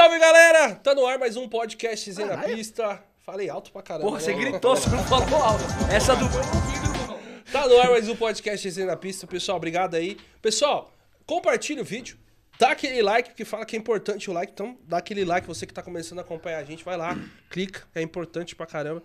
Salve, galera! Tá no ar mais um podcast Zen na Pista. Falei alto pra caramba. Porra, você né? gritou, você não falou alto. Essa do. Tá no ar mais um podcast Zen na Pista. Pessoal, obrigado aí. Pessoal, compartilha o vídeo. Dá aquele like, porque fala que é importante o like. Então, dá aquele like. Você que tá começando a acompanhar a gente, vai lá, clica, que é importante pra caramba.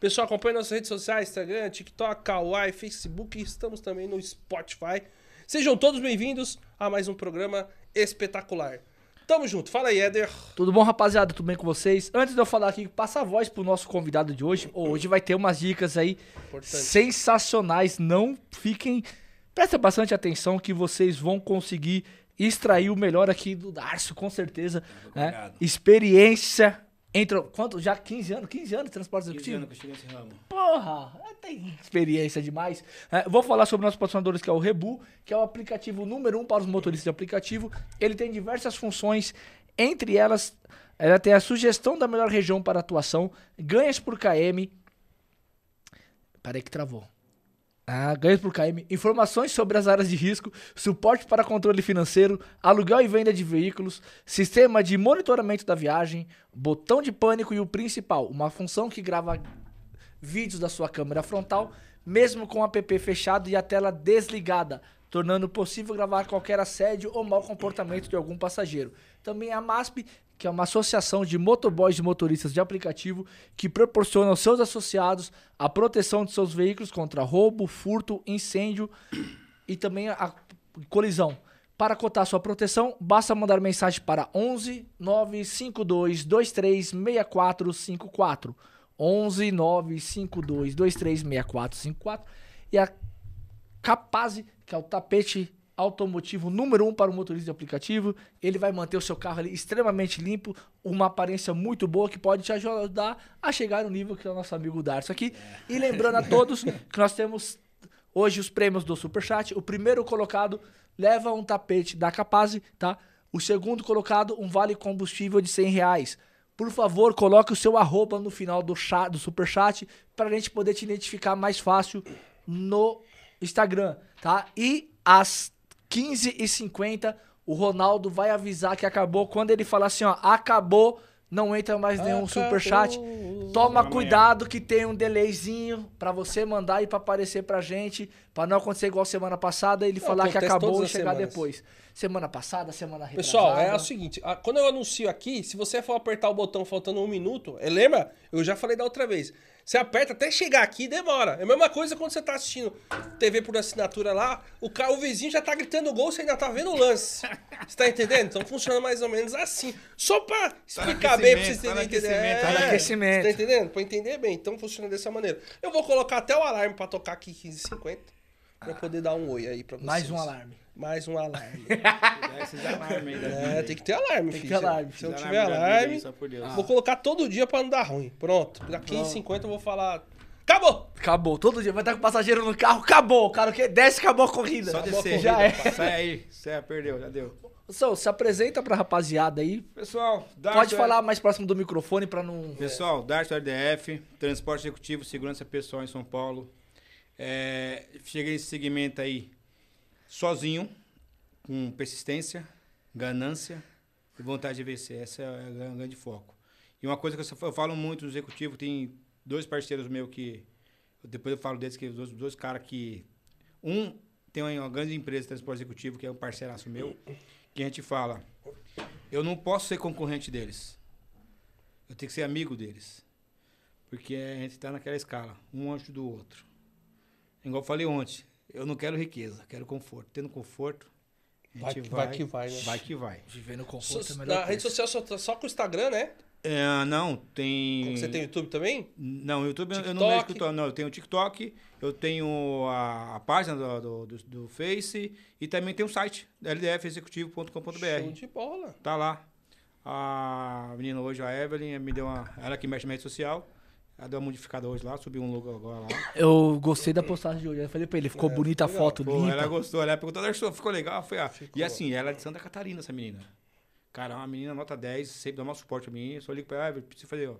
Pessoal, acompanha nossas redes sociais, Instagram, TikTok, Kawaii, Facebook. Estamos também no Spotify. Sejam todos bem-vindos a mais um programa espetacular. Tamo junto. Fala aí, Éder. Tudo bom, rapaziada? Tudo bem com vocês? Antes de eu falar aqui, passa a voz pro nosso convidado de hoje. Hoje vai ter umas dicas aí Importante. sensacionais. Não fiquem. Prestem bastante atenção que vocês vão conseguir extrair o melhor aqui do Darcio, com certeza. Né? Experiência. Entrou. Quanto? Já 15 anos? 15 anos de transporte 15 executivo? anos que eu cheguei nesse ramo. Porra, tem experiência demais. É, vou falar sobre nossos patrocinadores, que é o Rebu, que é o aplicativo número um para os motoristas de aplicativo. Ele tem diversas funções, entre elas, ela tem a sugestão da melhor região para atuação, ganhas por KM. Peraí que travou. Ah, ganhos por KM, informações sobre as áreas de risco, suporte para controle financeiro, aluguel e venda de veículos, sistema de monitoramento da viagem, botão de pânico e o principal, uma função que grava vídeos da sua câmera frontal, mesmo com o app fechado e a tela desligada, tornando possível gravar qualquer assédio ou mau comportamento de algum passageiro. Também a MASP, que é uma associação de motoboys e motoristas de aplicativo que proporciona aos seus associados a proteção de seus veículos contra roubo, furto, incêndio e também a colisão. Para cotar sua proteção, basta mandar mensagem para 11 952 23 6454. 11 952 23 6454. E a Capaz, que é o tapete automotivo número um para o motorista de aplicativo. Ele vai manter o seu carro ali extremamente limpo, uma aparência muito boa que pode te ajudar a chegar no nível que é o nosso amigo Darcio aqui. E lembrando a todos que nós temos hoje os prêmios do Superchat. O primeiro colocado leva um tapete da Capaz, tá? O segundo colocado, um vale combustível de 100 reais. Por favor, coloque o seu arroba no final do, chat, do Superchat para a gente poder te identificar mais fácil no Instagram, tá? E às 15h50, o Ronaldo vai avisar que acabou. Quando ele falar assim, ó, acabou, não entra mais nenhum Acabou. superchat. Toma Amanhã. cuidado que tem um delayzinho pra você mandar e pra aparecer pra gente, pra não acontecer igual semana passada, ele Não, falar que acabou e chegar semanas. depois. Semana passada, semana retrasada. Pessoal, é o seguinte, a- quando eu anuncio aqui, se você for apertar o botão faltando um minuto, é, lembra? Eu já falei da outra vez. Você aperta até chegar aqui demora. É a mesma coisa quando você tá assistindo TV por assinatura lá, o, ca- o vizinho já tá gritando gol, você ainda tá vendo o lance. Você tá entendendo? Então funciona mais ou menos assim. Só pra explicar bem pra vocês aquecimento, tá entenderem. aquecimento, tá no É, aquecimento. Você tá entendendo? Pra entender bem. Então funciona dessa maneira. Eu vou colocar até o alarme pra tocar aqui 15h50. Pra poder dar um oi aí pra vocês. Mais um alarme. Mais um alarme. Esses alarmes vida É, tem que ter alarme, Tem que filho. ter alarme. Se não tiver alarme, aí, só por Deus. vou colocar todo dia pra não dar ruim. Pronto. Da 15h50 eu vou falar. Acabou! Acabou. Todo dia vai estar com o passageiro no carro, acabou. O cara que desce, acabou a corrida. Só Acabou a descer. Já é. Sai aí. Você perdeu, já deu. Sô, se apresenta pra rapaziada aí. Pessoal, Darcio Pode é- falar mais próximo do microfone pra não... Pessoal, Darcio RDF, Transporte Executivo, Segurança Pessoal em São Paulo. É, cheguei nesse segmento aí sozinho, com persistência, ganância e vontade de vencer. Essa é o gran- grande foco. E uma coisa que eu falo muito no executivo, tem dois parceiros meus que. Depois eu falo deles, que os dois, dois caras que. Um tem uma grande empresa de transporte executivo, que é um parceiraço meu, que a gente fala. Eu não posso ser concorrente deles. Eu tenho que ser amigo deles. Porque a gente está naquela escala, um antes do outro. Igual eu falei ontem, eu não quero riqueza, quero conforto. Tendo conforto, a Vai gente que- vai que vai, né? Vai que vai. Viver no So- conforto é na melhor rede preço. social só, tá só com o Instagram, né? É, não, tem. Você tem YouTube também? Não, YouTube eu- eu não TikTok? mexo com TikTok, não. Eu tenho o TikTok, eu tenho a, a página do, do, do, do Face e também tem o site, ldfexecutivo.com.br. Show de bola. Tá lá. A menina hoje, a Evelyn, me deu uma. Ela que mexe na rede social. Ela deu uma modificada hoje lá, subiu um logo agora lá. Eu gostei da postagem de hoje. Eu falei pra ele, ficou É, bonita a legal. foto, Pô, limpa. ela gostou, ela perguntou, "Darcy, ficou legal? Foi, ah. Ficou. E assim, ela é de Santa Catarina, essa menina. Cara, é uma menina nota 10, sempre dá um suporte a mim. Eu só ligo pra ela, ah, eu preciso fazer, ó.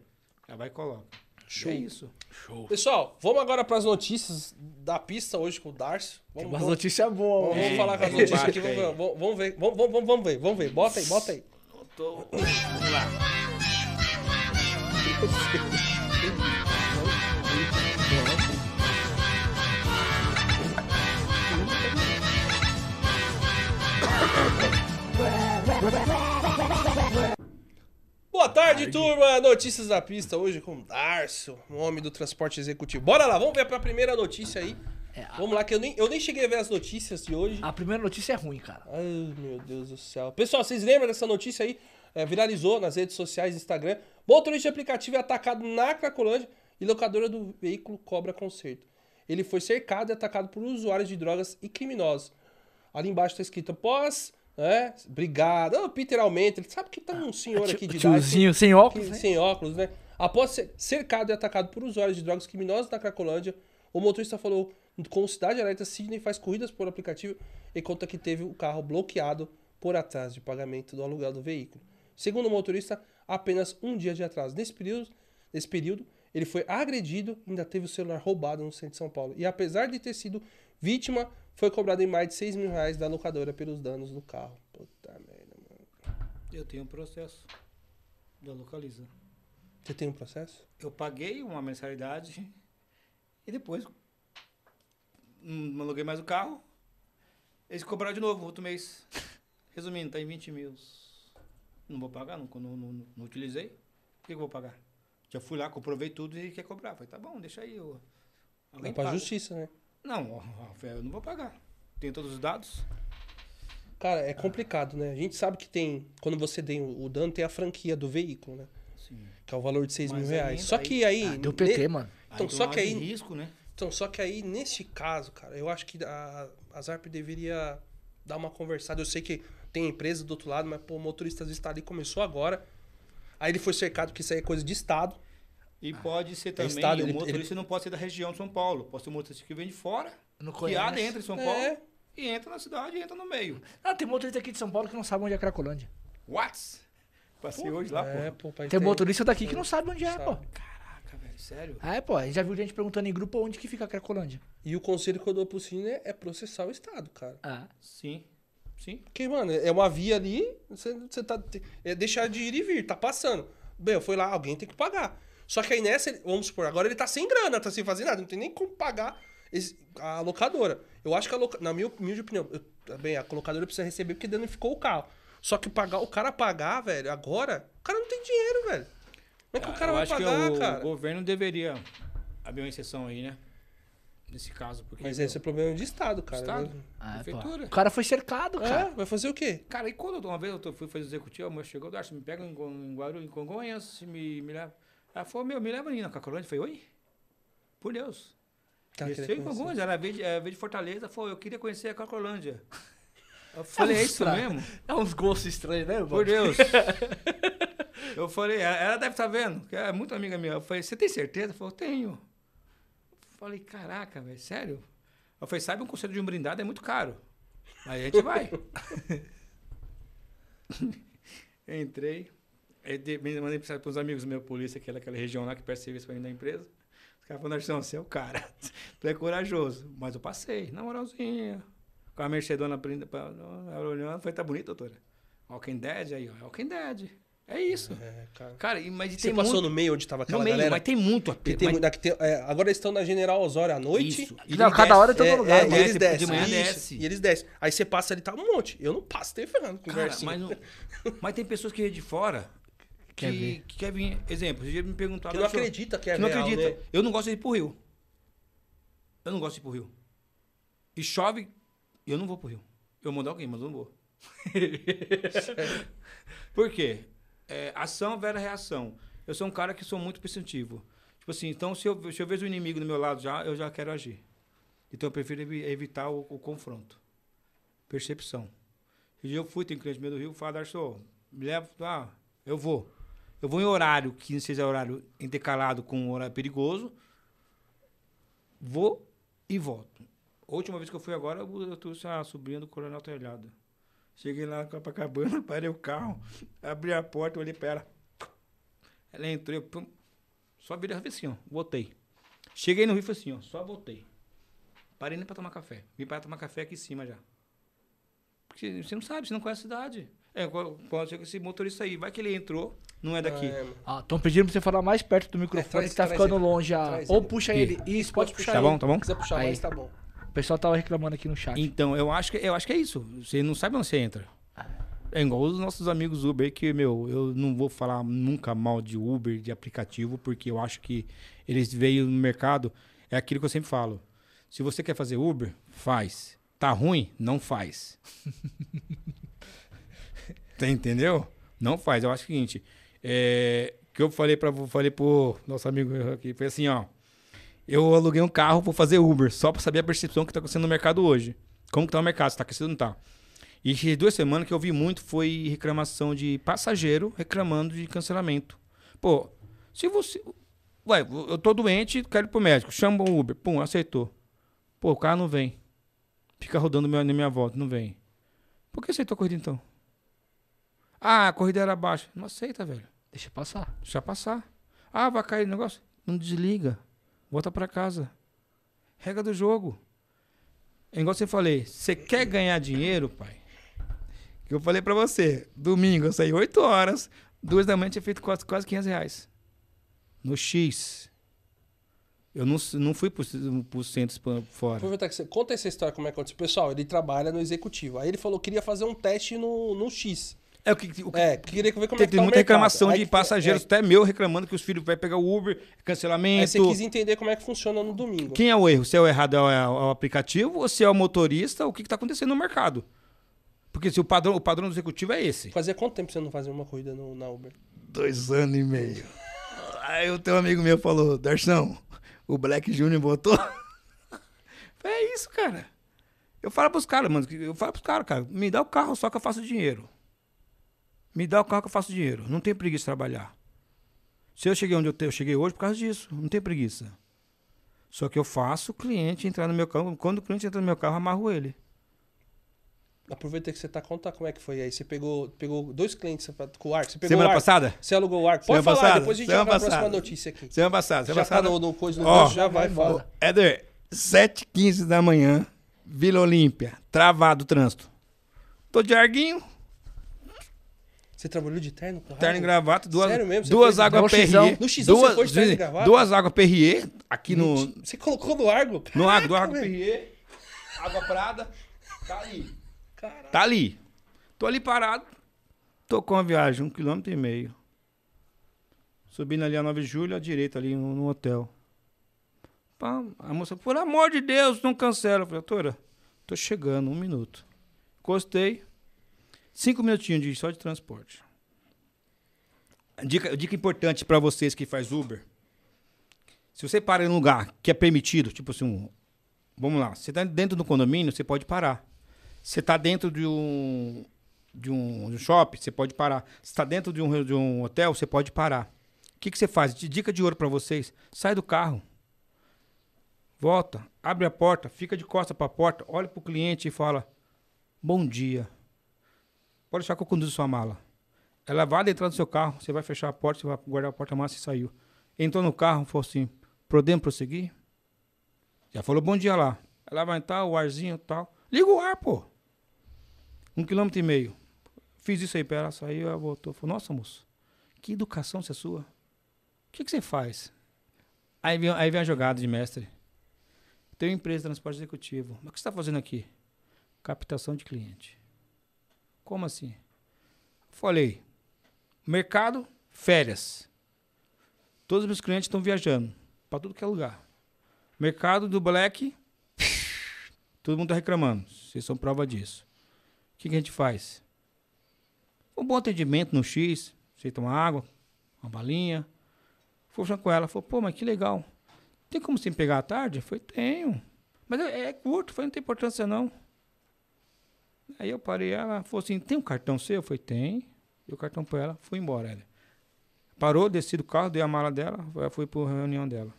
Ela vai e coloca. Show. É isso. Show. Pessoal, vamos agora pras notícias da pista hoje com o Darcy. Tem Vamos, umas vamos, notícias boas. vamos, vamos falar com as é, notícias aqui. vamos, vamos ver. Vamos, vamos, vamos ver. Vamos ver. Bota aí, bota aí. Tô... Vamos lá. Boa tarde, turma! Notícias da pista hoje com Darcio, o homem do transporte executivo. Bora lá, vamos ver pra primeira notícia aí. É, a, Vamos lá, que eu nem, eu nem cheguei a ver as notícias de hoje. a primeira notícia é ruim, cara. Ai, meu Deus do céu. Pessoal, vocês lembram dessa notícia aí? É, viralizou nas redes sociais, Instagram. Motorista de aplicativo é atacado na Cracolândia e locadora do veículo cobra conserto. Ele foi cercado e atacado por usuários de drogas e criminosos. Ali embaixo tá escrito após, né? Obrigado. Ah, Peter aumenta. Ele sabe que tá um senhor aqui de idade. Tiozinho, sem óculos, que- né? sem óculos, né? Após ser cercado e atacado por usuários de drogas criminosas na Cracolândia, o motorista falou com Cidade Alerta, Sidney faz corridas por aplicativo e conta que teve o carro bloqueado por atraso de pagamento do aluguel do veículo. Segundo o motorista, apenas um dia de atraso. Nesse período, nesse período ele foi agredido e ainda teve o celular roubado no centro de São Paulo. E apesar de ter sido vítima, foi cobrado em mais de 6 mil reais da locadora pelos danos do carro. Puta merda, mano. Eu tenho um processo da Localiza. Você tem um processo? Eu paguei uma mensalidade e depois não aluguei mais o carro. Eles cobraram de novo outro mês. Resumindo, tá em 20 mil. Não vou pagar, não, não, não, não utilizei. Por que eu vou pagar? Já fui lá, comprovei tudo e quer cobrar. Falei, tá bom, deixa aí. Eu... Vai Alguém pra paga. justiça, né? Não, ó, eu não vou pagar. Tenho todos os dados. Cara, é complicado, né? A gente sabe que tem. Quando você tem o dano, tem a franquia do veículo, né? Sim. Que é o valor de 6 Mas mil reais. Só aí- que aí. Ah, deu PT, ne- mano. Então, tem só que aí- risco, né? Então, só que aí, neste caso, cara, eu acho que a, a Zarp deveria dar uma conversada. Eu sei que tem empresa do outro lado, mas pô, o motorista às vezes tá ali, começou agora. Aí ele foi cercado, porque isso aí é coisa de Estado. E pode ser também, Estado, o ele- motorista não pode ser da região de São Paulo. Pode ser um motorista que vem de fora, Não que dentro de São É. Paulo, e entra na cidade e entra no meio. Ah, tem motorista aqui de São Paulo que não sabe onde é Cracolândia. What? Passei hoje lá, é, pô. pô, pai, Tem motorista daqui que não sabe onde é, Sabe. pô. Caraca, velho, sério? É, pô, a gente já viu gente perguntando em grupo onde que fica a Cracolândia. E o conselho que eu dou pro Cine é, é processar o Estado, cara. Ah. Sim, sim. Porque, mano, é uma via ali, você, você tá. É deixar de ir e vir, tá passando. Bem, foi lá, alguém tem que pagar. Só que aí nessa, vamos supor, agora ele tá sem grana, tá sem fazer nada, não tem nem como pagar esse- a locadora. Eu acho que a loca, na minha humilde opinião, eu- bem, a locadora precisa receber porque danificou o carro. Só que pagar, o cara pagar, velho, agora, o cara não tem dinheiro, velho. Como é que o cara Eu vai acho pagar, que o cara? governo deveria abrir uma exceção aí, né? Nesse caso, porque... Mas esse é problema de Estado, cara. Estado? né? Ah, pô. Prefeitura. O cara foi cercado, cara. É, vai fazer o quê? Cara, e quando uma vez eu fui fazer executivo, a moça chegou, Darcy, me pega em, em Guarulhos, em Congonhas, me, me leva. Ela falou, meu, me leva ali na Cacolândia. Eu falei, oi? Por Deus. Tá Desceu em conhecer. Congonhas, ela veio de, eh, veio de Fortaleza, falou, eu queria conhecer a Cacolândia. Eu falei, é isso estranho. mesmo? É uns gostos estranhos, né, Por Deus. eu falei, ela ela deve estar vendo, que é muito amiga minha. Eu falei, você tem certeza? Ela falou, tenho. Eu falei, caraca, velho, sério? Eu falei, sabe, um conselho de um brindado é muito caro. Aí a gente vai. Entrei. Aí de- me- mandei para os amigos meus, polícia, aquela, aquela região lá que presta serviço para mim da empresa. Os caras falaram, Narcisão, você é o cara. Tu é corajoso. Mas eu passei, na moralzinha. Com a Mercedona ela olhando, foi, tá bonito, doutora? Walking Dead aí, ó. Walking Dead. É isso. É, cara. Cara, e- mas Você tem passou muito, no meio onde tava aquela no meio, galera? mas tem muito apelo. tem, mas- muito- daqui tem- é, agora eles estão na General Osório à noite. Isso. E Não, cada hora tem um é, lugar, É, e eles De descem. manhã isso, desce. E eles descem. Aí você passa ali, tá um monte. Eu não passo, tem ferrando conversinha. mas, não- mas tem pessoas que vêm de fora que Quer ver. que quer vir. Exemplo, você me perguntou Que não acredita que é que não real, acredita. né? Eu não gosto de ir pro Rio. Eu não gosto de ir pro Rio. E chove, eu não vou pro Rio. Eu mando alguém, mas eu não vou. Por quê? É, ação vera reação. Eu sou um cara que sou muito perceptivo. Tipo assim, então se eu, se eu vejo o inimigo do meu lado já, eu já quero agir. Então eu prefiro evi- evitar o, o confronto. Percepção. E eu fui, tem cliente meu do Rio, fala, Darcio, me leva, ah, eu vou. Eu vou em horário que não seja horário intercalado com horário perigoso. Vou e volto. A última vez que eu fui agora, eu trouxe a sobrinha do Coronel Telhado. Cheguei lá na Copacabana, parei o carro, abri a porta, olhei pra ela. Ela entrou, eu, pum, só virei assim, ó, voltei. Cheguei no Rio falei assim, ó, só voltei. Parei nem pra tomar café. Vim para tomar café aqui em cima já. Porque você não sabe, você não conhece a cidade. É, pode ser que esse motorista aí, vai que ele entrou, não é daqui. É. Ah, estão pedindo pra você falar mais perto do microfone traz- que tá ficando ele. longe. Ah. Traz Ou ele. puxa ele. Isso, pode puxar Tá ele. bom, tá bom? Se quiser puxar Aí. mais, tá bom. O pessoal tava reclamando aqui no chat. Então, eu acho que, eu acho que é isso. Você não sabe onde você entra. É igual os nossos amigos Uber, que, meu, eu não vou falar nunca mal de Uber, de aplicativo, porque eu acho que eles veio no mercado. É aquilo que eu sempre falo. Se você quer fazer Uber, faz. Tá ruim? Não faz. Tá, entendeu? Não faz. Eu acho o seguinte. É, que eu falei para falei pro nosso amigo aqui, foi assim, ó. Eu aluguei um carro vou fazer Uber, só para saber a percepção que tá acontecendo no mercado hoje. Como que tá o mercado, se tá aquecido ou não tá. E duas semanas que eu vi muito foi reclamação de passageiro reclamando de cancelamento. Pô, se você. Ué, eu tô doente, quero ir pro médico. Chama o Uber. Pum, aceitou. Pô, o carro não vem. Fica rodando na minha volta, não vem. Por que aceitou a corrida então? Ah, a corrida era baixa. Não aceita, velho. Deixa passar. Deixa passar. Ah, vai cair o negócio. Não desliga. Volta pra casa. Regra do jogo. É igual você falei. Você quer ganhar dinheiro, pai? Que eu falei pra você. Domingo eu saí 8 horas. Duas da manhã tinha feito quase, quase 500 reais. No X. Eu não, não fui pro, pro centro espan- fora. Aproveitar que você conta essa história como é que aconteceu. Pessoal, ele trabalha no executivo. Aí ele falou que queria fazer um teste no, no X. É o que, o que É, queria ver como tem, é que tem tá o muita mercado. reclamação Aí de que- passageiros, é, até meu, reclamando que os filhos vai pegar o Uber, Aí cancelamento. você quis entender como é que funciona no domingo. Quem é o erro? Se é o errado é o, é o aplicativo ou se é o motorista? O que está acontecendo no mercado? Porque se o padrão, o padrão do executivo é esse. Fazia quanto tempo você não fazia uma corrida no, na Uber? Dois anos e meio. Aí o teu amigo meu falou, Darção, o Black Junior botou. é isso, cara. Eu falo pros caras, mano. Eu falo pros caras, cara, me dá o carro só que eu faço dinheiro. Me dá o carro que eu faço dinheiro. Não tenho preguiça de trabalhar. Se eu cheguei onde eu, te- eu cheguei hoje por causa disso, não tenho preguiça. Só que eu faço o cliente entrar no meu carro. Quando o cliente entra no meu carro, eu amarro ele. Aproveita que você tá conta como é que foi aí. Você pegou, pegou dois clientes com o arco. Você pegou Semana o passada? Você alugou o arco. Semana Pode falar, passada, depois a gente semana vai pra próxima passada. notícia aqui. Semana passada. Já Semana tá passada. no, no coisa Ó, gancho, já vai, fala. Éder, 7h15 da manhã, Vila Olímpia, travado o trânsito. Tô de arguinho, Você trabalhou de terno com terno e gravata, duas, Sério mesmo? Você duas foi- águas No. Perrier. No você duas, foi de terno e gravata? duas águas Perrier, aqui no, Você colocou no Argo? no água, do água velho. Perrier, água Prada, tá ali. Caralho. Tá ali. Tô ali parado, tô com a viagem, um quilômetro e meio. Subindo ali a 9 de julho, à direita ali no, no hotel. Pá, a moça, por amor de Deus, não cancela. Eu falei, doutora, tô chegando, um minuto. Encostei. Cinco minutinhos de, só de transporte. Dica, dica importante para vocês que faz Uber. Se você para em um lugar que é permitido, tipo assim, um, vamos lá, você tá dentro do condomínio, você pode parar. Você está dentro de um, de um, de um shopping, você pode parar. Você está dentro de um, de um hotel, você pode parar. O que, que você faz? Dica de ouro para vocês. Sai do carro. Volta, abre a porta, fica de costa para a porta, olha para o cliente e fala: Bom dia. Pode deixar que eu conduzo sua mala. Ela vai entrar no seu carro, você vai fechar a porta, você vai guardar a porta massa e saiu. Entrou no carro, falou assim: Podemos prosseguir? Já falou bom dia lá. Ela vai entrar, o arzinho e tal. Liga o ar, pô. Um quilômetro e meio. Fiz isso aí pra ela, saiu, ela voltou. Falou, nossa, moço, que educação você é sua? O que, que você faz? Aí vem, aí vem a jogada de mestre. Tenho empresa de transporte executivo. Mas o que você está fazendo aqui? Captação de cliente. Como assim? Falei, mercado, férias. Todos os meus clientes estão viajando para tudo que é lugar. Mercado do Black, todo mundo está reclamando. Vocês são prova disso. O que, que a gente faz? Um bom atendimento no X, você toma água, uma balinha. Fui com ela, falou, pô, mas que legal. Tem como você me pegar à tarde? Falei, tenho. Mas é, é curto, foi, não tem importância não. Aí eu parei, ela falou assim, tem um cartão seu? Eu falei, tem. Dei o cartão pra ela, fui embora. Ela. Parou, desci do carro, dei a mala dela, ela foi pra reunião dela.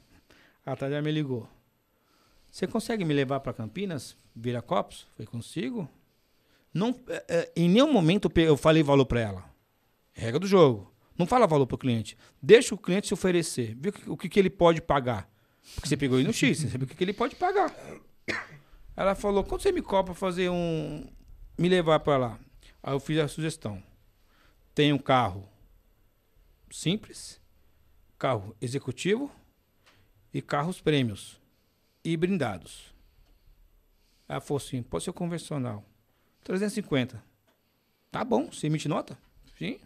A tarde ela me ligou. Você consegue me levar para Campinas, Viracopos? Falei, consigo. Não, é, é, em nenhum momento eu falei valor para ela. Regra do jogo. Não fala valor para o cliente. Deixa o cliente se oferecer. Vê o que, que, ele pode pagar. Porque você pegou ele no X, você sabe o que, que ele pode pagar. Ela falou, quanto você me cobra para fazer um... Me levar para lá? Aí eu fiz a sugestão. Tem um carro simples, carro executivo e carros prêmios e brindados. Ela falou assim, pode ser convencional. 350. Tá bom, você emite nota? Sim.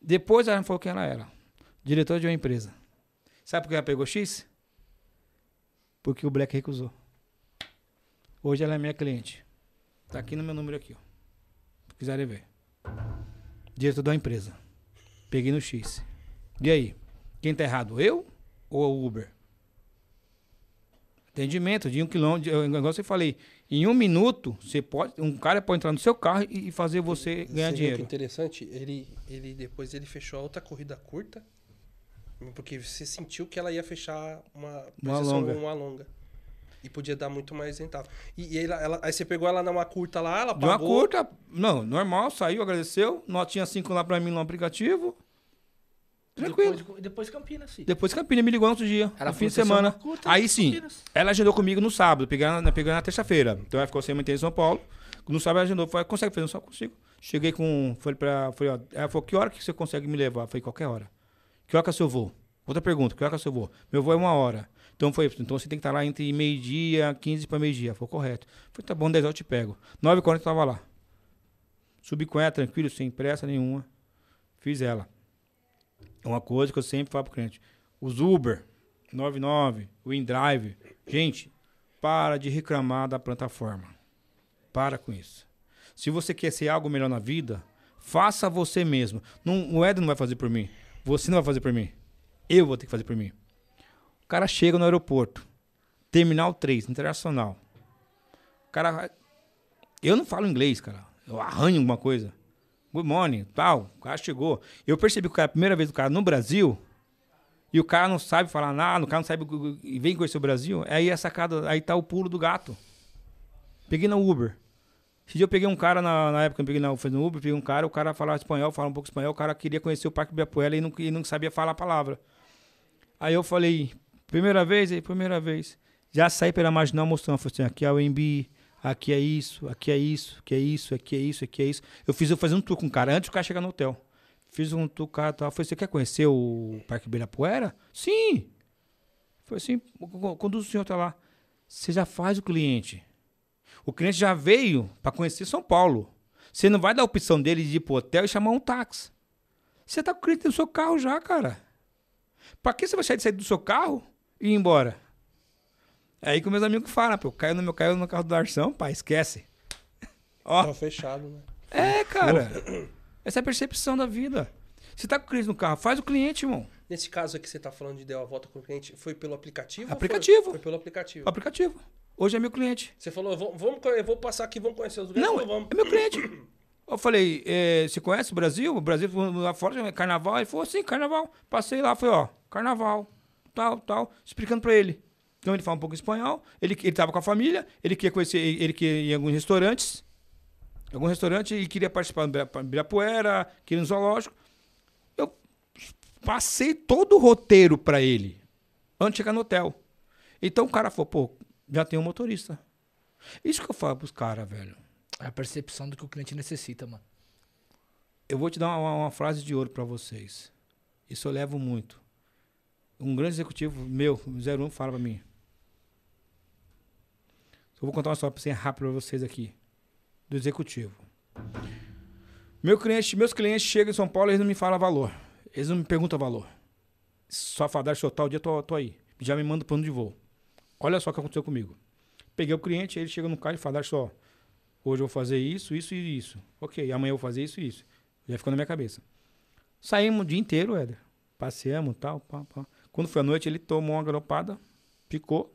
Depois ela falou quem ela era. Diretora de uma empresa. Sabe por que ela pegou X? Porque o Black recusou. Hoje ela é minha cliente. Tá aqui no meu número aqui, ó. Se quiserem ver. Diretor da empresa. Peguei no X. E aí? Quem tá errado? Eu ou o Uber? Atendimento de um quilômetro. Eu, igual você falei, em um minuto, você pode, um cara pode entrar no seu carro e fazer você ganhar viu dinheiro. Que interessante, ele, ele depois ele fechou a outra corrida curta, porque você sentiu que ela ia fechar uma, Uma longa. uma longa. E podia dar muito mais rentável. E, e ela- ela- aí você pegou ela numa curta lá, ela De uma pagou. curta, não, normal, saiu, agradeceu. Notinha 5 lá pra mim no aplicativo. Tranquilo. Depois, de- depois Campinas, filho. Depois Campina me ligou no outro dia, Ela no fim de semana. "Sessão curta, Aí sim, Campinas." ela agendou comigo no sábado, peguei na, peguei na terça-feira. Então ela ficou sem manter em São Paulo. No sábado ela agendou, falei, consegue fazer? Eu só consigo. Cheguei com, falei pra, falei, ó, ela falou, que hora que você consegue me levar? Falei, qualquer hora. Que hora que é seu voo? Outra pergunta, que hora que é seu voo? Meu voo é uma hora. Então foi, então você tem que estar lá entre meio-dia, 15 para meio-dia. Foi correto. Falei, tá bom, 10 horas eu te pego. 9h40 eu tava lá. Subi com ela, tranquilo, sem pressa nenhuma. Fiz ela. É uma coisa que eu sempre falo pro cliente. Os Uber, 99, o InDrive. Gente, para de reclamar da plataforma. Para com isso. Se você quer ser algo melhor na vida, faça você mesmo. Não, o Ed não vai fazer por mim. Você não vai fazer por mim. Eu vou ter que fazer por mim. O cara chega no aeroporto. Terminal 3, internacional. O cara. Eu não falo inglês, cara. Eu arranho alguma coisa. Good morning, tal. O cara chegou. Eu percebi que o cara, a primeira vez do cara no Brasil, e o cara não sabe falar nada, o cara não sabe e vem conhecer o Brasil, aí é sacada, aí tá o pulo do gato. Peguei na Uber. Esse dia eu peguei um cara na, na época eu peguei na, foi no Uber, peguei um cara, o cara falava espanhol, falava um pouco espanhol, o cara queria conhecer o Parque Ibirapuera e não, e não sabia falar a palavra. Aí eu falei, primeira vez, aí, primeira vez. Já saí pela marginal mostrando, falei assim, aqui é o MB, aqui é isso, aqui é isso, aqui é isso, aqui é isso, aqui é isso. Eu fiz eu fazer um tour com o cara antes do cara chegar no hotel. Fiz um tour com o cara, tal. falei, você quer conhecer o Parque Ibirapuera? Sim! Foi assim, quando o senhor tá lá, você já faz o cliente. O cliente já veio para conhecer São Paulo. Você não vai dar a opção dele de ir pro hotel e chamar um táxi. Você tá com o cliente no seu carro já, cara. Pra que você vai sair do seu carro e ir embora? É aí que meus amigos falam, pô, eu caio no meu caio no carro do Arção, pai, esquece. Ó, Tava fechado, né? é, cara. Essa é a percepção da vida. Você tá com o cliente no carro, faz o cliente, irmão. Nesse caso aqui, você tá falando de deu a volta com o cliente, foi pelo aplicativo? ou Aplicativo. Foi, foi pelo aplicativo. Aplicativo. Hoje é meu cliente. Você falou, "Vamos- eu vou passar aqui, vamos conhecer os lugares. Não, vamos. é meu cliente. Eu falei, é, você conhece o Brasil? O Brasil lá fora é carnaval? Ele falou, sim, carnaval. Passei lá, falei, ó, carnaval, tal, tal, explicando pra ele. Então ele fala um pouco espanhol, ele, ele tava com a família, ele queria conhecer, ele queria ir em alguns restaurantes, algum restaurante, e queria participar do Ibira- Ibirapuera, queria ir no zoológico. Eu passei todo o roteiro pra ele, antes de chegar no hotel. Então o cara falou, pô, já tem um motorista. Isso que eu falo pros caras, velho. É a percepção do que o cliente necessita, mano. Eu vou te dar uma, uma frase de ouro pra vocês. Isso eu levo muito. Um grande executivo meu, o 01, fala pra mim. Eu vou contar uma história assim, rápida pra vocês aqui. Do executivo. Meu cliente, meus clientes chegam em São Paulo e eles não me falam valor. Eles não me perguntam valor. Só falar, se eu tal dia, tô, tô aí. Já me manda plano de voo. Olha só o que aconteceu comigo. Peguei o cliente, ele chega no carro e fala, só, hoje eu vou fazer isso, isso e isso. Ok, amanhã eu vou fazer isso e isso. Já ficou na minha cabeça. Saímos o dia inteiro, Éder. Passeamos tal, pá, pá. Quando foi à noite, ele tomou uma garopada, picou.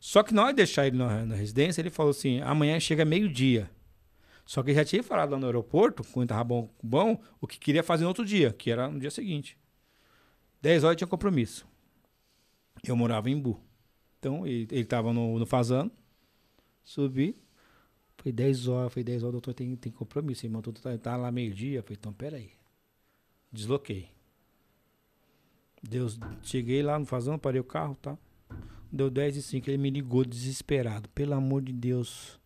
Só que na hora de deixar ele na, na residência, ele falou assim: amanhã chega meio-dia. Só que ele já tinha falado lá no aeroporto, quando tava bom, bom, o que queria fazer no outro dia, que era no dia seguinte. 10 horas tinha compromisso. Eu morava em Bu. Então, ele, ele tava no, no Fazano. Subi. Foi 10 horas, foi 10 horas, doutor tem, tem compromisso, irmão. Tu tá, tá lá meio-dia. Falei, então, peraí. Desloquei. Deus, cheguei lá no Fazano, parei o carro, tá? Deu 10 e 5, ele me ligou desesperado. Pelo amor de Deus.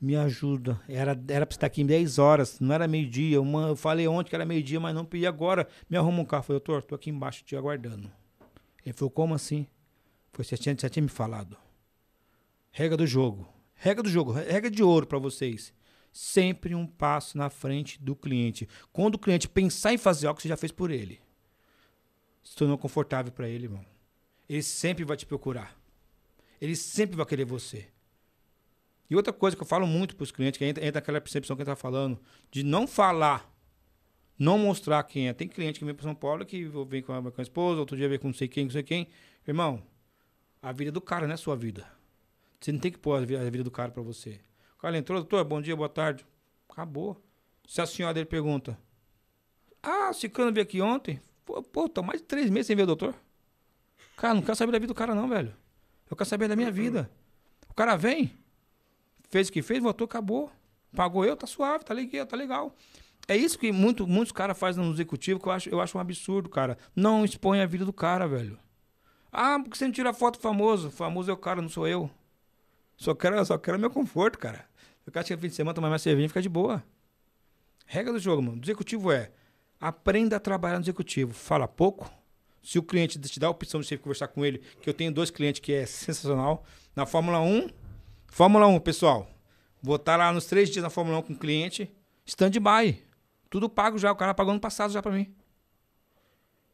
Me ajuda. Era, era pra estar aqui em 10 horas, não era meio-dia. Eu falei ontem que era meio-dia, mas não pedi agora. Me arruma um carro. Eu falei, doutor, tô aqui embaixo te aguardando. Ele falou, como assim? Foi, você tinha, você tinha me falado. Regra do jogo. Regra do jogo, regra de ouro pra vocês. Sempre um passo na frente do cliente. Quando o cliente pensar em fazer algo, você já fez por ele. Se tornou confortável pra ele, irmão. Ele sempre vai te procurar. Ele sempre vai querer você. E outra coisa que eu falo muito para os clientes, que entra, entra aquela percepção que a gente tá falando, de não falar, não mostrar quem é. Tem cliente que vem para São Paulo que vem com a, com a esposa, outro dia vem com não sei quem, não sei quem. Irmão, a vida do cara não é sua vida. Você não tem que pôr a vi- a vida do cara para você. O cara entrou, doutor, bom dia, boa tarde. Acabou. Se a senhora dele pergunta, ah, Cicano veio aqui ontem? Pô, pô, tô mais de três meses sem ver o doutor. Cara, não quero saber da vida do cara não, velho. Eu quero saber da minha vida. O cara vem, fez o que fez, voltou, acabou. Pagou eu, tá suave, tá legal, tá legal. É isso que muito, muitos caras fazem no executivo que eu acho, eu acho um absurdo, cara. Não expõe a vida do cara, velho. Ah, porque você não tira foto famoso? Famoso é o cara, não sou eu. Só quero, só quero meu conforto, cara. Eu quero chegar fim de semana, tomar mais cerveja e ficar de boa. Regra do jogo, mano. Do executivo é aprenda a trabalhar no executivo. Fala pouco. Se o cliente te dá a opção de você conversar com ele, que eu tenho dois clientes que é sensacional. Na Fórmula 1, Fórmula 1, pessoal. Vou estar lá nos três dias na Fórmula 1 com o cliente. Stand-by. Tudo pago já. O cara pagou ano passado já pra mim.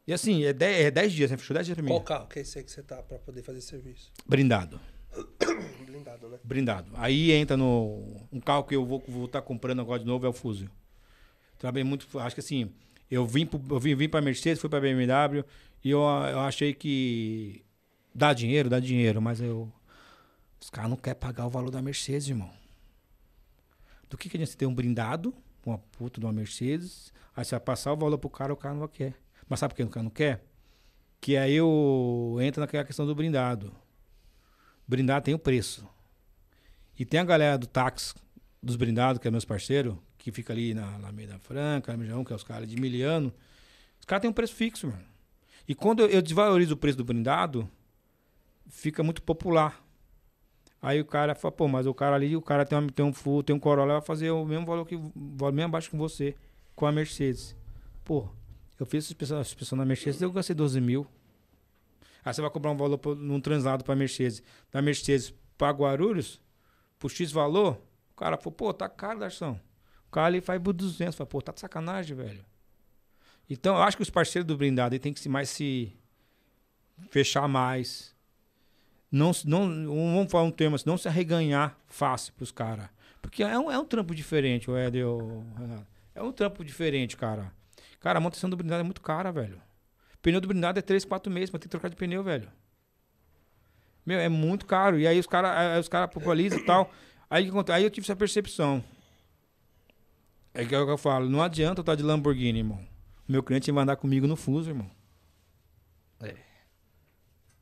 E assim, é 10, é 10 dias, né? Fechou 10 dias pra mim. Qual carro que é esse aí que você tá pra poder fazer serviço? Brindado. Blindado, né? Brindado. Aí entra no. Um carro que eu vou estar vou tá comprando agora de novo é o Fusion. Trabalhei muito. Acho que assim. Eu vim, pro- eu vim, vim Mercedes, fui pra BMW e eu, eu achei que. Dá dinheiro, dá dinheiro, mas eu. Os caras não querem pagar o valor da Mercedes, irmão. Do que, que adianta você ter um brindado, uma puta de uma Mercedes, aí você vai passar o valor pro cara, o cara não quer. Mas sabe por que o cara não quer? Que aí eu entra naquela questão do brindado. Brindado tem o preço. E tem a galera do táxi, dos brindados, que é meus parceiros, que fica ali na, na meio da Franca, na Mijão, que é os caras de miliano. Os caras têm um preço fixo, mano. E quando eu, desvalorizo o preço do brindado, fica muito popular. Aí o cara fala, pô, mas o cara ali, o cara tem, uma, tem um full, tem um Corolla, vai fazer o mesmo valor que valor mesmo abaixo que você, com a Mercedes. Pô, eu fiz essa inspeção na Mercedes, eu gastei 12 mil. Aí você vai comprar um valor num translado pra Mercedes. Da Mercedes pra Guarulhos, por X valor, o cara falou, pô, tá caro, Darção. O cara ali faz por 200. Fala, pô, tá de sacanagem, velho. Então, eu acho que os parceiros do blindado aí tem que se mais se fechar mais. Não, não, vamos falar um termo assim, não se arreganhar fácil pros caras. Porque é um, é um trampo diferente, o o Renato. É um trampo diferente, cara. Cara, a manutenção do blindado é muito cara, velho. Pneu do blindado é 3, 4 meses pra ter que trocar de pneu, velho. Meu, é muito caro. E aí os caras os cara popularizam e tal. Aí, aí eu tive essa percepção. É que é o que eu falo. Não adianta eu estar de Lamborghini, irmão. Meu cliente vai andar comigo no fuso, irmão.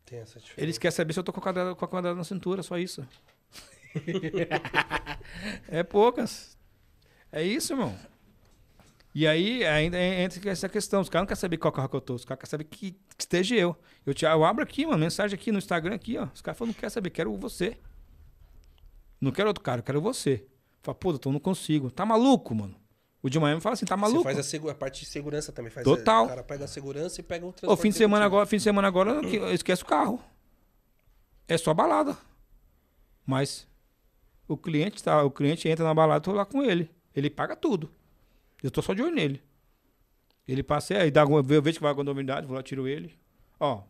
Tem essa diferença. Eles querem saber se eu tô com a quadrada, com a quadrada na cintura, só isso. é poucas. É isso, irmão. E aí ainda entra essa questão. Os caras não querem saber qual carro que eu tô. Os caras querem saber que, que esteja eu. Eu, te, eu abro aqui, mano, mensagem aqui no Instagram aqui, ó. Os caras falam, não quer saber, quero você. Não quero outro cara, eu quero você. Fala, pô, doutor, não consigo. Tá maluco, mano? O de Miami fala assim, tá maluco? Você faz a, a parte de segurança também. Faz Total. A, o cara pega a segurança e pega Ô, transporte. fim de semana agora, fim de semana agora, que- esquece o carro. É só balada. Mas o cliente tá, o cliente entra na balada, eu tô lá com ele. Ele paga tudo. Eu tô só de olho nele. Ele passa aí, dá alguma- eu vejo que vai alguma novidade, vou lá, tiro ele. Ó,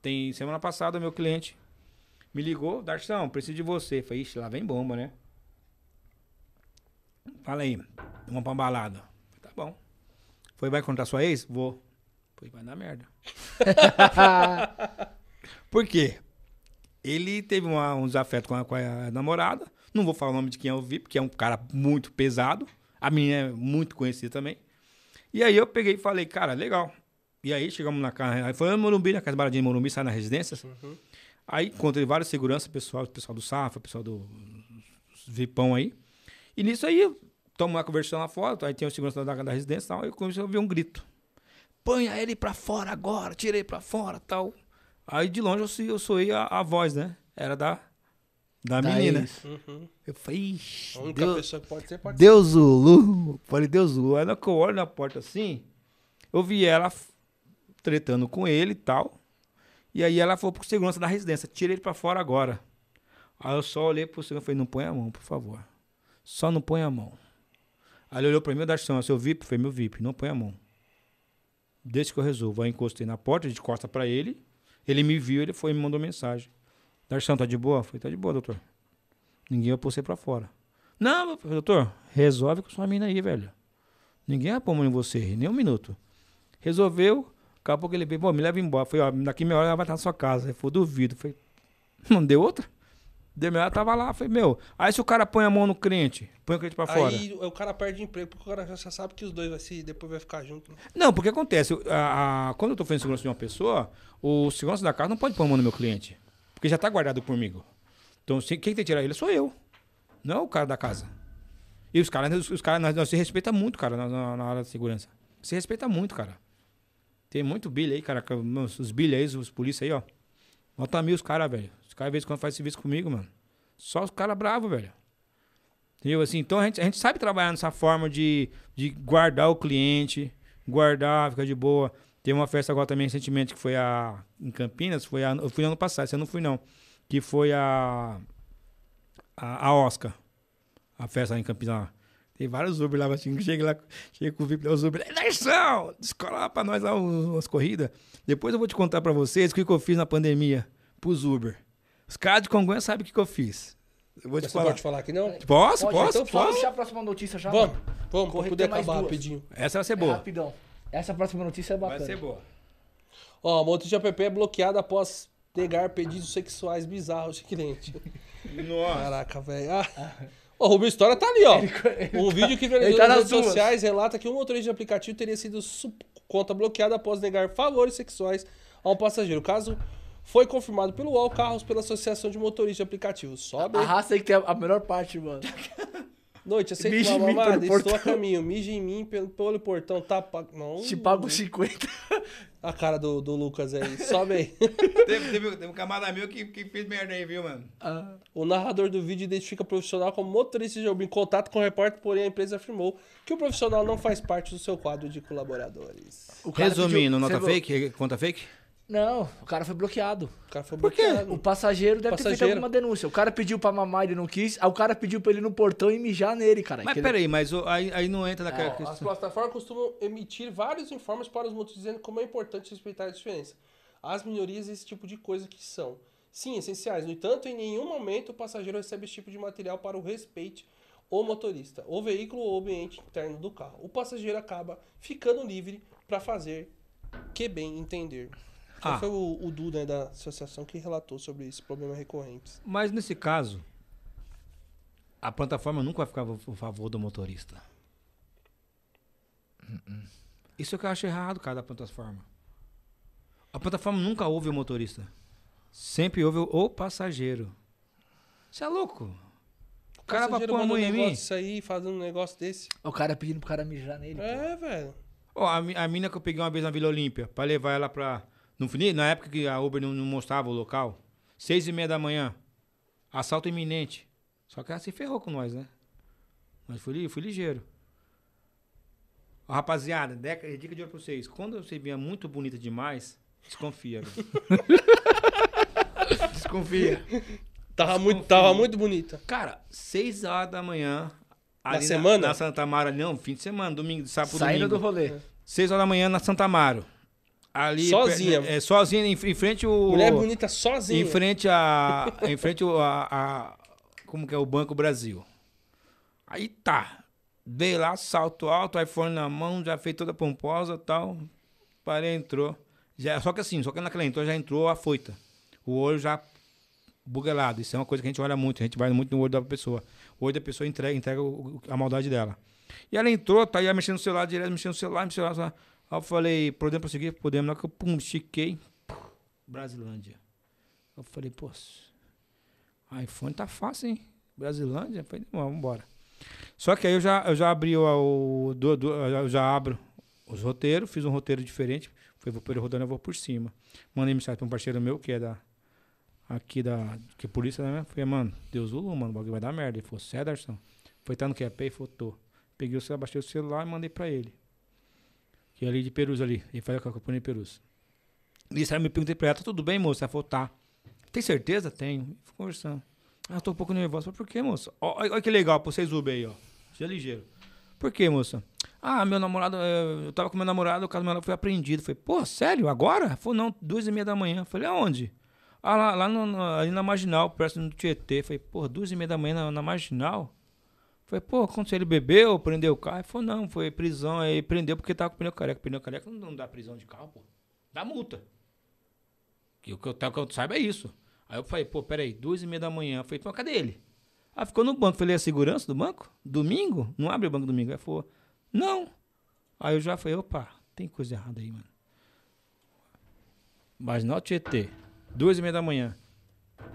tem semana passada meu cliente me ligou, Darção, preciso de você. Falei, ixi, lá vem bomba, né? Fala aí, vamos pra uma balada. Tá bom. Foi, vai encontrar sua ex? Vou. Foi, vai dar merda. Por quê? Ele teve uma- um desafeto com a, com a namorada. Não vou falar o nome de quem eu vi, porque é um cara muito pesado. A menina é muito conhecida também. E aí eu peguei e falei, cara, legal. E aí chegamos na casa. Aí foi no Morumbi, na casa baradinha de Morumbi, sai na residência. Uhum. Aí encontrei vários seguranças, pessoal, pessoal do Safra, pessoal do Vipão aí. E nisso aí, estamos lá conversando lá fora, aí tem o segurança da, da residência e tal, aí eu comecei a ouvir um grito. Ponha ele pra fora agora, tira ele pra fora tal. Aí de longe eu, eu soei a, a voz, né? Era da, da Tá menina. Uhum. Eu falei, "Ixi, A única Deus, pessoa que pode ser, pode Deus Zulu. Falei, Deus Zulu. Aí na que eu olho na porta assim, eu vi ela tretando com ele e tal. E aí ela falou pro segurança da residência, tira ele pra fora agora. Aí eu só olhei pro segurança e falei, não põe a mão, por favor. Só não põe a mão. Aí ele olhou pra mim, o Darção, seu VIP? Falei, meu VIP, não põe a mão. Deixa que eu resolvo. Aí encostei na porta, de costa pra ele. Ele me viu, ele foi e me mandou mensagem. Darção, tá de boa? Falei, tá de boa, doutor. Ninguém vai pôr você pra fora. Não, doutor, resolve com sua mina aí, velho. Ninguém vai pôr mão em você, nem um minuto. Resolveu, daqui a pouco ele veio, pô, me leva embora. Falei, ó, daqui meia hora ela vai estar na sua casa. Falou, duvido. Falei, não deu outra? Hora, tava lá. Falei, meu, aí se o cara põe a mão no crente, põe o crente pra fora. Aí o cara perde emprego, porque o cara já sabe que os dois vai se, depois vai ficar junto. né? Não, porque acontece, a, a- quando eu tô fazendo segurança de uma pessoa, o segurança da casa não pode pôr a mão no meu cliente. Porque já tá guardado comigo. Então, se- quem tem que tirar ele sou eu. Não é o cara da casa. E os caras, os, os caras, nós, nós se respeita muito, cara, na, na, área de segurança. Se respeita muito, cara. Tem muito bilha aí, cara. os bilha aí, os polícia aí, ó. Nota mil os caras, velho. Os caras, às vezes, quando faz serviço comigo, mano. Só os caras bravos, velho. Entendeu? Assim, então a gente, a gente sabe trabalhar nessa forma de, de guardar o cliente, guardar, ficar de boa. Teve uma festa agora também recentemente que foi a, em Campinas, foi a, eu fui ano passado, eu não fui não. Que foi a, a, a Oscar. A festa lá em Campinas. lá. Tem vários Uber lá, assim, chega lá, chega com o VIP, os Uber, Anderson, descola lá pra nós lá umas corridas. Depois eu vou te contar pra vocês o que, que eu fiz na pandemia pros Uber. Os caras de Congonha sabem o que, que eu fiz. Eu vou te Você falar. pode falar aqui não? Posso, Pode, posso, então posso. deixar a próxima notícia já. Vamos, mano. vamos, pra Correr poder tem mais acabar duas. rapidinho. Essa vai ser É boa. rapidão. Essa próxima notícia é Vai bacana. ser boa. Ó, a Moto app é bloqueada após negar pedidos sexuais bizarros de cliente. Nossa. Caraca, velho. Ah. Ó, o Rubio História tá ali, ó. Um vídeo que viralizou Ele tá nas redes duas. sociais relata que um motorista de aplicativo teria sido conta bloqueada após negar favores sexuais a um passageiro. O caso foi confirmado pelo UOL Carros pela Associação de Motoristas de Aplicativos. Sobe. A raça aí que tem a- a melhor parte, mano. Noite, aceita Mija uma em mim mamada? Estou a portão. caminho. Mija em mim pelo, pelo portão. Tá. Não. Te pago 50. A cara do, do Lucas aí. Sobe aí. Teve, teve, teve um camarada meu que, que fez merda aí, viu, mano? Ah, O narrador do vídeo identifica o profissional como motorista de Uber em contato com o repórter, porém a empresa afirmou que o profissional não faz parte do seu quadro de colaboradores. Resumindo, pediu- nota Você fake? Conta fake? Não, o cara foi bloqueado. O cara foi Por quê? O passageiro deve ter feito Passageiro. alguma denúncia. O cara pediu pra mamar, ele não quis. Aí o cara pediu pra ele ir no portão e mijar nele, cara. Mas Que ele- peraí, mas o- aí, aí não entra naquela as questão. plataformas costumam emitir vários informes para os motoristas dizendo como é importante respeitar a diferença. As minorias, esse tipo de coisa que são, sim, essenciais. No entanto, em nenhum momento o passageiro recebe esse tipo de material para o respeito o motorista, o veículo ou o ambiente interno do carro. O passageiro acaba ficando livre para fazer que bem entender. Ah. Foi o, o Du né, da associação que relatou sobre esse problema recorrente. Mas nesse caso, a plataforma nunca vai ficar a favor do motorista. Isso é que eu acho errado, cara, da plataforma. A plataforma nunca ouve o motorista. Sempre ouve o- passageiro. Você é louco? O cara vai pôr a mão um em negócio mim? disso aí, fazendo um negócio desse. O cara pedindo pro cara mijar nele. pô. É, velho. Ó, a, a mina que eu peguei uma vez na Vila Olímpia, pra levar ela pra. No, na época que a Uber não, não mostrava o local, seis e meia da manhã, assalto iminente. Só que ela se ferrou com nós, né? Mas fui, fui ligeiro. Ó, rapaziada, deca, dica de ouro pra vocês. Quando você vinha muito bonita demais, desconfia. desconfia. Tava muito, Desconfio. tava muito bonita. Cara, seis horas da manhã. Na semana? Na, Santa Mara, não, fim de semana, domingo, sábado, Saindo domingo. do rolê. 6 horas da manhã na Santa Amaro. Ali, Sozinha? É, sozinha, em, em frente o. Mulher bonita sozinha. Em frente a. em frente o, a, a- Como que é o Banco Brasil. Aí tá. Veio lá, salto alto, iPhone na mão, já fez toda pomposa e tal. Parei, entrou. Já, só que assim, só que naquela entrou, já entrou afoita. O olho já bugelado. Isso é uma coisa que a gente olha muito, a gente vai muito no olho da pessoa. O olho da pessoa entrega, entrega a maldade dela. E ela entrou, tá aí mexendo no celular direto, mexendo no celular, mexendo no celular. Aí eu falei, podemos prosseguir? Podemos. Hora que eu pum, estiquei, Brasilândia. Eu falei, pô, iPhone tá fácil, hein? Brasilândia? Eu falei, vamos embora. Só que aí eu já, eu já abri o. o do, do- eu já abro os roteiros, fiz um roteiro diferente. Foi vou pelo rodando, eu vou por cima. Mandei mensagem para um parceiro meu, que é da aqui da. Que polícia, né? Falei, mano, Deus o mano, o bagulho vai dar merda. Ele falou, Cederson. Foi, tá no QAP? Ele falou, tô. Peguei o celular, baixei o celular e mandei pra ele. É ali de Perus ali. Ele faz a companhia de Perus. E aí me perguntei pra ela, tá tudo bem, moça? Ela falou, tá. Tem certeza? Tenho. Fui conversando. Ah, tô um pouco nervosa. Falei, por que, moça? Olha que legal pra vocês Uber aí, ó. Seja ligeiro. Por que, moça? Ah, meu namorado, eh, eu tava com meu namorado, o caso dela foi apreendido. Falei, pô, sério? Agora? Falou, não, duas e meia da manhã. Falei, aonde? Ah, lá, lá no- ali na Marginal, perto do Tietê. Falei, pô, duas e meia da manhã na, na Marginal? Falei, pô, aconteceu, ele bebeu, prendeu o carro? Ele falou, não, foi prisão, aí prendeu porque tava com pneu careca. Pneu careca não, dá prisão de carro, pô. Dá multa. Que o que eu, que eu saiba é isso. Aí eu falei, pô, peraí, duas e meia da manhã. Eu falei, pô, cadê ele? Ah, ficou no banco. Falei, a segurança do banco? Domingo? Não abre o banco domingo. Aí falou, não. Aí eu já falei, opa, tem coisa errada aí, mano. Marginal Tietê, duas e meia da manhã.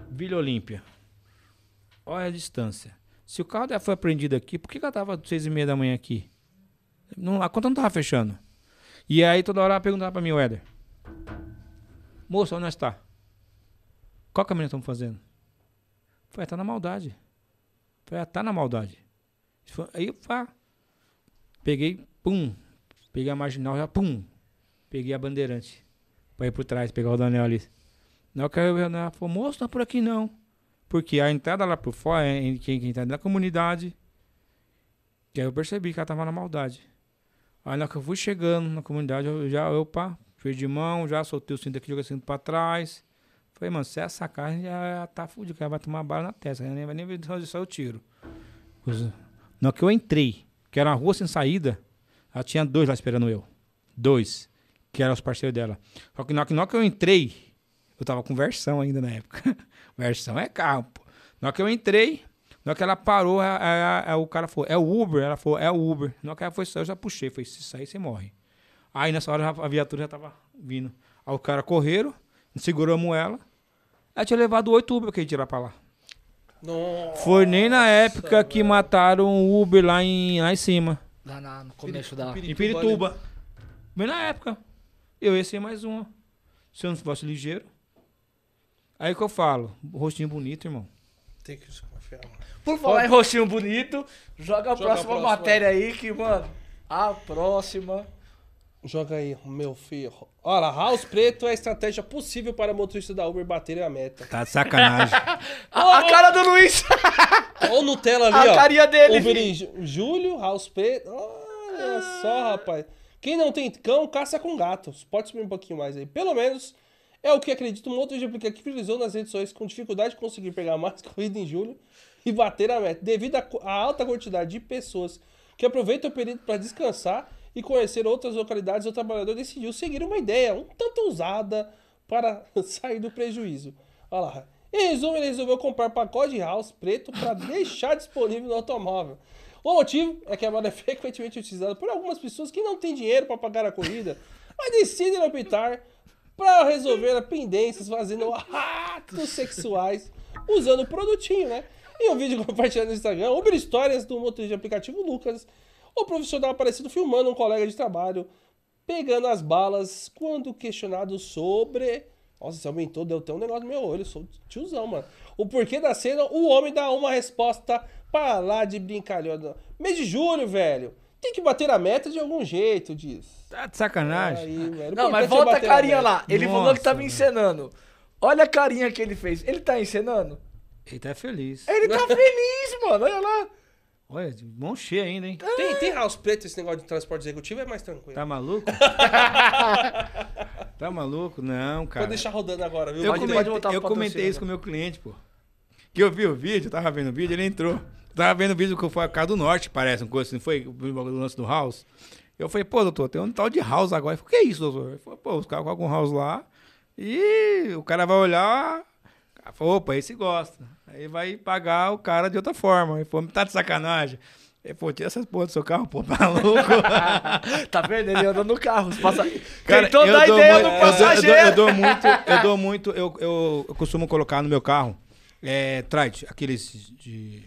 Vila Olímpia. Olha a distância. Se o carro dela foi apreendido aqui, por que, ela tava seis e meia da manhã aqui? Não, a conta não tava fechando. E aí toda hora ela perguntava pra mim, Éder. Moça, onde nós tá? Qual caminho estamos fazendo? Falei, tá na maldade. Falei, ah, tá na maldade. Aí pá. Peguei, pum. Peguei a marginal, já pum. Peguei a bandeirante. Pra ir por trás, pegar o Daniel ali. Na hora que eu ela falou, moço, não é por aqui não. Porque a entrada lá por fora, é em- quem, quem tá da comunidade. Que aí eu percebi que ela tava na maldade. Aí na que eu fui chegando na comunidade, eu já, fui de mão, já soltei o cinto aqui, joguei o cinto pra trás. Falei, mano, se essa carne já tá fudido, que ela vai tomar bala na testa, nem vai nem ver saiu o tiro. Na hora que eu entrei, que era uma rua sem saída, ela tinha dois lá esperando eu. Dois, que eram os parceiros dela. Só que na na que eu entrei, eu tava com versão ainda na época. versão é carro, pô. Na hora que eu entrei, na hora que ela parou, a- a- a- o cara falou, é o Uber? Ela falou, é o Uber. Na hora que ela foi sair, eu já puxei. Falei, se sair, você morre. Aí nessa hora a viatura já tava vindo. Aí o cara correram, seguramos ela. Ela tinha levado oito Uber que ia tirar pra lá. Nossa. Foi nem na época que mataram o Uber lá em, lá em cima. Lá na- no começo da. Pirituba, Em Pirituba. Bem na época. Eu ia ser mais uma. Se eu não fosse ligeiro. Aí que eu falo, rostinho bonito, irmão. Tem que desconfiar, mano. Por falar em rostinho bonito, joga a Joga a próxima próxima matéria aí que, mano. A próxima. Joga aí, meu filho. Olha, House Preto é a estratégia possível para motorista da Uber baterem a meta. Tá de sacanagem. A, a cara do Luiz! Olha o Nutella ali, A ó. carinha dele, Uber em Júlio, House Preto. Olha só, rapaz. Quem não tem cão, caça com gatos. Pode subir um pouquinho mais aí. Pelo menos é o que acredito um outro aplicativo que utilizou nas sociais com dificuldade de conseguir pegar mais corrida em julho e bater a meta. Devido à alta quantidade de pessoas que aproveitam o período para descansar e conhecer outras localidades, o trabalhador decidiu seguir uma ideia um tanto ousada para sair do prejuízo. Olha lá. Em resumo, ele resolveu comprar pacote de house preto para deixar disponível no automóvel. O motivo é que a moda é frequentemente utilizada por algumas pessoas que não têm dinheiro para pagar a corrida, mas decidem optar para resolver as pendências fazendo atos sexuais usando produtinho, né? Em um vídeo compartilhado no Instagram, Uber Histórias do motorista de aplicativo Lucas, o profissional aparecido filmando um colega de trabalho pegando as balas quando questionado sobre. Nossa, isso aumentou, deu até um negócio no meu olho, eu sou tiozão, mano. O porquê da cena, o homem dá uma resposta para lá de brincalhão. Mês de julho, velho. Tem que bater a meta de algum jeito, diz. Tá de sacanagem. Aí, Não, mas volta a carinha meta. lá. Ele falou que Nossa, tava encenando. Olha a carinha que ele fez. Ele tá encenando? Ele tá feliz. Ele tá feliz, mano. Olha lá. Olha, de mão cheia ainda, hein? Tem, tem house preto esse negócio de transporte executivo, é mais tranquilo. Tá maluco? tá maluco? Não, cara. Vou deixar rodando agora, viu? Eu, Pode- comentei, pode eu comentei isso com o meu cliente, pô. Que eu vi o vídeo, eu tava vendo o vídeo, ele entrou. Tava vendo o vídeo que foi a casa do norte, parece, uma coisa assim, foi o lance do house. Eu falei, pô, doutor, tem um tal de house agora. Ele falou, que é isso, doutor? Ele falou, pô, os caras colocam um house lá e o cara vai olhar. O cara falou, opa, esse gosta. Aí vai pagar o cara de outra forma. Ele falou, tá de sacanagem. Ele falou, tira essas porra do seu carro, pô, maluco. Tá vendo? Ele anda no carro. Passa... Cara, Tentou eu dar dou ideia muito- do eu dou- eu dou- passageiro. Eu dou, muito, eu dou muito, eu, eu, eu costumo colocar no meu carro, é, trite, aqueles de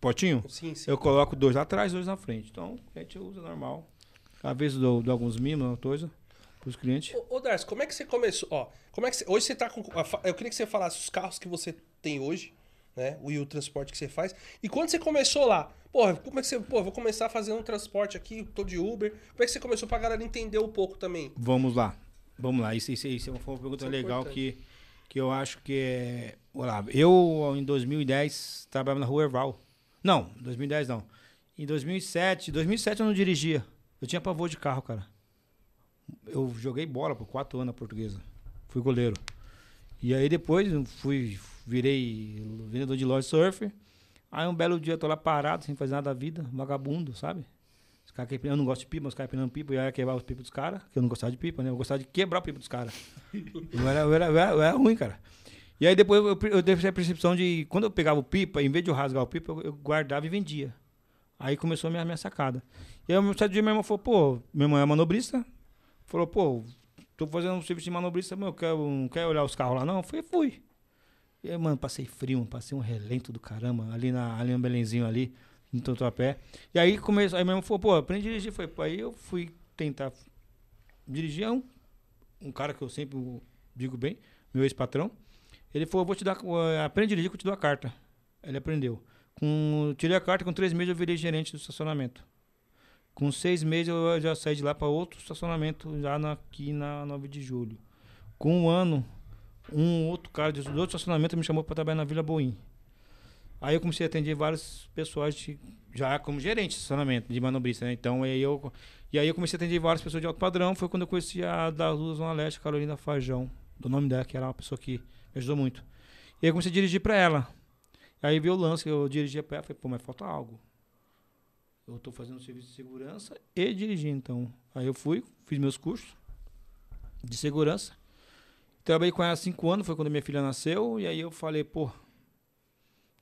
potinho, Sim, sim. eu coloco dois lá atrás, dois na frente. Então, a gente usa normal. Às vezes dou, dou alguns mimos, uma coisa. pros clientes. Ô, ô Darcy, como é que você começou? Ó, como é que você, hoje você tá com. Eu queria que você falasse os carros que você tem hoje, né? O, e o transporte que você faz. E quando você começou lá, porra, como é que você. Pô, vou começar a fazer um transporte aqui, tô de Uber. Como é que você começou pra galera entender um pouco também? Vamos lá. Vamos lá. Isso, isso, isso foi uma pergunta Isso é legal que, que eu acho que é. Olá, eu em 2010 trabalhava na Rua Erval. Não, 2010 não. Em 2007, 2007 eu não dirigia. Eu tinha pavor de carro, cara. Eu joguei bola por quatro anos na portuguesa. Fui goleiro. E aí depois fui, virei vendedor de loja surf. Aí um belo dia eu tô lá parado, sem fazer nada da vida, vagabundo, sabe? Os caras que- eu não gosto de pipa, os caras empinando pipa, eu ia quebrar os pipas dos caras, que eu não gostava de pipa, né? Eu gostava de quebrar o pipa dos caras. Eu era, eu, era, eu, era, eu era ruim, cara. E aí depois eu, eu tive a percepção de, quando eu pegava o pipa, em vez de eu rasgar o pipa, eu, eu guardava e vendia. Aí começou a minha, minha sacada. E aí, um certo dia, meu irmão falou, pô, meu irmão é manobrista, falou, pô, tô fazendo um serviço de manobrista, meu, quer, não quer olhar os carros lá não? Eu falei, fui. E aí, mano, passei frio, passei um relento do caramba, ali, na, ali no Belenzinho ali, no Tatuapé. E aí começou, aí meu irmão falou, pô, aprende a dirigir. Foi, aí eu fui tentar dirigir, é um, um cara que eu sempre digo bem, meu ex-patrão. Ele falou, vou te dar, eh, aprende a dirigir que eu te dou a carta. Ele aprendeu. Com, tirei a carta, com três meses eu virei gerente do estacionamento. Com seis meses eu já saí de lá para outro estacionamento, já na, aqui na 9 de julho. Com um ano, um outro cara de outro estacionamento me chamou para trabalhar na Vila Boim. Aí eu comecei a atender vários pessoas de- já como gerente de estacionamento, de manobrista, né? Então aí eu e aí eu comecei a atender várias pessoas de alto padrão, foi quando eu conheci a da Luz Zona Leste, Carolina Fajão, do nome dela, que era uma pessoa que me ajudou muito. E aí eu comecei a dirigir para ela. Aí veio o lance, eu dirigia para ela, falei, pô, mas falta algo. Eu tô fazendo serviço de segurança e dirigir, então. Aí eu fui, fiz meus cursos de segurança. Trabalhei com ela há cinco anos, foi quando minha filha nasceu, e aí eu falei, pô,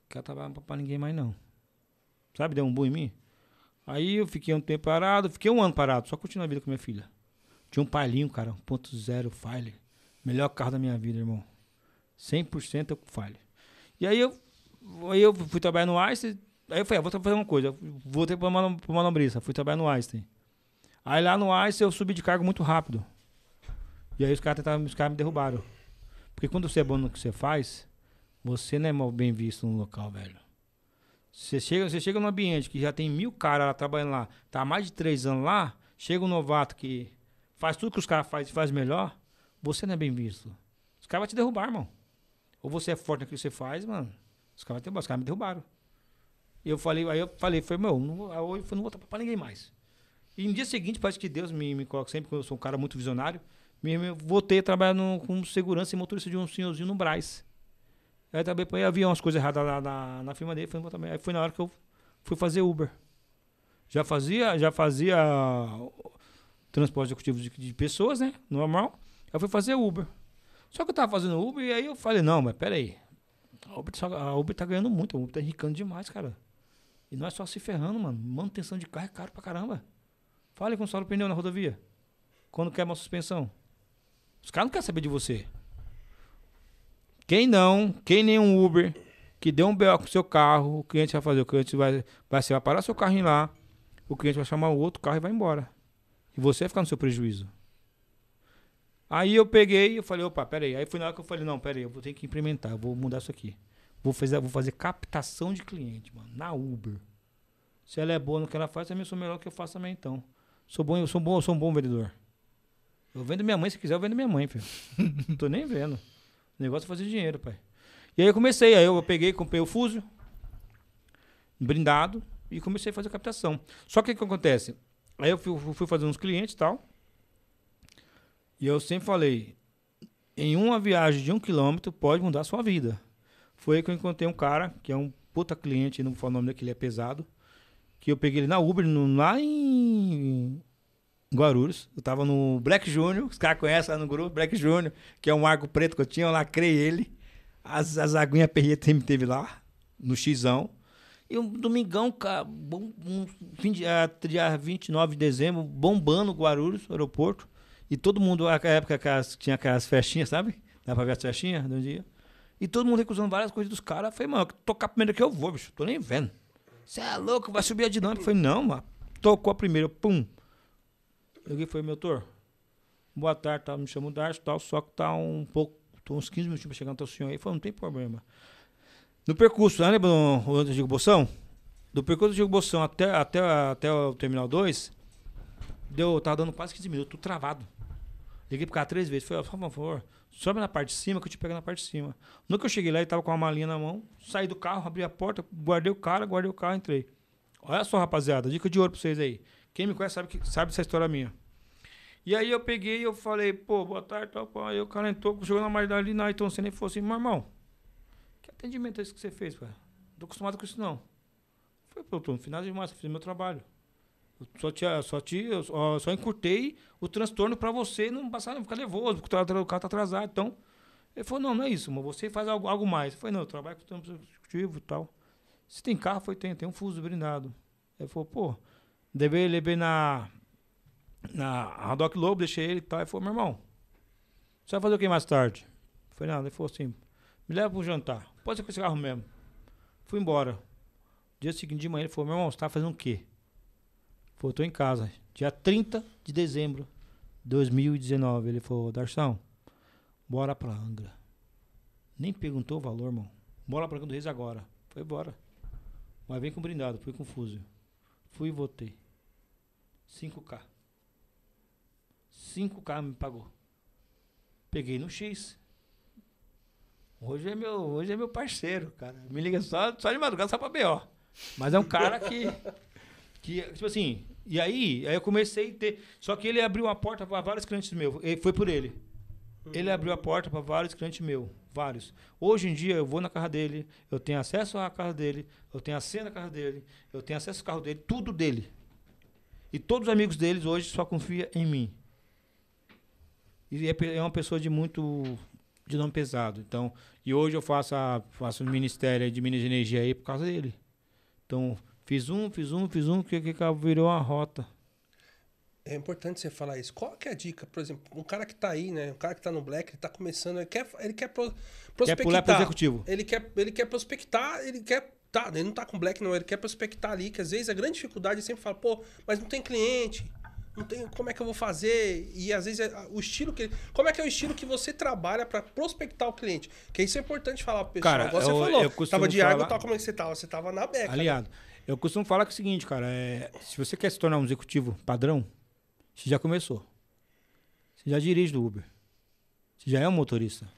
quero trabalhar pra ninguém mais não. Sabe, deu um boom em mim. Aí eu fiquei um tempo parado, fiquei um ano parado, só continuei a vida com minha filha. Tinha um palhinho, cara, 1.0 File. Melhor carro da minha vida, irmão. 100% eu File. E aí eu, aí eu fui trabalhar no Einstein, aí eu falei, ah, vou fazer uma coisa, voltei para o manobrista, fui trabalhar no Einstein. Aí lá no Einstein eu subi de cargo muito rápido. E aí os caras tentavam, os caras me derrubaram. Porque quando você é bom no que você faz, você não é mal bem visto no local, velho. Você chega, você chega num ambiente que já tem mil caras lá trabalhando lá, tá há mais de três anos lá, chega um novato que faz tudo que os caras fazem e faz melhor, você não é bem visto. Os caras vão te derrubar, irmão. Ou você é forte naquilo que você faz, mano. Os caras te os caras me derrubaram. Eu falei, aí eu falei, foi, meu, não, aí eu não vou tapar pra ninguém mais. E no dia seguinte, parece que Deus me, me coloca sempre, porque eu sou um cara muito visionário, me, me voltei a trabalhar no, com segurança e motorista de um senhorzinho no Braz. Aí também havia umas coisas erradas lá na, na firma dele, vou também. Aí foi na hora que eu fui fazer Uber. Já fazia, já fazia transporte executivo de, de pessoas, né? Normal. Aí fui fazer Uber. Só que eu tava fazendo Uber e aí eu falei, não, mas peraí. A Uber, só- a Uber tá ganhando muito, a Uber tá enricando demais, cara. E não é só se ferrando, mano. Manutenção de carro é caro pra caramba. Fale com o pneu na rodovia. Quando quer uma suspensão. Os caras não querem saber de você. Quem não, quem nem um Uber, que deu um BO com o seu carro, o cliente vai fazer, o cliente vai, vai, você vai parar seu carrinho lá, o cliente vai chamar o outro carro e vai embora. E você vai ficar no seu prejuízo. Aí eu peguei e falei, opa, peraí. Aí foi na hora que eu falei, não, peraí, eu vou ter que implementar, eu vou mudar isso aqui. Vou fazer, vou fazer captação de cliente, mano, na Uber. Se ela é boa no que ela faz, também sou melhor que eu faço também, então. Sou bom, eu sou bom, eu sou um bom vendedor. Eu vendo minha mãe, se quiser, eu vendo minha mãe, filho. Não tô nem vendo. O negócio é fazer dinheiro, pai. E aí eu comecei, aí eu peguei, comprei o Fuso, brindado, e comecei a fazer captação. Só que o que acontece? Aí eu fui, fui fazer uns clientes e tal. E eu sempre falei, em uma viagem de um quilômetro pode mudar a sua vida. Foi aí que eu encontrei um cara, que é um puta cliente, não vou falar o nome dele, ele é pesado. Que eu peguei ele na Uber, no- lá em Guarulhos. Eu tava no Black Júnior, os caras conhecem lá no grupo, Black Júnior, que é um arco preto que eu tinha, eu lacrei ele. As, as aguinhas perretas me teve lá, no Xão. E um domingão, cara, bom, um fim de, ah, dia 29 de dezembro, bombando Guarulhos, aeroporto. E todo mundo, naquela época, tinha aquelas festinhas, sabe? Dá pra ver as festinhas do dia. E todo mundo recusando várias coisas dos caras. Falei, mano, tocar primeiro que eu vou, bicho. Tô nem vendo. Você é louco, vai subir a dinâmica. Falei, não, mano. Tocou a primeira, pum. Eu falei, meu motor. boa tarde, tá, me chamo Darcio, tal, só que tá um pouco, tô uns 15 minutos pra chegar até o senhor aí. Ele falou, não tem problema. No percurso, né, lembra o antigo Bolsão? Do percurso do Diego Bolsão até, até, até o Terminal 2, deu, tava dando quase 15 minutos, tudo travado. Liguei pro cara três vezes, falei, por favor, sobe na parte de cima que eu te pego na parte de cima. No que eu cheguei lá, ele tava com uma malinha na mão, saí do carro, abri a porta, guardei o cara, guardei o carro, entrei. Olha só, rapaziada, dica de ouro pra vocês aí. Quem me conhece sabe, que, sabe essa história minha. E aí eu peguei e eu falei, pô, boa tarde, tal, pô. Aí o cara entrou, jogou na margem ali na Ayrton Senna e falou assim, meu irmão, que atendimento é esse que você fez, cara? Não tô acostumado com isso não. Eu falei, pô, tô no final de março, fiz meu trabalho. Eu só, te, só, te, eu só, só encurtei o transtorno pra você não passar, não ficar nervoso, porque o cara tá atrasado. Então, ele falou, não, não é isso, mas você faz algo, algo mais. Eu falei, não, eu trabalho com o executivo e tal. Se tem carro, foi, tem, tem um fuso blindado. Ele falou, pô, levei, levei na, na Radoc Lobo, deixei ele e tal. Ele falou, meu irmão, você vai fazer o que mais tarde? Eu falei, nada. Ele falou assim, me leva pro jantar. Pode ser com esse carro mesmo. Fui embora. Dia seguinte de manhã ele falou, meu irmão, você tá fazendo o quê? Falou, tô em casa. Dia 30 de dezembro de 2019. Ele falou, Darção, bora pra Angra. Nem perguntou o valor, irmão. Bora pra Angra do Reis agora. Foi embora. Mas vem com brindado, fui confuso. Fui e votei. 5K. 5K me pagou. Peguei no X. Hoje é meu, hoje é meu parceiro, cara. Me liga só, só de madrugada, só pra B.O. Mas é um cara que. que tipo assim. E aí, aí eu comecei a ter. Só que ele abriu uma porta para vários clientes meus. Foi por ele. Ele abriu a porta para vários clientes meus. Vários. Hoje em dia eu vou na casa dele, eu tenho acesso à casa dele, eu tenho acesso à casa dele, eu tenho acesso ao carro dele, tudo dele. E todos os amigos deles hoje só confiam em mim. E é, é uma pessoa de muito de nome pesado. Então, e hoje eu faço a faço o ministério de Minas de Energia aí por causa dele. Então, fiz um, fiz um, fiz um, que, que virou uma rota. É importante você falar isso. Qual que é a dica? Por exemplo, um cara que está aí, né? Um cara que está no Black, ele está começando, ele quer, ele quer pro, prospectar. Quer pular pro executivo. Ele quer, ele quer prospectar, ele quer. Tá, ele não está com Black, não, ele quer prospectar ali, que às vezes a grande dificuldade é sempre fala, pô, mas não tem cliente. Não tem, como é que eu vou fazer? E às vezes é, o estilo que. Como é que é o estilo que você trabalha para prospectar o cliente? Que isso é importante falar pro pessoal. Cara, Igual você eu, falou. eu tava de água, falar- tal, como é que você tava? Você tava na beca. Aliado. Eu costumo falar que é o seguinte, cara, é, se você quer se tornar um executivo padrão, você já começou. Você já dirige do Uber. Você já é um motorista.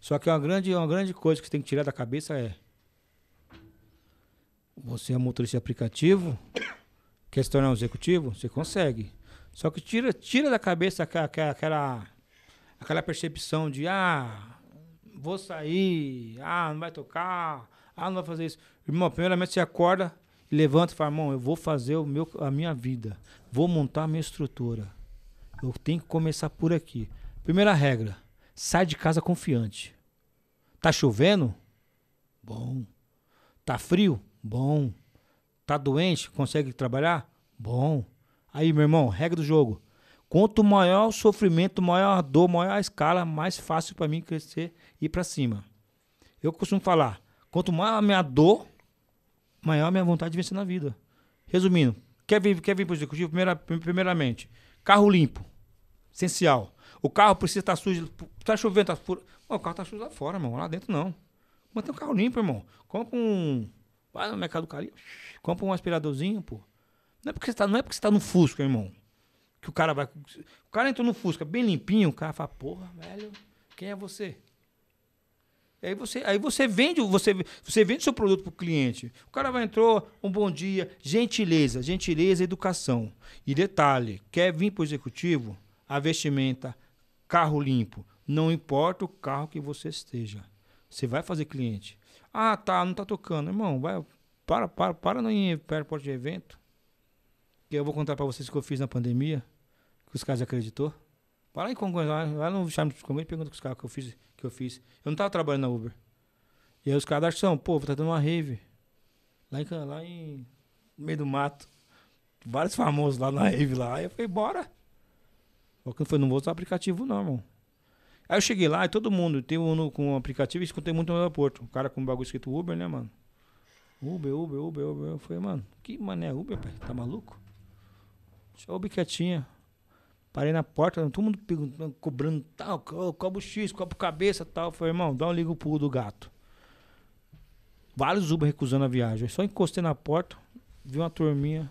Só que uma grande, uma grande coisa que você tem que tirar da cabeça é você é motorista de aplicativo, quer se tornar um executivo, você consegue. Só que tira, tira da cabeça aquela, aquela- aquela, percepção de ah, vou sair, ah, não vai tocar, ah, não vai fazer isso. Irmão, primeiramente você acorda levanta e fala, irmão, eu vou fazer o meu, a minha vida, vou montar a minha estrutura. Eu tenho que começar por aqui. Primeira regra, sai de casa confiante. Tá chovendo? Bom. Tá frio? Bom. Tá doente? Consegue trabalhar? Bom. Aí, meu irmão, regra do jogo. Quanto maior o sofrimento, maior a dor, maior a escala, mais fácil para mim crescer e ir para cima. Eu costumo falar, quanto maior a minha dor, maior a minha vontade de vencer na vida. Resumindo, quer vir, quer vir para o executivo? Primeira, primeiramente, carro limpo, essencial. O carro precisa estar sujo, tá chovendo, tá fura. Pô, o carro tá sujo lá fora, irmão, lá dentro não. Mantém o carro limpo, irmão. Compra um, vai no mercado do carinho, compra um aspiradorzinho, pô. Não é porque você tá, não é porque você tá no Fusca, irmão. Que o cara vai. O cara entrou no Fusca bem limpinho, o cara fala, porra, velho, quem é você? E aí você, aí você vende, você, você vende seu produto pro cliente. O cara vai entrou, um bom dia, gentileza, gentileza, educação. E detalhe, quer vir pro executivo? A vestimenta, carro limpo. Não importa o carro que você esteja. Você vai fazer cliente. Ah, tá, não tá tocando. Irmão, vai, para, para, para no aeroporto de evento. Que eu vou contar para vocês o que eu fiz na pandemia. Que os caras acreditou. Para lá em Congonhas, lá, no Charme dos Congonhas, pergunta com os caras que eu fiz. Que eu fiz. Eu não tava trabalhando na Uber. E aí os caras acham, pô, tá dando uma rave. Lá em, lá em meio do mato. Vários famosos lá na rave lá. Aí eu falei, bora. Só que eu falei, não vou usar aplicativo não, irmão. Aí eu cheguei lá e todo mundo tem um com um aplicativo e escutei muito no aeroporto. O cara com um bagulho escrito Uber, né, mano? Uber, Uber, Uber, Uber. Eu falei, mano, que mané Uber, pai? Tá maluco? Deixa Uber quietinha. Parei na porta, todo mundo perguntando, cobrando tal, co- cobo X, cobo cabeça tal. Eu Falei, irmão, dá um liga o pulo do gato. Vários Uber recusando a viagem. Eu só encostei na porta, vi uma turminha.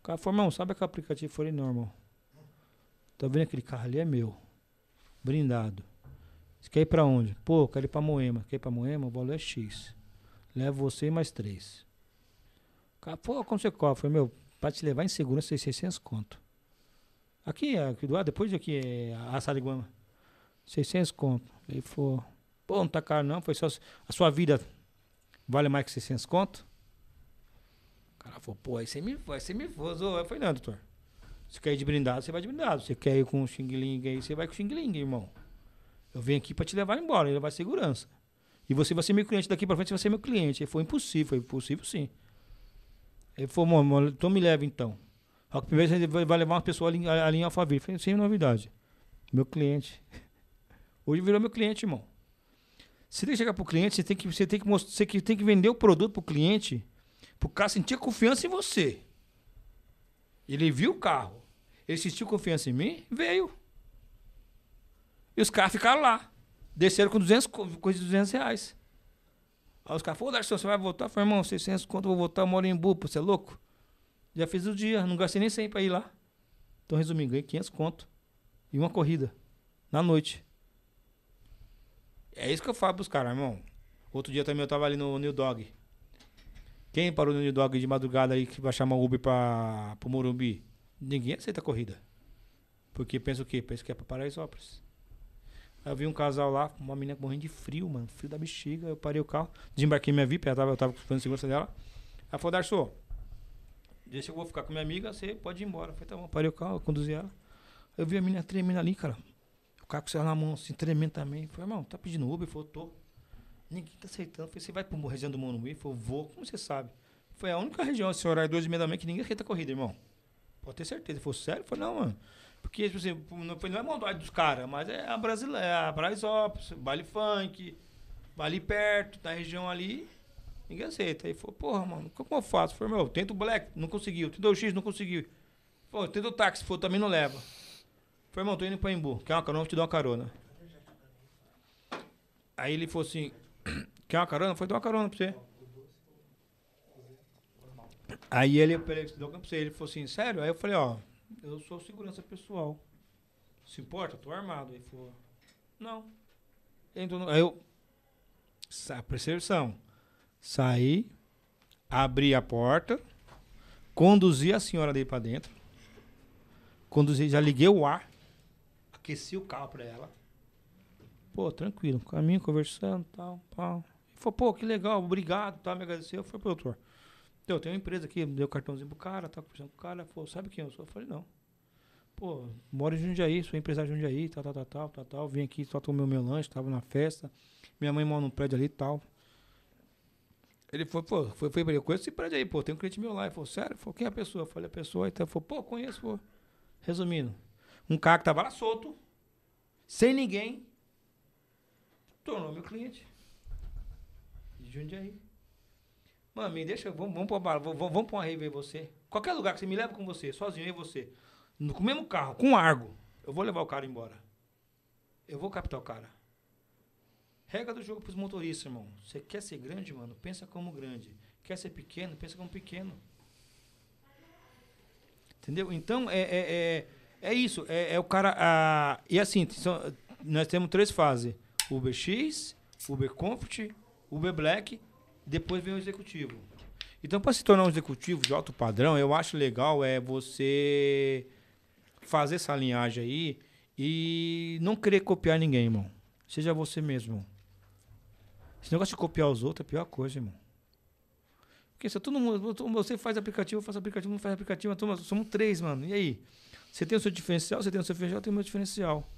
O cara falou, irmão, sabe aquele aplicativo? Eu falei, não, irmão. Tá vendo aquele carro ali? É meu. Brindado. Você quer ir pra onde? Pô, quero ir pra Moema. Quer ir pra Moema? O valor é X. Levo você e mais três. Cara, pô, como você cobra? Falei, meu, pra te levar em segurança, é 600 conto. Aqui, aqui do lado, depois de aqui é a Sariguama. 600 conto. Ele falou, pô, não tá caro não, foi só a sua vida vale mais que 600 conto? O cara falou, pô, aí você me, aí você me vozou. Eu falei, não, doutor. Você quer ir de blindado, você vai de blindado. Você quer ir com o Xing Ling aí, você vai com o Xing Ling, irmão. Eu venho aqui pra te levar embora, levar segurança. E você vai ser meu cliente daqui pra frente, você vai ser meu cliente. Ele falou, impossível. Foi impossível sim. Ele falou, "Mano, então me leva então. Só que primeiro você vai levar uma pessoa ali, ali em Alphaville. Falei, sem novidade. Meu cliente. Hoje virou meu cliente, irmão. Você tem que chegar pro cliente, você tem que, você tem que, mostrar, você tem que vender o produto pro cliente, pro cara sentir confiança em você. Ele viu o carro, ele sentiu confiança em mim, veio. E os caras ficaram lá. Desceram com 200, co- coisa de 200 reais. Aí os caras falaram, ô Darcy, você vai voltar? Eu falei, irmão, 600 conto, eu vou voltar, eu moro em Bupa, você é louco? Já fiz o dia, não gastei nem 100 pra ir lá. Então, resumindo, ganhei 500 conto. E uma corrida. Na noite. É isso que eu falo pros caras, irmão. Outro dia também eu tava ali no New Dog. Quem parou no New Dog de madrugada aí que vai chamar o Uber pra, pro Morumbi? Ninguém aceita a corrida. Porque pensa o quê? Pensa que é pra Paraisópolis. Aí eu vi um casal lá, uma menina morrendo de frio, mano. Frio da bexiga. Eu parei o carro, desembarquei minha VIP, ela tava, eu tava fazendo segurança dela. Ela falou, Darçô, deixa eu vou ficar com minha amiga, você pode ir embora. Eu falei, tá bom, parei o carro, eu conduzi ela. Eu vi a menina tremendo ali, cara. O carro com o celular na mão, assim, tremendo também. Eu falei, irmão, tá pedindo Uber? Falou, tô. Ninguém tá aceitando. Eu falei, você vai pro região do Morumbi? Ele falou, vou. Como você sabe? Foi a única região, esse horário, dois e meia da manhã, que ninguém aceita corrida, irmão. Pode ter certeza. Ele falou, sério? Falei, não, mano. Porque, tipo assim, não, foi- não é maldade dos caras, mas é a brasileira, é a Paraisópolis, baile funk, baile perto, da região ali, ninguém aceita. Aí falou, porra, mano, como eu faço? Falei, meu, tenta o Black, não conseguiu. Tenta o X, não conseguiu. Pô, tenta o táxi, falou, também não leva. Falei, irmão, tô indo pra Embu, quer uma carona, vou te dar uma carona. Aí ele falou assim, quer uma carona? Foi dar uma carona pra você. Aí ele, deu pra você, ele falou assim, sério? Aí eu falei, ó, eu sou segurança pessoal. Se importa? Tô armado. Ele falou, não. Ele entrou no- Aí eu, sa- percepção, saí, abri a porta, conduzi a senhora dele pra dentro, conduzi, já liguei o ar, aqueci o carro pra ela. Pô, tranquilo, caminho, conversando, tal, pau. Ele falou, pô, que legal, obrigado, tá, me agradeceu. Eu falei, doutor, eu tenho uma empresa aqui, deu cartãozinho pro cara, tá conversando com o cara, falou, sabe quem eu sou? Eu falei, não. Pô, moro em Jundiaí, sou empresário de Jundiaí, tal, tal, tal, tal, tal, tal. Vim aqui, só tomei o meu lanche, tava na festa. Minha mãe mora num prédio ali e tal. Ele foi, pô, foi, foi, eu conheço esse prédio aí, pô, tem um cliente meu lá. Ele falou, sério? Falou, quem é a pessoa? Eu falei, a pessoa. Então, falou, pô, conheço, pô. Resumindo, um cara que tava lá solto, sem ninguém, tornou meu cliente. De Jundiaí. Mano, me deixa, vamos, vamos pra bala, vamos, vamos pra uma rave aí você. Qualquer lugar que você me leva com você, sozinho, e você. No, com o mesmo carro, com argo. Eu vou levar o cara embora. Eu vou captar o cara. Regra do jogo pros motoristas, irmão. Você quer ser grande, mano? Pensa como grande. Quer ser pequeno? Pensa como pequeno. Entendeu? Então, é, é, é, é isso. É, é o cara. ah, e assim, são- nós temos três fases: Uber X, Uber Comfort, Uber Black, depois vem o executivo. Então, para se tornar um executivo de alto padrão, eu acho legal é você fazer essa linhagem aí e não querer copiar ninguém, irmão. Seja você mesmo. Esse negócio de copiar os outros é a pior coisa, irmão. Porque se todo mundo, você faz aplicativo, eu faço aplicativo, não faz aplicativo, turma, somos três, mano. E aí? Você tem o seu diferencial, você tem o seu diferencial, eu tenho o meu diferencial.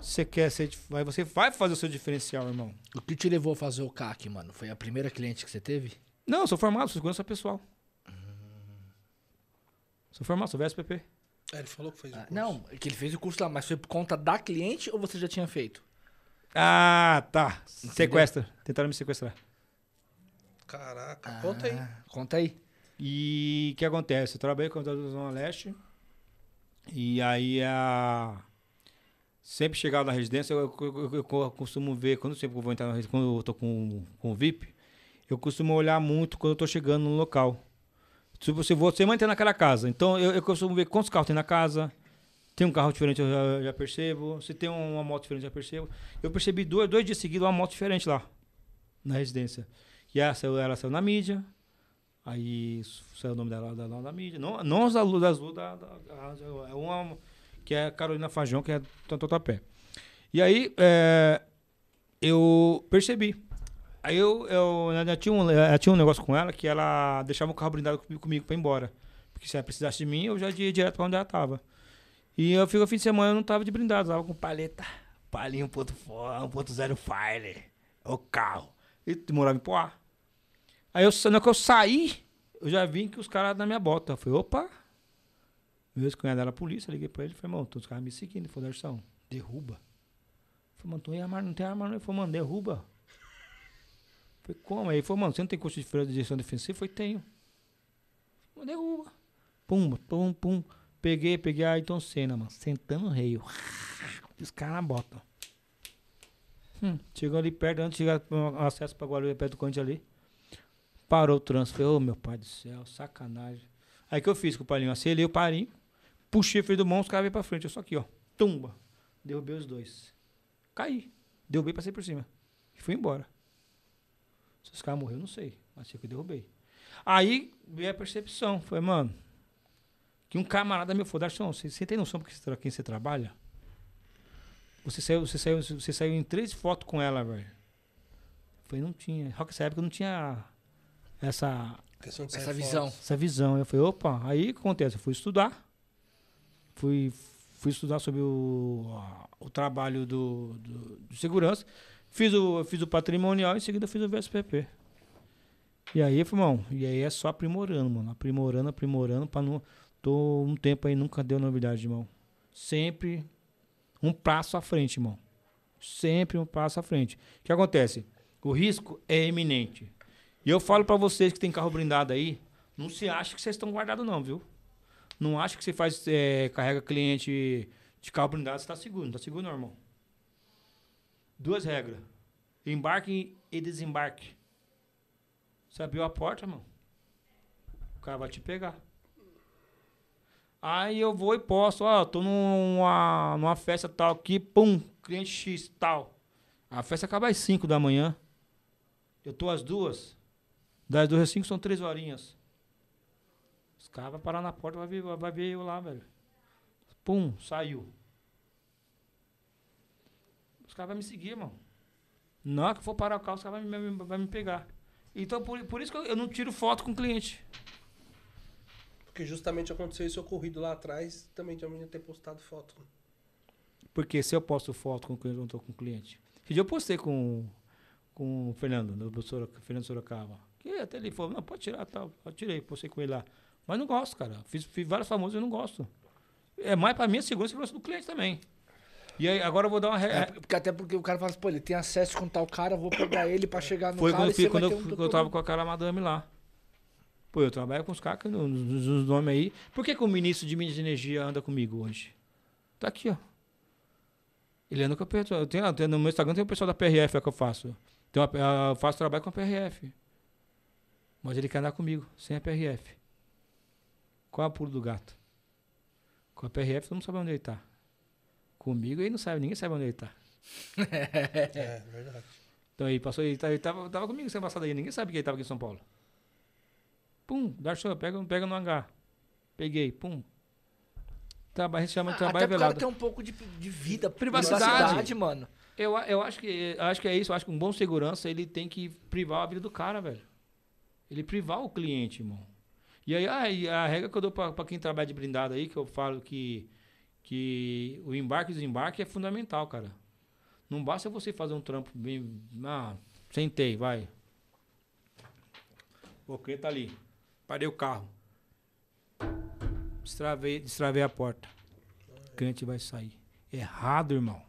Você quer ser, aí você vai fazer o seu diferencial, irmão. O que te levou a fazer o CAC, mano? Foi a primeira cliente que você teve? Não, eu sou formado, sou segurança pessoal. Sou formado, sou VSPP. É, ele falou que fez o Ah, curso. não, é que ele fez o curso lá, mas foi por conta da cliente ou você já tinha feito? Ah, tá. Sequestra. Tentaram me sequestrar. Caraca, conta aí. Ah, Conta aí. E o que acontece? Eu trabalhei com a da Zona Leste. E aí a. Sempre chegava na residência, eu, eu- eu- eu costumo ver, quando sempre vou entrar na residência, quando eu tô com, com VIP, eu costumo olhar muito quando eu tô chegando no local. Se você você manter naquela casa. Então eu, eu costumo ver quantos carros tem na casa. Tem um carro diferente, eu já, já percebo. Se tem uma moto diferente, eu já percebo. Eu percebi dois, dois dias seguidos uma moto diferente lá, na residência. E saiu, ela saiu na mídia. Aí saiu o nome dela da, da, da mídia. Não, não as azul, azul da, da, a- é uma que é a Carolina Fajão, que é do Tatuapé. E aí é, eu percebi. Aí eu, eu, eu tinha um, eu tinha um negócio com ela que ela deixava o carro blindado comigo, pra ir embora. Porque se ela precisasse de mim, eu já ia direto pra onde ela tava. E eu fico fim de semana, eu não tava de blindado, tava com paleta. Palinho 1.0 1.0 Fire. O carro. E morava em Poá. Aí eu, na que eu saí, eu já vi que os caras na minha bota. Eu falei, opa. Meu ex-cunhado era a polícia, liguei pra ele e falei, mano, tem os caras me seguindo. Ele falou, Darção, derruba. Eu falei, mano, arma, não tem arma não. Ele falou, mano, derruba. Eu falei, como? Aí ele falou, mano, você não tem curso de freio de direção defensiva? Eu falei, tenho. Mano, derruba. Pum, pum, pum. Peguei, peguei a Ayrton Senna, mano, sentando no reio. Os caras botam. Hum, chegou ali perto, antes de chegar acesso pra Guarulhos, perto do Conde ali. Parou o trânsito. Falei, ô meu pai do céu, sacanagem. Aí que eu fiz com o palinho? Acelei o parinho, puxei o freio do mão, os caras veio pra frente. Eu só aqui, ó. Tumba. Derrubei os dois. Caí. Derrubei, passei por cima. E fui embora. Se os caras morreram, não sei. Mas sei que eu derrubei. Aí veio a percepção. Falei, mano, que um camarada meu falou, Darson, você, você tem noção tra- quem você trabalha? Você saiu, você saiu, você saiu em três fotos com ela, velho. Falei, não tinha. Rock essa época eu não tinha essa, Essa visão. essa visão. Eu falei, opa, aí o que acontece? Eu fui estudar. Fui, fui estudar sobre o, o trabalho do, do, do segurança. Fiz o, fiz o patrimonial e em seguida fiz o VSPP. E aí, irmão, e aí é só aprimorando, mano. Aprimorando, aprimorando, pra não. Tô um tempo aí, nunca deu novidade, irmão. Sempre um passo à frente, irmão. Sempre um passo à frente. O que acontece? O risco é iminente. E eu falo pra vocês que tem carro blindado aí, não se acha que vocês estão guardados não, viu? Não acha que você faz, é, carrega cliente de carro blindado, você tá seguro. Não tá seguro irmão. Duas regras. Embarque e desembarque. Você abriu a porta, irmão. O cara vai te pegar. Aí eu vou e posto, ó, tô numa, numa festa tal aqui, pum, cliente X tal. A festa acaba às 5 da manhã. Eu tô às duas. Das duas às 5 são três horinhas. Os caras vão parar na porta, vai ver, vai ver eu lá, velho. Pum, saiu. Os caras vão me seguir, irmão. Na hora que eu for parar o carro, os caras vão me, vai me pegar. Então, por, por isso que eu, eu não tiro foto com o cliente. Porque justamente aconteceu isso ocorrido lá atrás, também já ia ter postado foto. Porque se eu posto foto com o cliente, eu não tô com o cliente. Esse dia eu postei com, com o Fernando, do Fernando Sorocaba. Que até ele falou, não, pode tirar, tal. Eu tirei, postei com ele lá. Mas não gosto, cara. Fiz, fiz vários famosos e não gosto. É mais pra minha segurança e segurança do cliente também. E aí, agora eu vou dar uma... re- É, porque, até porque o cara fala assim, pô, ele tem acesso com tal cara, vou pegar ele pra chegar no Foi cara quando, e você quando vai eu, um quando eu tava com a cara madame lá. Pô, eu trabalho com os caras, que no- nos, nos nomes aí. Por que, que o ministro de Minas de Energia anda comigo hoje? Tá aqui, ó. Ele anda com a pessoa. Eu tenho, eu tenho- no meu Instagram tem o pessoal da PRF é que eu faço. Tem uma- eu faço trabalho com a PRF. Mas ele quer andar comigo, sem a PRF. Qual é o pulo do gato? Com a PRF, todo mundo sabe onde ele tá. Comigo ele não sabe, ninguém sabe onde ele tá. É, verdade. Então aí passou, ele, tá- ele tava, tava comigo semana passada aí, ninguém sabe que ele tava aqui em São Paulo. Pum, Darcy, pega, pega no hangar. Peguei, pum. Trabalho, a gente chama de Ah, trabalho Até velado. ter um pouco de, de vida, Privacidade. privacidade, mano. Eu, eu acho que acho que é isso, eu acho que um bom segurança ele tem que privar a vida do cara, velho. Ele privar o cliente, irmão. E aí ah, e a regra que eu dou pra quem trabalha de blindado aí, que eu falo que, que o embarque e desembarque é fundamental, cara. Não basta você fazer um trampo bem. Ah, sentei, vai. Cliente tá ali. Parei o carro. Destravei, destravei a porta. O cliente vai sair. Errado, irmão.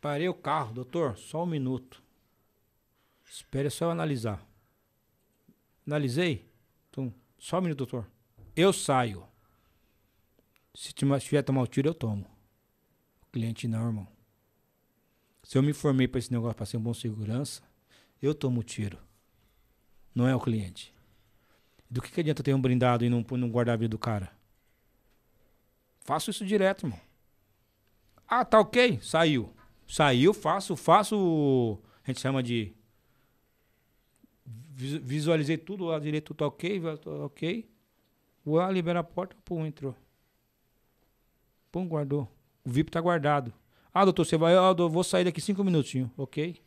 Parei o carro, doutor, só um minuto. Espere só eu analisar. Então, só um minuto, doutor. Eu saio. Se tiver tomar o tiro, eu tomo. O cliente não, irmão. Se eu me formei pra esse negócio pra ser um bom segurança, eu tomo o tiro. Não é o cliente. Do que, que adianta ter um brindado e não, não guardar a vida do cara? Faço isso direto, irmão. Ah, tá ok? Saiu. Saiu, faço, faço. A gente chama de. Vis- Visualizei tudo lá direito, tudo tá ok, vai- tá ok. Ué, libera a porta, pum, entrou. Pum, guardou. O VIP tá guardado. Ah, doutor, você vai. Ah, eu vou sair daqui cinco minutinhos. Ok.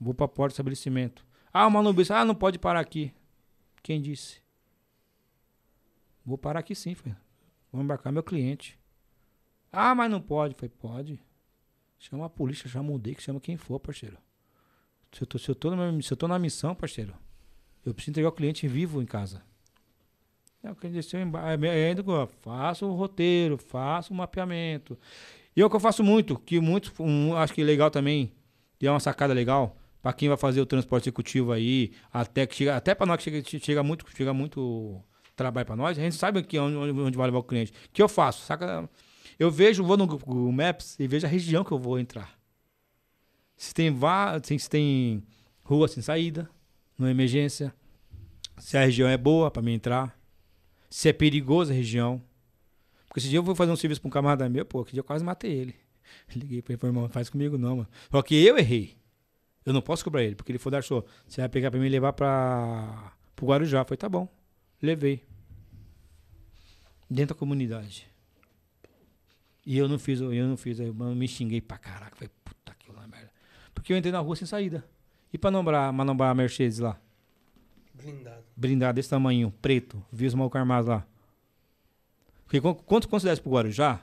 Vou pra porta do estabelecimento. Ah, o manubista. Ah, não pode parar aqui. Quem disse? Vou parar aqui sim, filho. Vou embarcar meu cliente. Ah, mas não pode. Falei, pode. Chama a polícia, chama o DEIC, chama quem for, parceiro. Se eu, tô, se, eu tô na, se eu tô na missão, parceiro, eu preciso entregar o cliente vivo em casa. É o que deixou embaixo. É, ainda que eu faço o roteiro, faço o mapeamento. E é o que eu faço muito, que muito, um, acho que legal também, e é uma sacada legal, para quem vai fazer o transporte executivo aí, até que chega, até para nós que chega, chega muito, chega muito trabalho para nós, a gente sabe onde, onde onde vai levar o cliente. O que eu faço? Saca? Eu vejo, vou no Google Maps e vejo a região que eu vou entrar. Se tem, vá, se tem rua sem saída, não é emergência. Se a região é boa para mim entrar. Se é perigosa a região. Porque esse dia eu vou fazer um serviço para um camarada meu, pô, que dia eu quase matei ele. Liguei para ele, falei, irmão, faz comigo não, mano. Só que eu errei. Eu não posso cobrar ele, porque ele foi dar show. Você vai pegar para mim e levar para o Guarujá. Eu falei, tá bom. Levei. Dentro da comunidade. E eu não fiz, eu não fiz, eu me xinguei pra caraca. Falei, puta que lá, merda. Porque eu entrei na rua sem saída. E pra nombrar, manobrar a Mercedes lá? Blindado. Blindado desse tamanho, preto. Vi os malucos armados lá. Porque qu- quanto desce pro Guarujá,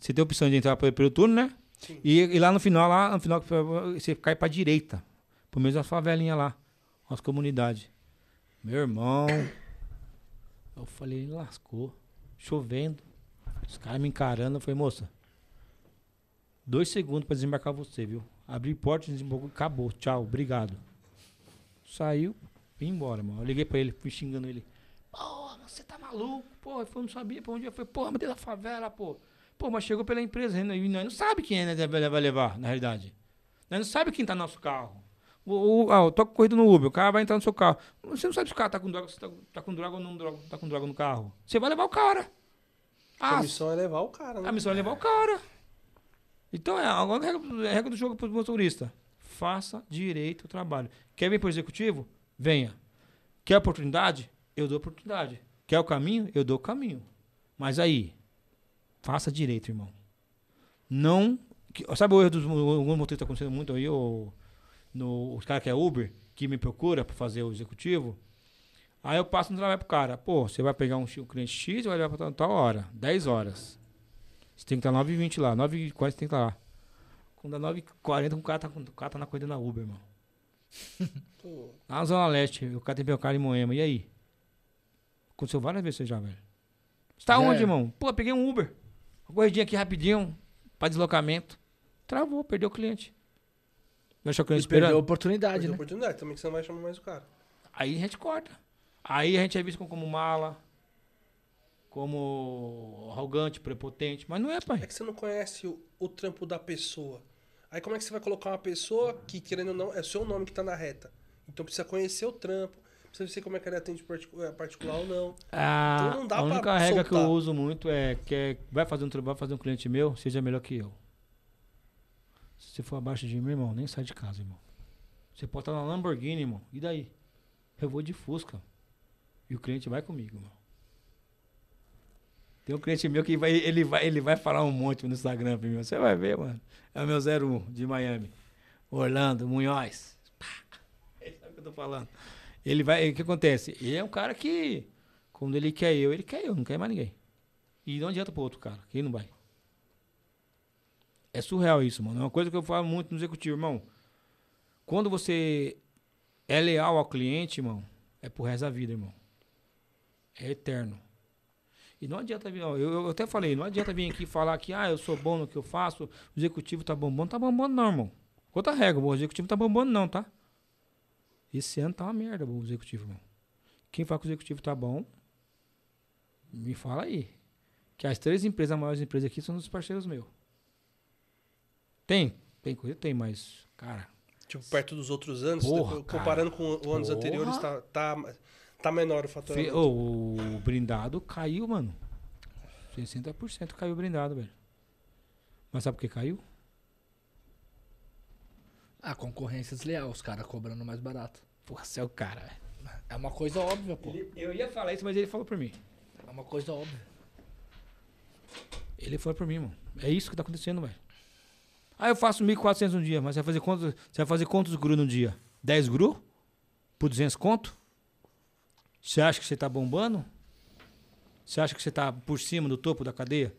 você tem a opção de entrar pelo, pelo turno, né? Sim. E, e lá no final, lá no final, você cai pra direita. Pelo menos as favelinhas lá. As comunidades. Meu irmão. Eu falei, lascou. Chovendo. Os caras me encarando. Eu falei, moça. Dois segundos pra desembarcar você, viu? Abri porta, desembarcou, acabou. Tchau, obrigado. Saiu, vim embora, mano. Eu liguei pra ele, fui xingando ele. Porra, você tá maluco? Pô, eu não sabia pra onde eu fui. Porra, mas da favela, pô. Pô, mas chegou pela empresa. E nós não sabe quem é, né, vai levar, na realidade. Nós não sabe quem tá no nosso carro. O, o, ah, eu tô correndo no Uber, o cara vai entrar no seu carro. Você não sabe se o cara tá com droga, se tá, tá com droga ou não droga, tá com droga no carro. Você vai levar o cara. a Ah, missão é levar o cara, né? a missão é levar o cara. Então é a regra, do jogo para o motorista. Faça direito o trabalho. Quer vir para o executivo? Venha. Quer oportunidade? Eu dou oportunidade. Quer o caminho? Eu dou o caminho. Mas aí, faça direito, irmão. Não. que- sabe o erro dos motoristas acontecendo muito aí? O, no, os caras que é Uber, que me procura para fazer o executivo. Aí eu passo no trabalho pro cara. Pô, você vai pegar um, um cliente X e vai levar para tal, tal hora. 10 horas. Você tem que estar 9h20 lá. 9h40 você tem que estar lá. Quando dá 9h40, o cara tá, o cara tá na corrida na Uber, irmão. Na Zona Leste, o cara tem meu cara em Moema. E aí? Aconteceu várias vezes já, velho. Você tá Já onde, irmão? Pô, peguei um Uber. Uma corridinha aqui rapidinho, pra deslocamento. Travou, perdeu o cliente. Deixou o cliente E perdeu a esperando. oportunidade, perdeu né? oportunidade também que você não vai chamar mais o cara. Aí a gente corta. Aí a gente é visto como mala, como arrogante, prepotente. Mas não é, pai. É que você não conhece o, o trampo da pessoa. Aí como é que você vai colocar uma pessoa que, querendo ou não, é o seu nome que tá na reta? Então precisa conhecer o trampo, precisa ver como é que ele atende eh, particular ou não. A, Então não dá a única regra que eu soltar. uso muito é que é, vai fazer um trabalho, vai fazer um cliente meu, seja melhor que eu. Se você for abaixo de mim, irmão, nem sai de casa, irmão. Você pode estar na Lamborghini, irmão. E daí? Eu vou de Fusca. E o cliente vai comigo, irmão. Tem um cliente meu que vai, ele vai, ele vai falar um monte no Instagram pra mim. Você vai ver, mano. É o meu 01 de Miami. Orlando, Munhoz. Ele sabe o que eu tô falando. Ele vai. O que acontece? Ele é um cara que. Quando ele quer eu, ele quer eu, não quer mais ninguém. E não adianta pro outro cara, que ele não vai. É surreal isso, mano. É uma coisa que eu falo muito no executivo, irmão. Quando você é leal ao cliente, irmão, é pro resto da vida, irmão. É eterno. E não adianta vir, ó, eu, eu até falei, não adianta vir aqui falar que, ah, eu sou bom no que eu faço, o executivo tá bombando. Tá bombando não, irmão. Outra regra, o executivo tá bombando não, tá? Esse ano tá uma merda o executivo, irmão. Quem fala que o executivo tá bom, me fala aí. que as três empresas, as maiores empresas aqui, são dos parceiros meus. Tem, tem coisa, tem, mas, cara, Tipo, perto dos outros anos, Porra, comparando com os anos Porra. anteriores, tá, tá, tá menor o fe- faturamento. ô, o brindado caiu, mano. 60% caiu o brindado, velho. Mas sabe por que caiu? A concorrência desleal, os caras cobrando mais barato. Porra, você é o cara, velho. É uma coisa óbvia, pô. Eu ia falar isso, mas ele falou por mim. É uma coisa óbvia. Ele foi por mim, mano. É isso que tá acontecendo, velho. Ah, eu faço 1.400 no dia, mas você vai fazer quantos, você vai fazer quantos gru no dia? 10 gru? Por 200 conto? Você acha que você tá bombando? Você acha que você tá por cima do topo da cadeia?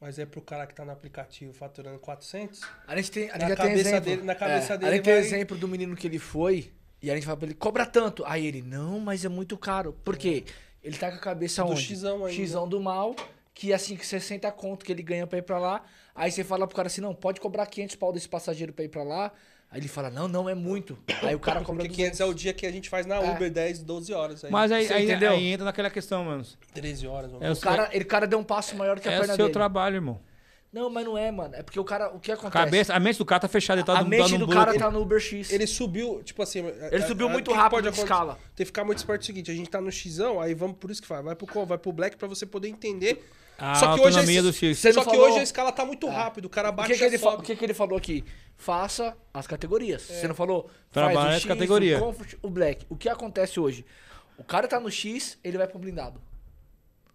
Mas é pro cara que tá no aplicativo faturando 400, A gente tem, a gente Na já tem cabeça exemplo. dele- na cabeça É, dele A gente tem vai- exemplo do menino que ele foi e a gente fala pra ele, cobra tanto. Aí ele, não, mas é muito caro. Por quê? Ele tá com a cabeça Do onde? xizão ainda. Xizão do mal, que assim, que 60 conto que ele ganha pra ir pra lá. Aí você fala pro cara assim, não, pode cobrar 500 pau desse passageiro pra ir pra lá. Aí ele fala, não, não, é muito. Aí o cara cobra porque 500 é 200. o dia que a gente faz na É. Uber 10, 12 horas. Aí, Mas aí, Você aí, entendeu? aí entra naquela questão, mano. 13 horas. É o, O cara, ele cara deu um passo maior que a é o perna seu dele. trabalho, irmão. Não, mas não é, mano. É porque o cara, o que A, acontece? cabeça, a mente do cara tá fechada. Ele tá a no- mente do cara tá no Uber X. Ele subiu, tipo assim... Ele subiu muito o que rápido pode de escala. Tem que ficar muito esperto é o seguinte, a gente tá no Xão, aí vamos por isso que faz, vai pro, co- vai pro Black pra você poder entender. A Só que hoje autonomia esse- do X. Só não que falou- hoje a escala tá muito rápido, o cara O bate que, que, ele fa- sobe. o que, que ele falou aqui? Faça as categorias. Você não falou? Trabalha faz o as X, categorias. O Comfort, o Black. O que acontece hoje? O cara tá no X, ele vai pro blindado.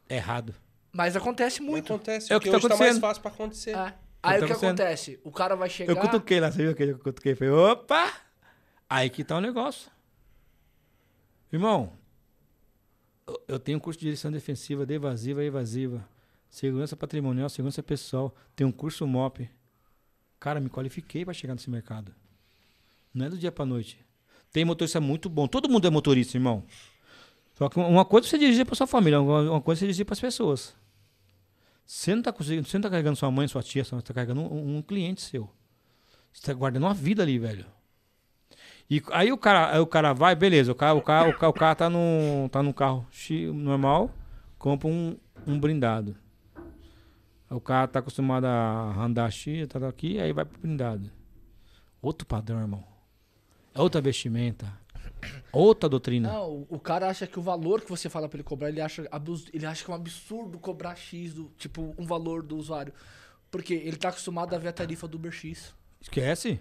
Errado. Mas acontece Não muito. acontece, É o que porque tá hoje tá mais acontecendo. fácil pra acontecer. É. Aí tá o que acontecendo. acontece? O cara vai chegar. Eu cutuquei lá, você viu que eu cutuquei? Falei, opa! Aí que tá o negócio. Irmão, eu- eu tenho um curso de direção defensiva, de evasiva e evasiva. Segurança patrimonial, segurança pessoal. Tenho um curso MOP. Cara, me qualifiquei pra chegar nesse mercado. Não é do dia pra noite. Tem motorista muito bom. Todo mundo é motorista, irmão. Só que uma coisa é você dirigir pra sua família, uma coisa é você dirigir pras pessoas. Você não tá conseguindo, você não tá carregando sua mãe, sua tia, você tá carregando um, um cliente seu. Você tá guardando uma vida ali, velho. E aí o cara, aí o cara vai, beleza, o cara, o cara, o cara, o cara tá num, tá num carro normal, compra um, um blindado. O cara tá acostumado a andar X, tá aqui, aí vai pro blindado. Outro padrão, irmão. É outra vestimenta. Outra doutrina. Não, o- cara acha que o valor que você fala pra ele cobrar, ele acha, ele acha que é um absurdo cobrar X, do, tipo, um valor do usuário. Porque ele tá acostumado a ver a tarifa do Uber X. Esquece.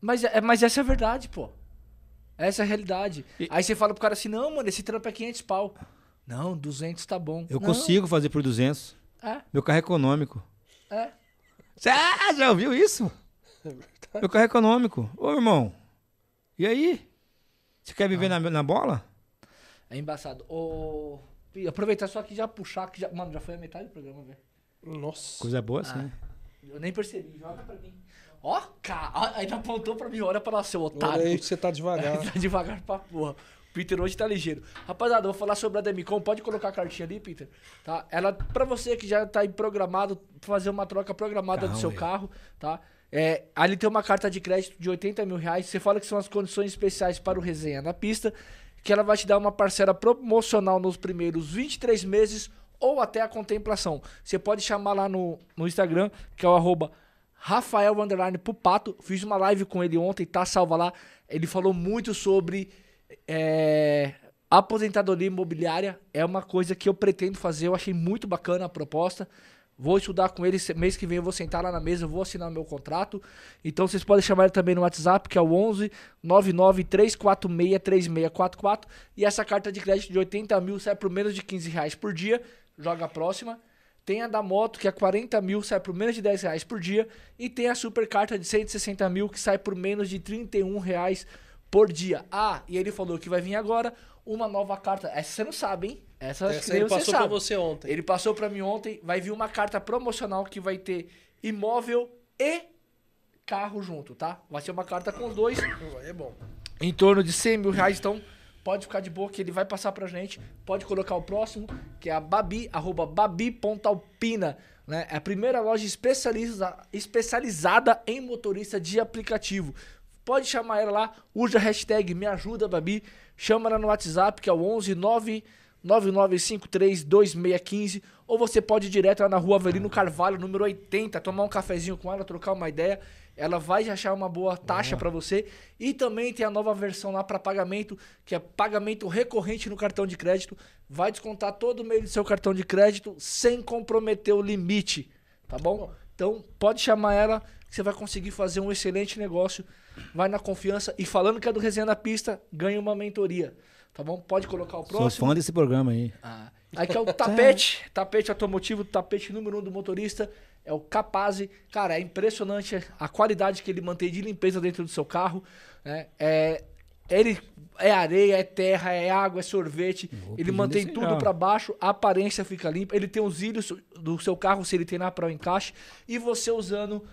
Mas, é, mas essa é a verdade, pô. Essa é a realidade. E- Aí você fala pro cara assim, não, mano, esse trampo é 500 pau. Não, 200 tá bom. Eu Não, consigo fazer por 200. É, Meu carro é econômico. é. Cê- Ah, já ouviu isso? Meu carro é econômico. Ô, irmão. E aí? Você quer viver na, na bola? É embaçado. Ô, aproveitar só que já puxar, que já... Mano, já foi a metade do programa, velho. Nossa. Coisa boa, assim. Ah. Eu nem percebi, joga pra mim. Ó, cara, ainda apontou pra mim, olha pra lá, seu Olha otário. aí que você tá devagar. tá devagar pra porra. Peter hoje tá ligeiro. Rapaziada, eu vou falar sobre a Demicon. Pode colocar a cartinha ali, Peter. Tá? Ela, pra você que já tá aí programado, fazer uma troca programada do Carrão, seu velho. carro, tá? É, ali tem uma carta de crédito de 80 mil reais. Você fala que são as condições especiais para o resenha na pista, que ela vai te dar uma parcela promocional nos primeiros 23 meses ou até a contemplação. Você pode chamar lá no, no Instagram, que é o arroba Rafael Pupato. Fiz uma live com ele ontem, tá salva lá. Ele falou muito sobre é, aposentadoria imobiliária. É uma coisa que eu pretendo fazer. Eu achei muito bacana a proposta. Vou estudar com ele. Mês que vem eu vou sentar lá na mesa, vou assinar meu contrato. Então vocês podem chamar ele também no WhatsApp, que é o 11 99 346 3644. E essa carta de crédito de 80 mil sai por menos de 15 reais por dia. Joga a próxima. Tem a da moto, que é 40 mil, sai por menos de 10 reais por dia. E tem a super carta de 160 mil, que sai por menos de 31 reais por dia. Ah, e ele falou que vai vir agora uma nova carta. Essa você não sabe, hein? Essa, acho que Essa nem ele você passou pra você ontem. Ele passou pra mim ontem. Vai vir uma carta promocional que vai ter imóvel e carro junto, tá? Vai ser uma carta com os dois É bom. em torno de 100 mil reais. Então, pode ficar de boa que ele vai passar pra gente. Pode colocar o próximo, que é a Babi, arroba babi.alpina. Né? É a primeira loja especializa, especializada em motorista de aplicativo. Pode chamar ela lá, usa a hashtag Me Ajuda Babi. Chama ela no WhatsApp, que é o 11 99532615 ou você pode ir direto lá na rua Avelino Carvalho, número 80, tomar um cafezinho com ela, trocar uma ideia. Ela vai achar uma boa taxa para você. E também tem a nova versão lá para pagamento, que é pagamento recorrente no cartão de crédito. Vai descontar todo o meio do seu cartão de crédito sem comprometer o limite, tá bom? Então pode chamar ela que você vai conseguir fazer um excelente negócio. Vai na confiança e falando que é do Resenha na Pista, ganha uma mentoria. Tá bom? Pode colocar o Sou próximo. fã desse programa aí. Ah, aqui é o tapete, tapete automotivo, tapete número um do motorista, é o Capaz. Cara, é impressionante a qualidade que ele mantém de limpeza dentro do seu carro. Né? É, ele é areia, é terra, é água, é sorvete. ele mantém tudo para baixo, a aparência fica limpa. Ele tem os ilhos do seu carro, se ele tem lá para o encaixe. E você usando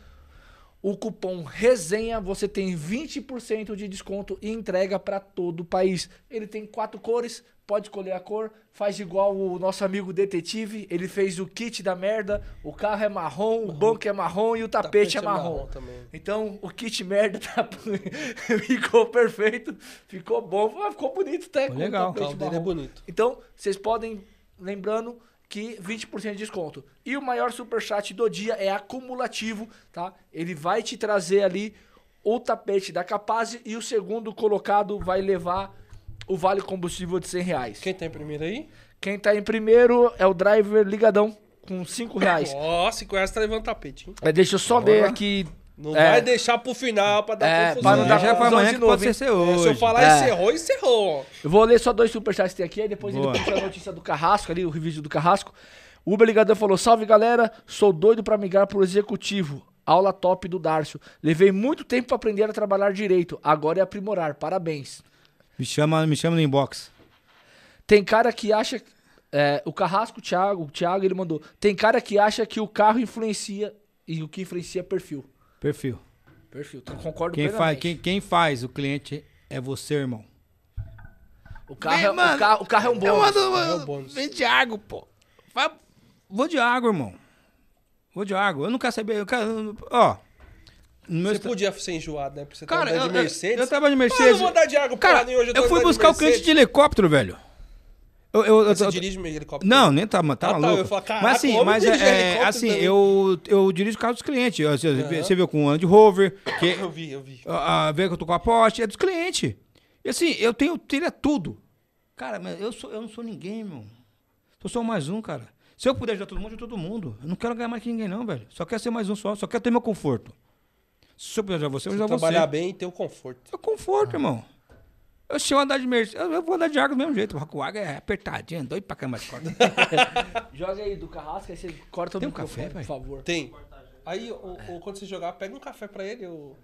o cupom resenha, você tem 20% de desconto e entrega para todo o país. Ele tem quatro cores, pode escolher a cor, faz igual o nosso amigo detetive, ele fez o kit da merda, o carro é marrom, o banco é marrom e o tapete, é marrom. também. Então, o kit merda tá... ficou perfeito, ficou bom, ficou bonito até. o legal. O tapete carro dele é marrom. bonito. Então, vocês podem, lembrando que 20% de desconto. E o maior superchat do dia é acumulativo, tá? Ele vai te trazer ali o tapete da Capaz e o segundo colocado vai levar o vale combustível de 100 reais. Quem tem primeiro aí? Quem tá em primeiro é o driver ligadão com 5 reais. Nossa, com essa tá levando tapete, hein? É, deixa eu só ler aqui. Não É. vai deixar pro final pra dar É, confusão. pra não dar Já pra confusão de novo, pode ser É, hoje. se eu falar É. encerrou, encerrou. Eu vou ler só dois superchats que tem aqui, aí depois ele Boa. puxa a notícia do Carrasco ali, o vídeo do Carrasco. O Uber Ligador falou: Salve galera, sou doido pra migrar pro executivo. Aula top do Darcio. Levei muito tempo pra aprender a trabalhar direito. Agora é aprimorar. Parabéns. Me chama, me chama no inbox. Tem cara que acha. é, o Carrasco, o Thiago, o Thiago, ele mandou. Tem cara que acha que o carro influencia. E o que influencia é perfil. Perfil. Perfil. Então, concordo Quem faz, plenamente. quem, quem faz o cliente é você, irmão. O, carro é, o, carro, o carro é um bom. É o bônus. Vem de água, pô. Vai- Vou de água, irmão. Vou de água. Eu não quero saber. Eu quero, ó. Você esta- podia ser enjoado, né? Pra você Cara, tá andando eu, de Mercedes. eu, eu tava de Ah, Mercedes. eu vou dar de água pra Cara, mim hoje. eu, tô fui buscar o cliente de helicóptero, velho. Eu, eu, eu, Você eu- dirige helicóptero? Não, nem tá, tá Ah, tá, maluco. falar, caraca, mas assim, o homem mas é, é, assim, também. eu, eu dirijo o carro dos clientes. Você, você viu com o Land Rover, que Eu vi, eu vi. a, a, vê que eu tô com a Porsche, é dos clientes. E assim, eu tenho telha tudo. Cara, mas eu, sou, eu não sou ninguém, meu. Eu sou mais um, cara. Se eu puder ajudar todo mundo, eu todo mundo. Eu não quero ganhar mais que ninguém, não, velho. Só quero ser mais um só. Só quero ter meu conforto. Se eu puder ajudar você, eu vou ajudar Trabalhar você. bem e ter o conforto. É conforto, irmão. Eu, se eu andar de Mercedes, eu eu vou andar de água do mesmo jeito. O água é apertadinho, doido pra cama de corda. Joga aí do Carrasco, aí você corta o Tem um café, pai? por favor. Tem. Aí, o, o- quando você jogar, pega um café pra ele. O...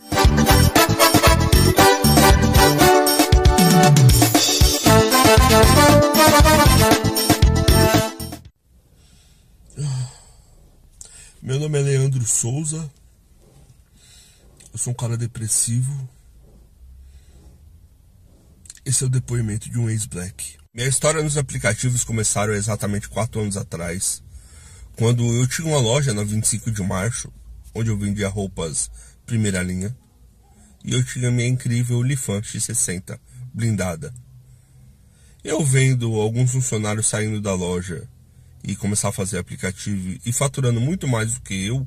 Meu nome é Leandro Souza. Eu sou um cara depressivo. Esse é o depoimento de um ex-black. Minha história nos aplicativos começaram exatamente quatro anos atrás, quando eu tinha uma loja na 25 de março, onde eu vendia roupas primeira linha, e eu tinha minha incrível Lifan X60 blindada. Eu vendo alguns funcionários saindo da loja e começar a fazer aplicativo e faturando muito mais do que eu,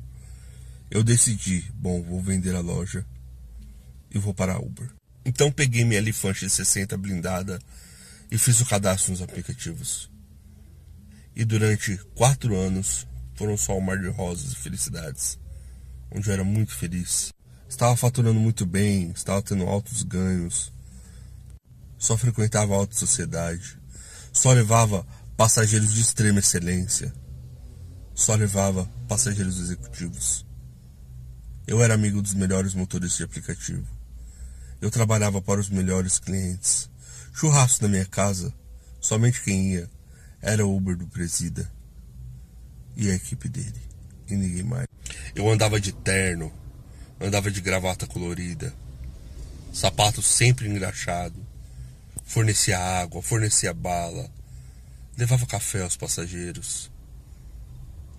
eu decidi, bom, vou vender a loja e vou para a Uber. Então peguei minha Lifan X60 blindada e fiz o cadastro nos aplicativos. E durante quatro anos foram só um mar de rosas e felicidades, onde eu era muito feliz. Estava faturando muito bem, estava tendo altos ganhos, só frequentava a alta sociedade, só levava passageiros de extrema excelência, só levava passageiros executivos. Eu era amigo dos melhores motoristas de aplicativo. Eu trabalhava para os melhores clientes. Churrasco na minha casa, somente quem ia era o Uber do Presida e a equipe dele, e ninguém mais. Eu andava de terno, andava de gravata colorida, sapato sempre engraxado, fornecia água, fornecia bala, levava café aos passageiros,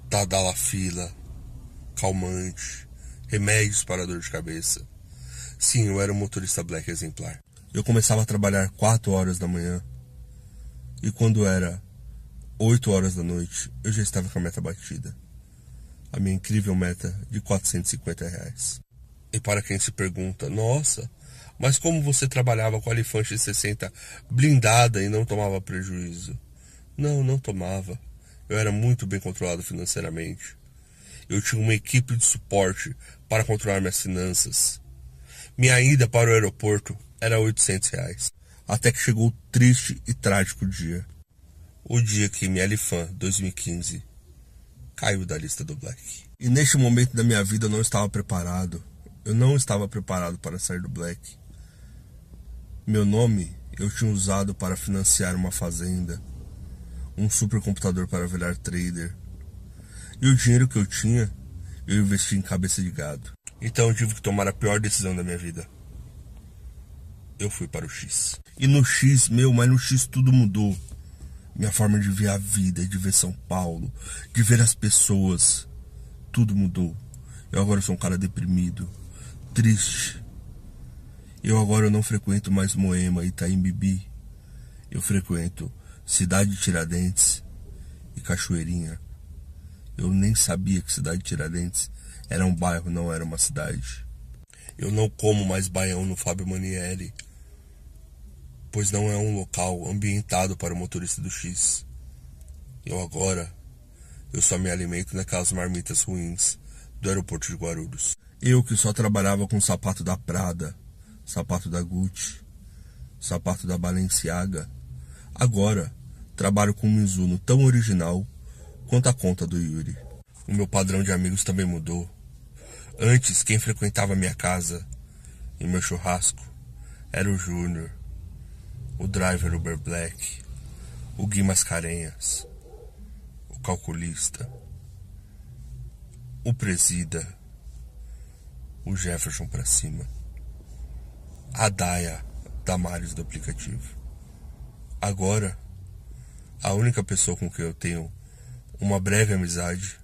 Tadala fila, calmante, remédios para dor de cabeça. Sim, eu era um motorista black exemplar. Eu começava a trabalhar 4 horas da manhã. E quando era 8 horas da noite, eu já estava com a meta batida. A minha incrível meta de 450 reais. E para quem se pergunta, nossa, mas como você trabalhava com a Alifante 60 blindada e não tomava prejuízo? Não, não tomava. Eu era muito bem controlado financeiramente. Eu tinha uma equipe de suporte para controlar minhas finanças. Minha ida para o aeroporto era 800 reais. Até que chegou o triste e trágico dia o dia que Mielifan 2015 caiu da lista do Black. E neste momento da minha vida eu não estava preparado. Eu não estava preparado para sair do Black. Meu nome eu tinha usado para financiar uma fazenda, um supercomputador para virar trader. E o dinheiro que eu tinha, eu investi em cabeça de gado. Então eu tive que tomar a pior decisão da minha vida. Eu fui para o X. E no X, meu, mas no X tudo mudou minha forma de ver a vida, de ver São Paulo, de ver as pessoas. Tudo mudou. Eu agora sou um cara deprimido, triste. Eu agora não frequento mais Moema e Itaim Bibi. Eu frequento Cidade Tiradentes e Cachoeirinha. Eu nem sabia que Cidade Tiradentes era um bairro, não era uma cidade. Eu não como mais baião no Fábio Manieri pois não é um local ambientado para o motorista do X. Eu agora, eu só me alimento naquelas marmitas ruins do aeroporto de Guarulhos. Eu que só trabalhava com sapato da Prada, sapato da Gucci, sapato da Balenciaga, agora trabalho com um Mizuno tão original quanto a conta do Yuri. O meu padrão de amigos também mudou. Antes, quem frequentava minha casa e meu churrasco era o Júnior, o driver Uber Black, o Gui Mascarenhas, o calculista, o presida, o Jefferson pra cima, a Daya Damares do aplicativo. Agora, a única pessoa com quem eu tenho uma breve amizade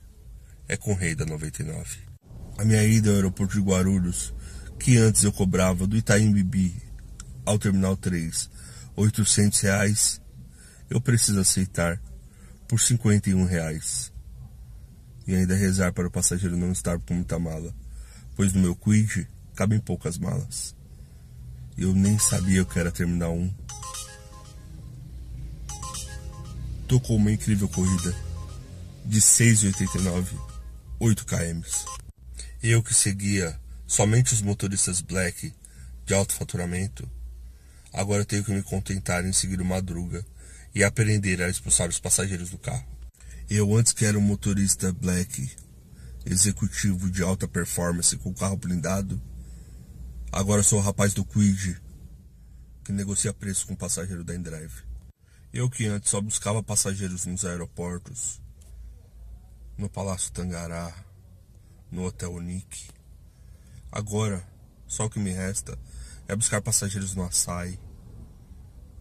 é com o Rei da 99. A minha ida ao aeroporto de Guarulhos, que antes eu cobrava do Itaim Bibi ao Terminal 3 800 reais, eu preciso aceitar por 51 reais. E ainda rezar para o passageiro não estar com muita mala, pois no meu quid cabem poucas malas. Eu nem sabia que era terminal 1. Tocou uma incrível corrida de 6,89, 8 km. Eu que seguia somente os motoristas black de alto faturamento Agora tenho que me contentar em seguir o Madruga e aprender a expulsar os passageiros do carro. Eu antes que era um motorista black, executivo de alta performance com carro blindado, agora sou o rapaz do Quid, que negocia preço com o passageiro da Endrive. Eu que antes só buscava passageiros nos aeroportos, no Palácio Tangará, no Hotel Nick. Agora, só o que me resta é buscar passageiros no Açaí,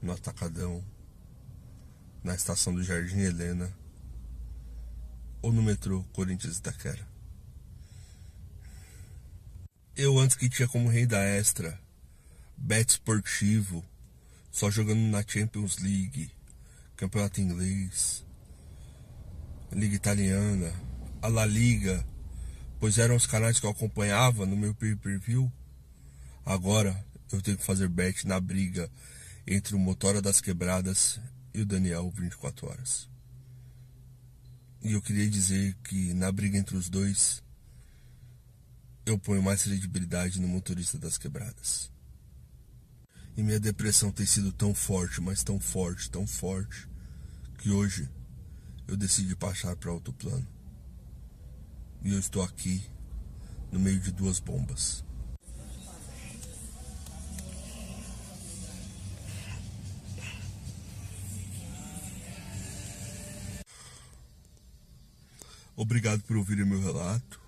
no Atacadão, na estação do Jardim Helena ou no metrô Corinthians Itaquera. Eu antes que tinha como rei da extra, bet esportivo, só jogando na Champions League, campeonato inglês, Liga Italiana, a La Liga, pois eram os canais que eu acompanhava no meu pay-per-view. Agora eu tenho que fazer bet na briga entre o Motora das Quebradas e o Daniel 24 Horas. E eu queria dizer que na briga entre os dois, eu ponho mais credibilidade no motorista das quebradas. E minha depressão tem sido tão forte, mas tão forte, tão forte, que hoje eu decidi passar para outro plano. E eu estou aqui, no meio de duas bombas. Obrigado por ouvirem meu relato.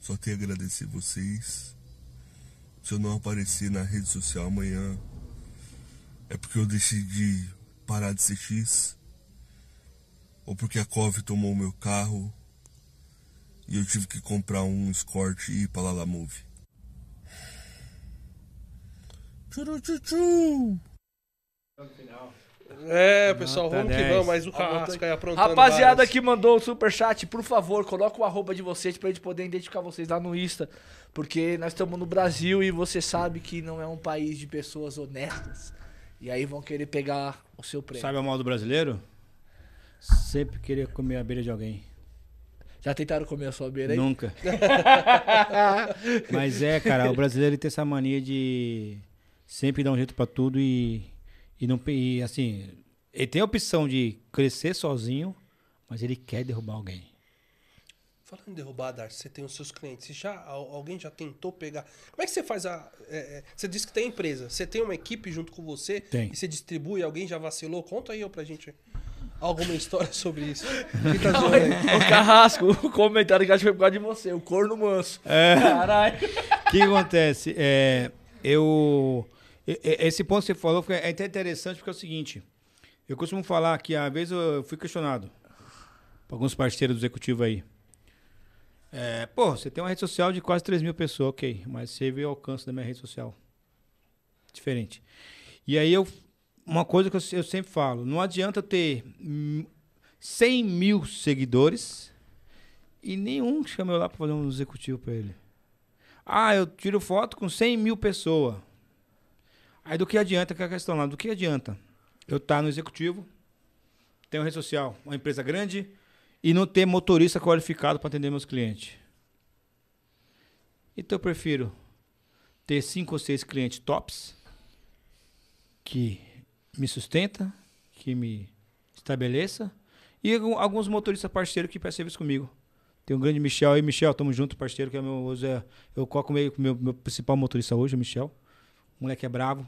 Só tenho a agradecer vocês. Se eu não aparecer na rede social amanhã, é porque eu decidi parar de ser X. Ou porque a COV tomou o meu carro E eu tive que comprar um Escort e ir pra Lala Move. É, pessoal, vamos que 10. vamos, mas o Carrasco aí aprontando Rapaziada várias. que mandou o superchat, por favor, coloca o arroba de vocês pra gente poder identificar vocês lá no Insta. Porque nós estamos no Brasil e você sabe que não é um país de pessoas honestas. E aí vão querer pegar o seu prêmio. Sabe o mal do brasileiro? Sempre querer comer a beira de alguém. Já tentaram comer a sua beira aí? Nunca. Mas é, cara, o brasileiro tem essa mania de sempre dar um jeito pra tudo e, e não e, assim, ele tem a opção de crescer sozinho, mas ele quer derrubar alguém. Falando em derrubar, Darcy, você tem os seus clientes. Você já, al- alguém já tentou pegar. Como é que você faz a. é, é, você disse que tem empresa. Você tem uma equipe junto com você Tem. e você distribui, alguém já vacilou? Conta aí pra gente alguma história sobre isso. Quem tá zoando aí? O Carrasco, o comentário que acho que foi por causa de você, o corno manso. É. Caralho. O que acontece? É, eu. Esse ponto que você falou foi- é até interessante porque é o seguinte. Eu costumo falar que às vezes eu fui questionado por alguns parceiros do executivo aí. É, pô, você tem uma rede social de quase 3 mil pessoas, ok, mas você vê o alcance da minha rede social. Diferente. E aí eu. Uma coisa que eu, eu sempre falo: não adianta ter hum, 100 mil seguidores e nenhum eu lá para fazer um executivo para ele. Ah, eu tiro foto com 100 mil pessoas. Aí do que adianta que é a questão lá? Do que adianta eu estar no executivo, uma rede social, uma empresa grande e não ter motorista qualificado para atender meus clientes? Então eu prefiro ter cinco ou seis clientes tops que me sustenta, que me estabeleça e alguns motoristas parceiros que prestam serviço comigo. Tem um grande Michel aí, Michel, tamo junto, parceiro, que é meu, hoje é- eu coloco meio meu, meu principal motorista hoje, o Michel. O moleque é bravo.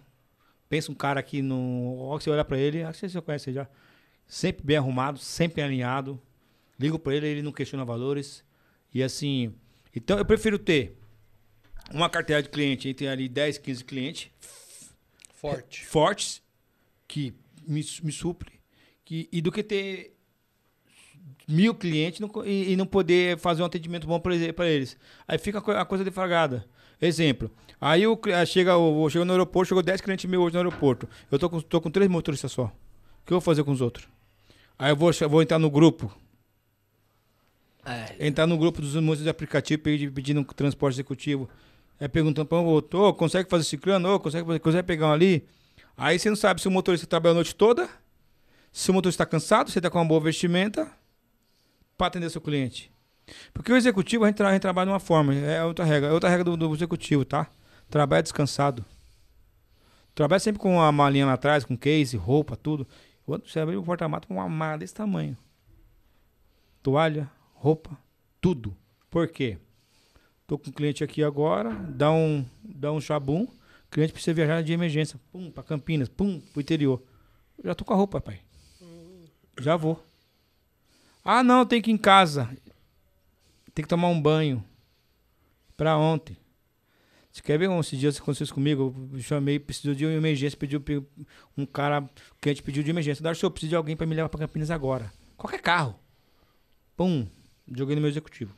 Pensa um cara aqui no. Ó, você olhar pra ele, acho que você conhece já. Sempre bem arrumado, sempre alinhado. Ligo pra ele, ele não questiona valores. E assim. Então eu prefiro ter uma carteira de cliente entre ali 10, 15 clientes Forte. fortes que me, me supre que, e do que ter mil clientes não e, e não poder fazer um atendimento bom para eles. Aí fica a co- a coisa defragada. Exemplo. Aí ah, chega, o, chega no aeroporto, chegou 10 clientes meus hoje no aeroporto. Eu tô com, tô com três motoristas só. O que eu vou fazer com os outros? Aí eu vou, che- vou entrar no grupo. É, Entrar no grupo dos moços de aplicativo pedi- pedindo transporte executivo. É perguntando para outro, ô, consegue fazer ciclano? Ô, consegue, fazer- consegue pegar um ali? Aí você não sabe se o motorista trabalha a noite toda, se o motorista está cansado, se está com uma boa vestimenta para atender seu cliente. Porque o executivo a gente, a gente trabalha de uma forma, é outra regra, é outra regra do, do executivo, tá? Trabalha descansado. Trabalha sempre com uma malinha lá atrás, com case, roupa, tudo. Você abre o porta-mato com uma mala desse tamanho. Toalha, roupa, tudo. Por quê? Tô com um cliente aqui agora, dá um, dá um chabum, cliente precisa viajar de emergência, pum, para Campinas, pum, pro interior. Já tô com a roupa, pai. Já vou. Ah, não, tem que ir em casa. Tem que tomar um banho. Pra ontem. Você quer ver um, esses dias aconteceu comigo? Eu chamei, precisou de uma emergência, pediu pe- um cara, cliente pediu de emergência. Dar, senhor, eu preciso de alguém pra me levar pra Campinas agora. Qualquer carro. Pum, joguei no meu executivo.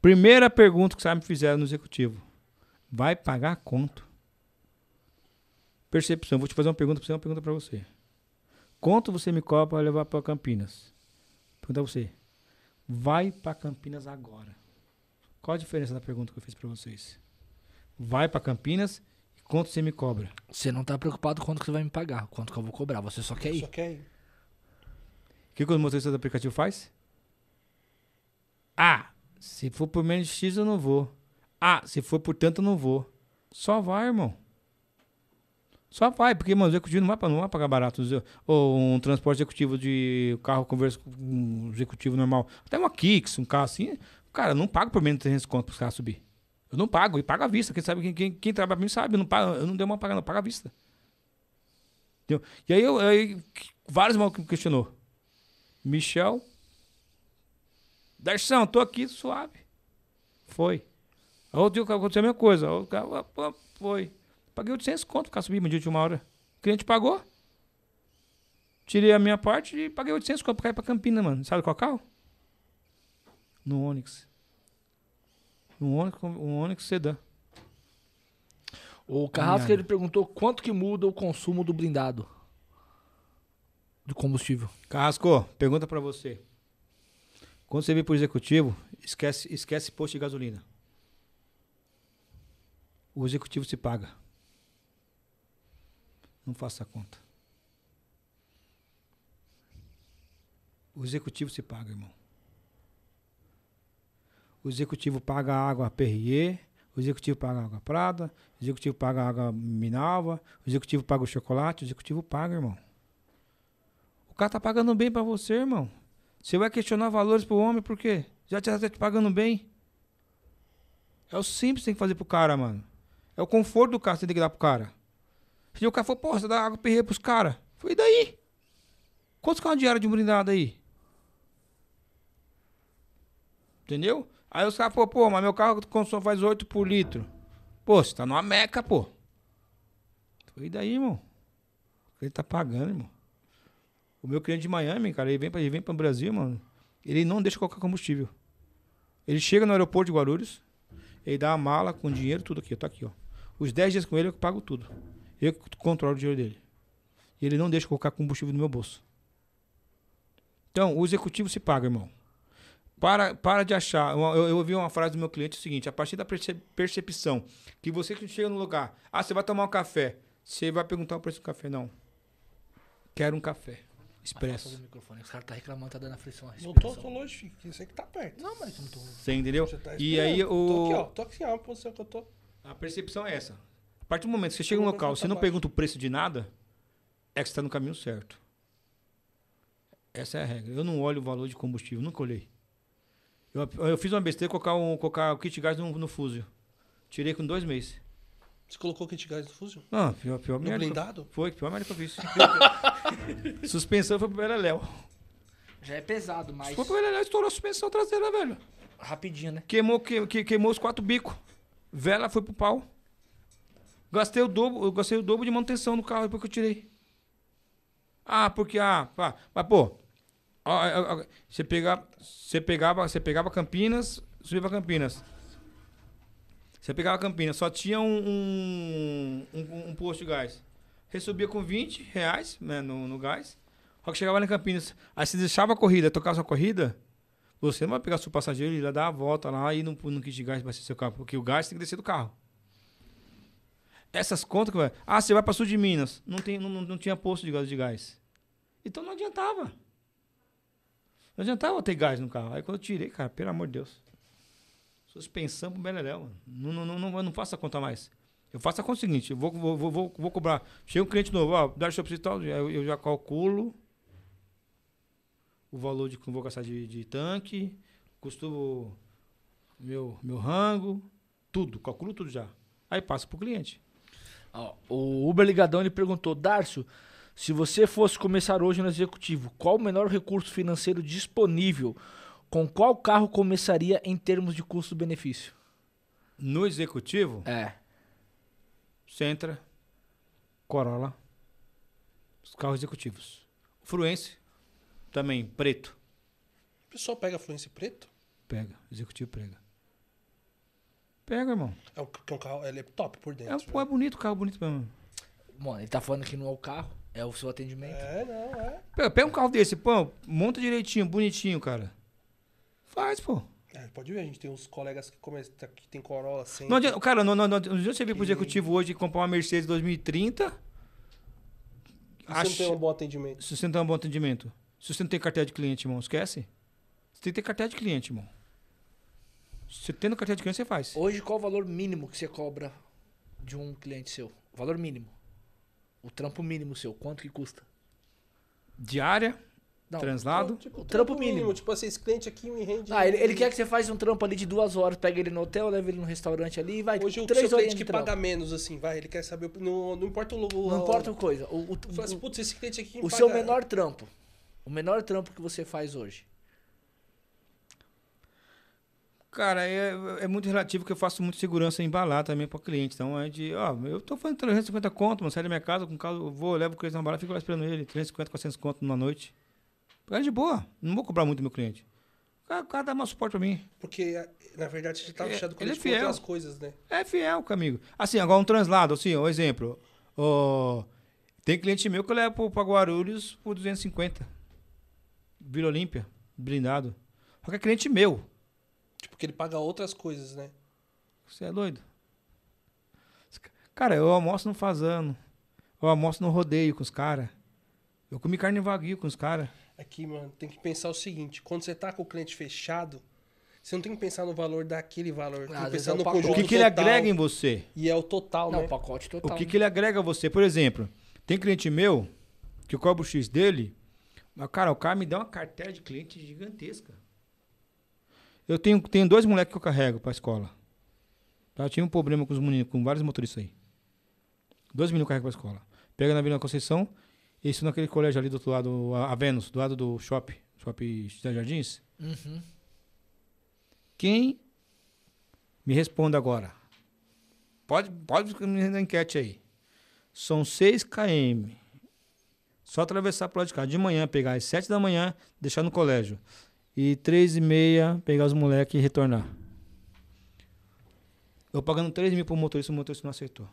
Primeira pergunta que os caras me fizeram no executivo. Vai pagar quanto? Percepção. Vou te fazer uma pergunta pra você, uma pergunta pra você. Quanto você me cobra para levar pra Campinas? Pergunta a você. Vai pra Campinas agora. Qual a diferença da pergunta que eu fiz pra vocês? Vai pra Campinas e quanto você me cobra? você não tá preocupado com quanto que você vai me pagar, quanto que eu vou cobrar, você só quer ir. Só quer ir. O que, que os motoristas do aplicativo faz? Ah, se for por menos X eu não vou. Ah, se for por tanto eu não vou. Só vai, irmão. Só vai, porque, mano, o executivo não vai, não vai pagar barato. Os- Ou um transporte executivo de carro conversa com um executivo normal. Até uma Kicks, um carro assim. Cara, eu não pago por menos de 300 conto pros caras subir. Eu não pago, e paga à vista. Quem sabe, quem, quem, quem trabalha pra mim sabe, eu não, pago, eu não dei uma paga, não, paga à vista. Entendeu? E aí, eu, aí vários mal que me questionou. Michel. Darção, tô aqui suave. Foi. Outro dia aconteceu a mesma coisa. O cara, pô, foi. Paguei 800 conto pra subir no dia de uma hora. O cliente pagou. Tirei a minha parte e paguei 800 conto pra cair pra Campina, mano. Sabe qual carro? No Onix. No Onix, um Onix sedã. O Carrasco ele perguntou quanto que muda o consumo do blindado do combustível. Carrasco, pergunta pra você. Quando você vir pro executivo, esquece, esquece posto de gasolina. O executivo se paga. Não faça a conta. O executivo se paga, irmão. O executivo paga a água Perrier, o executivo paga a água Prada, o executivo paga a água Minalva, o executivo paga o chocolate, o executivo paga, irmão. O cara tá pagando bem pra você, irmão. Você vai questionar valores pro homem por quê? Já tá te pagando bem. É o simples que tem que fazer pro cara, mano. É o conforto do cara que você tem que dar pro cara. Se o cara for, pô, você dá água perreira pros caras. Foi daí. Quantos carros diários de blindado aí? Entendeu? Aí os caras, pô, pô, mas meu carro consome faz 8 por litro. Pô, você tá numa meca, pô. Foi daí, irmão. Ele tá pagando, irmão. O meu cliente de Miami, cara, ele vem para ele vem para o Brasil, mano. Ele não deixa colocar combustível. Ele chega no aeroporto de Guarulhos, ele dá a mala com dinheiro, tudo aqui, tá aqui, ó. Os 10 dias com ele eu pago tudo. Eu controlo o dinheiro dele. E ele não deixa colocar combustível no meu bolso. Então, o executivo se paga, irmão. Para, para de achar. Eu, eu, ouvi uma frase do meu cliente o seguinte: a partir da perce- percepção que você que chega no lugar, ah, você vai tomar um café, você vai perguntar o preço do café, não. Quero um café. Expresso. Do microfone. Os caras tá reclamando, tá dando aflição. a Não tô, tô longe, filho. aí que tá perto. Não, mas eu não tô. Você entendeu? Você tá e aí esperando. Tô aqui, ó. o. Tô aqui, ó. A posição que eu tô. A percepção é essa. A partir do momento que você chega no local, você tá não baixo. pergunta o preço de nada, é que você está no caminho certo. Essa é a regra. Eu não olho o valor de combustível, nunca olhei. Eu, eu fiz uma besteira colocar, um, colocar o kit gás no, no fuzil. Tirei com dois meses. Você colocou kit gás no fuzil? Não, pior, pior No merda. blindado? Foi, pior merda que eu fiz. suspensão foi pro Beleléu. Já é pesado, mas. Foi pro Beleléu, estourou a suspensão traseira, velho. Rapidinho, né? Queimou, que, que- queimou os quatro bicos. Vela foi pro pau. Gastei o dobro, eu gastei o dobro de manutenção no carro depois que eu tirei. Ah, porque ah, pá, mas pô, ó, ó, ó, você pegava, você pegava, você pegava Campinas, subia pra Campinas. Você pegava Campinas, só tinha um, um, um- um posto de gás. Subia com 20 reais né, no, no gás. Só que chegava lá em Campinas, aí você deixava a corrida, tocava sua corrida, você não vai pegar seu passageiro e dar a volta lá e não no kit de gás para seu carro, porque o gás tem que descer do carro. Essas contas que vai. Ah, você vai para sul de Minas, não, tem, não, não- não tinha posto de gás, de gás. Então não adiantava. Não adiantava ter gás no carro. Aí quando eu tirei, cara, pelo amor de Deus. Suspensão pro Beleléu. Não, não, não, não, não faço a conta mais. Eu faço a conta seguinte, eu vou, vou, vou, vou, cobrar. Chega um cliente novo, ó, dá o tal, eu, eu já calculo o valor de gastar de, de tanque, custo meu, meu rango, tudo, calculo tudo já. Aí passa pro cliente. Ó, o Uber Ligadão ele perguntou: Darcio, se você fosse começar hoje no executivo, qual o menor recurso financeiro disponível? Com qual carro começaria em termos de custo-benefício? No executivo, É. Sentra, Corolla, os carros executivos. Fluence, também, preto, O pessoal pega fluência preto? pega, executivo pega. Pega, irmão. É um, que é um carro, ele é top por É, dentro. um- pô, é bonito, carro bonito mesmo. Mano, ele tá falando que não é o carro, é o seu atendimento. É, não, é. Pega, pega um carro desse, pô, monta direitinho, bonitinho, cara. Faz, pô. É, pode ver, a gente tem uns colegas que, come... que tem Corolla sem. Não adianta, cara, não, não, não, não adianta você vir pro executivo hoje e comprar uma Mercedes 2030. E você não tem um bom atendimento. Se você não tem um bom atendimento. Se você não tem carteira de cliente, irmão, esquece. Você tem que ter carteira de cliente, irmão. Se você tendo carteira de cliente, você faz. Hoje, qual o valor mínimo que você cobra de um cliente seu? Valor mínimo. O trampo mínimo seu, quanto que custa? Diária, Não, translado. Tipo, O trampo mínimo. Tipo assim, esse cliente aqui me rende. Ah, ele, ele quer que você faça um trampo ali de duas horas, pega ele no hotel, leva ele no restaurante ali e vai. Hoje o três seu cliente de que trampo. paga menos, assim, vai, ele quer saber. o- Não, não importa o logo. Não importa a coisa. O, o, Fala assim, o- putz, esse cliente aqui. o paga- seu menor trampo. O menor trampo que você faz hoje. Cara, é, é muito relativo que eu faço muito segurança em embalar também para cliente. Então é de, ó, eu tô fazendo 350 conto, mano, sai da minha casa com o carro, eu vou, levo o cliente na balada, fico lá esperando ele, 350, 400 conto na noite. É de boa, não vou cobrar muito meu cliente. cara, o cara dá mais suporte pra mim. Porque, na verdade, você tá É, fechado com ele é ele com fiel. outras coisas, né? É fiel comigo. Assim, agora um translado, assim, um exemplo. Ó, tem cliente meu que eu levo pra Guarulhos por 250. Vila Olímpia, blindado. Só que é cliente meu. Tipo, que ele paga outras coisas, né? Você é doido? Cara, eu almoço no fazano. Eu almoço no rodeio com os caras. Eu comi carne wagyu com os caras. Aqui, mano, tem que pensar o seguinte: quando você tá com o cliente fechado, você não tem que pensar no valor daquele valor. Tem que pensar é o no pacote. conjunto O que, que ele total. agrega em você? E é o total, Não, né? o pacote total. O que, né? que ele agrega a você? Por exemplo, tem cliente meu que eu cobro o X dele, mas, cara, o cara me dá uma carteira de cliente gigantesca. Eu tenho, tenho dois moleques que eu carrego pra escola. Tá? Eu tinha um problema com os meninos, com vários motoristas aí. Dois meninos que eu carrego pra escola. Pega na Vila Conceição, isso naquele colégio ali do outro lado, a Vênus, do lado do shopping, shopping Cidade Jardins. Uhum. Quem me responda agora? Pode, pode me na enquete aí. São 6 km. Só atravessar pro lado de cá. De manhã, pegar às 7 da manhã, deixar no colégio. E 3 e meia, pegar os moleques e retornar. Eu pagando 3 mil pro motorista, o motorista não aceitou.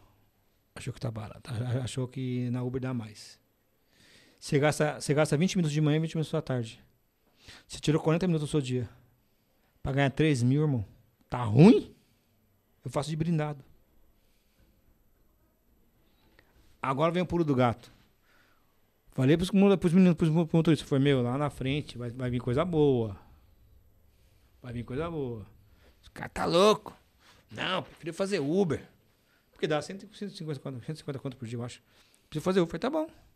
Achou que tá barato. Achou que na Uber dá mais. Você gasta, você gasta 20 minutos de manhã e 20 minutos da tarde. Você tirou 40 minutos do seu dia. Pra ganhar 3 mil, irmão. Tá ruim? Eu faço de brindado. Agora vem o pulo do gato. Falei pros, pros meninos, pros mo- motoristas, foi meu, lá na frente, vai, vai vir coisa boa. Vai vir coisa boa. Os caras tá louco. Não, prefiro fazer Uber. Porque dá 100, 150 conto, 150 conto por dia, eu acho. Preciso fazer Uber. Falei, tá bom.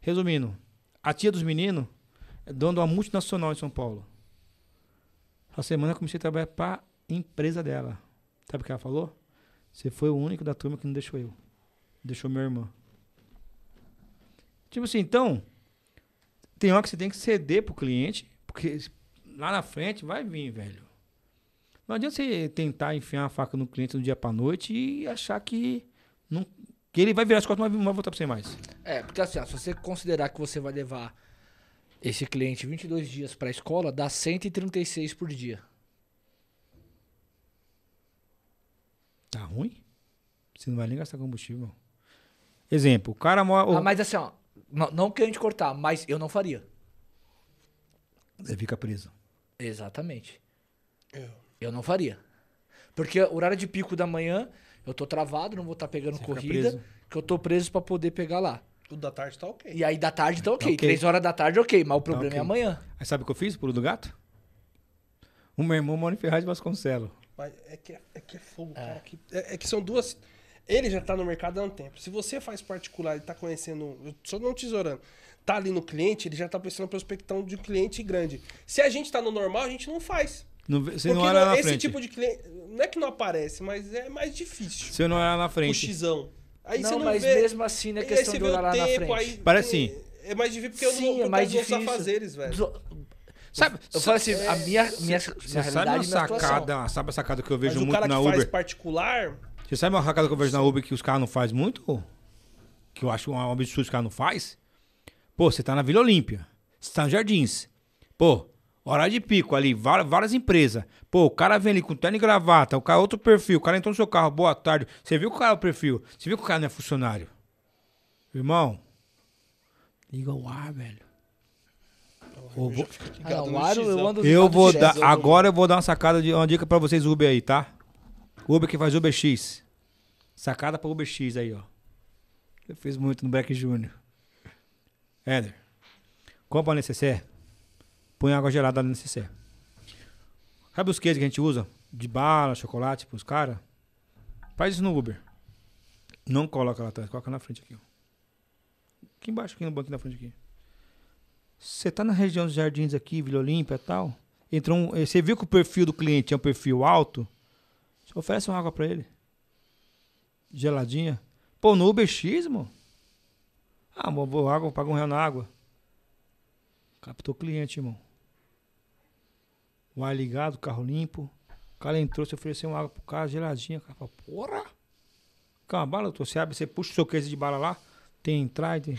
Resumindo, a tia dos meninos é dona de uma multinacional em São Paulo. Essa semana eu comecei a trabalhar pra empresa dela. Sabe o que ela falou? Você foi o único da turma que não deixou eu. Deixou minha irmã. Tipo assim, então, tem hora que você tem que ceder pro cliente, porque lá na frente vai vir, velho. Não adianta você tentar enfiar a faca no cliente do dia pra noite e achar que, não, que ele vai virar as costas e não vai- voltar pra você mais. É, porque assim, ó, se você considerar que você vai levar esse cliente 22 dias pra escola, dá 136 por dia. Tá ruim? Você não vai nem gastar combustível. Exemplo, o cara mora. Ah, mas assim, ó, não, não querendo te cortar, mas eu não faria. Você fica preso. Exatamente. Eu. Eu não faria. Porque o horário de pico da manhã, eu tô travado, não vou estar pegando Você corrida, que eu tô preso pra poder pegar lá. O da tarde tá ok. E aí da tarde tá ok. ok. Três horas da tarde, ok. Mas o problema ok. é amanhã. Aí sabe o que eu fiz, pulo do gato? O meu irmão mora em Ferraz de Vasconcelos. Mas é que é, é que é fogo, cara. que- é, é que são duas. Ele já tá no mercado há um tempo. Se você faz particular e tá conhecendo. Eu só não tesourando. Tá ali no cliente, ele já tá pensando na prospecção de um cliente grande. Se a gente tá no normal, a gente não faz. Não, você Porque não olha lá na esse frente. tipo de cliente. Não é que não aparece, mas é mais difícil. Você não olha lá na O frente. xizão. Aí não, você não mas vê. mesmo assim não é questão de olhar o lá na tempo, frente. aí Parece assim. É mais difícil porque eu Sim, não é mais difícil. afazeres, velho. Sabe, Eu falo assim, a minha, minha, minha você realidade, sabe uma minha situação. sacada, sabe a sacada que eu vejo Mas o muito cara que na faz Uber? particular, Você sabe uma sacada que eu vejo na Uber que os caras não fazem muito? Que eu acho um absurdo que os caras não fazem? Pô, você tá na Vila Olímpia. Você tá no Jardins. Pô, hora de pico ali, várias empresas. Pô, o cara vem ali com terno e gravata, o cara outro perfil, o cara entrou no seu carro, boa tarde. Você viu que o cara é o perfil? Você viu que o cara não é funcionário? Irmão, liga o ar, velho. Eu vou, Ah, não, o Aro, eu ando eu vou direto. dar, agora eu vou dar uma sacada de uma dica pra vocês Uber aí, tá? Uber que faz Uber X. Sacada pra Uber X aí, ó. Eu fiz muito no Black Junior. Éder. Compra a necessaire. Põe água gelada na necessaire. Sabe os cases que a gente usa? De bala, chocolate pros caras? Faz isso no Uber. Não coloca lá atrás, coloca na frente aqui, ó. Aqui embaixo, aqui no banco da frente aqui. Você tá na região dos jardins aqui, Vila Olímpia e tal. Entrou um, eh, você viu que o perfil do cliente é um perfil alto? Você oferece uma água pra ele. Geladinha. Pô, no Uber X, mano. Ah, vou água, paga um real na água. Captou cliente, irmão. O ar ligado, carro limpo. O cara entrou, você ofereceu uma água pro cara, geladinha. O cara fala, porra! Quer uma bala, doutor? Você abre, você puxa o seu case de bala lá. Tem entrada, tem,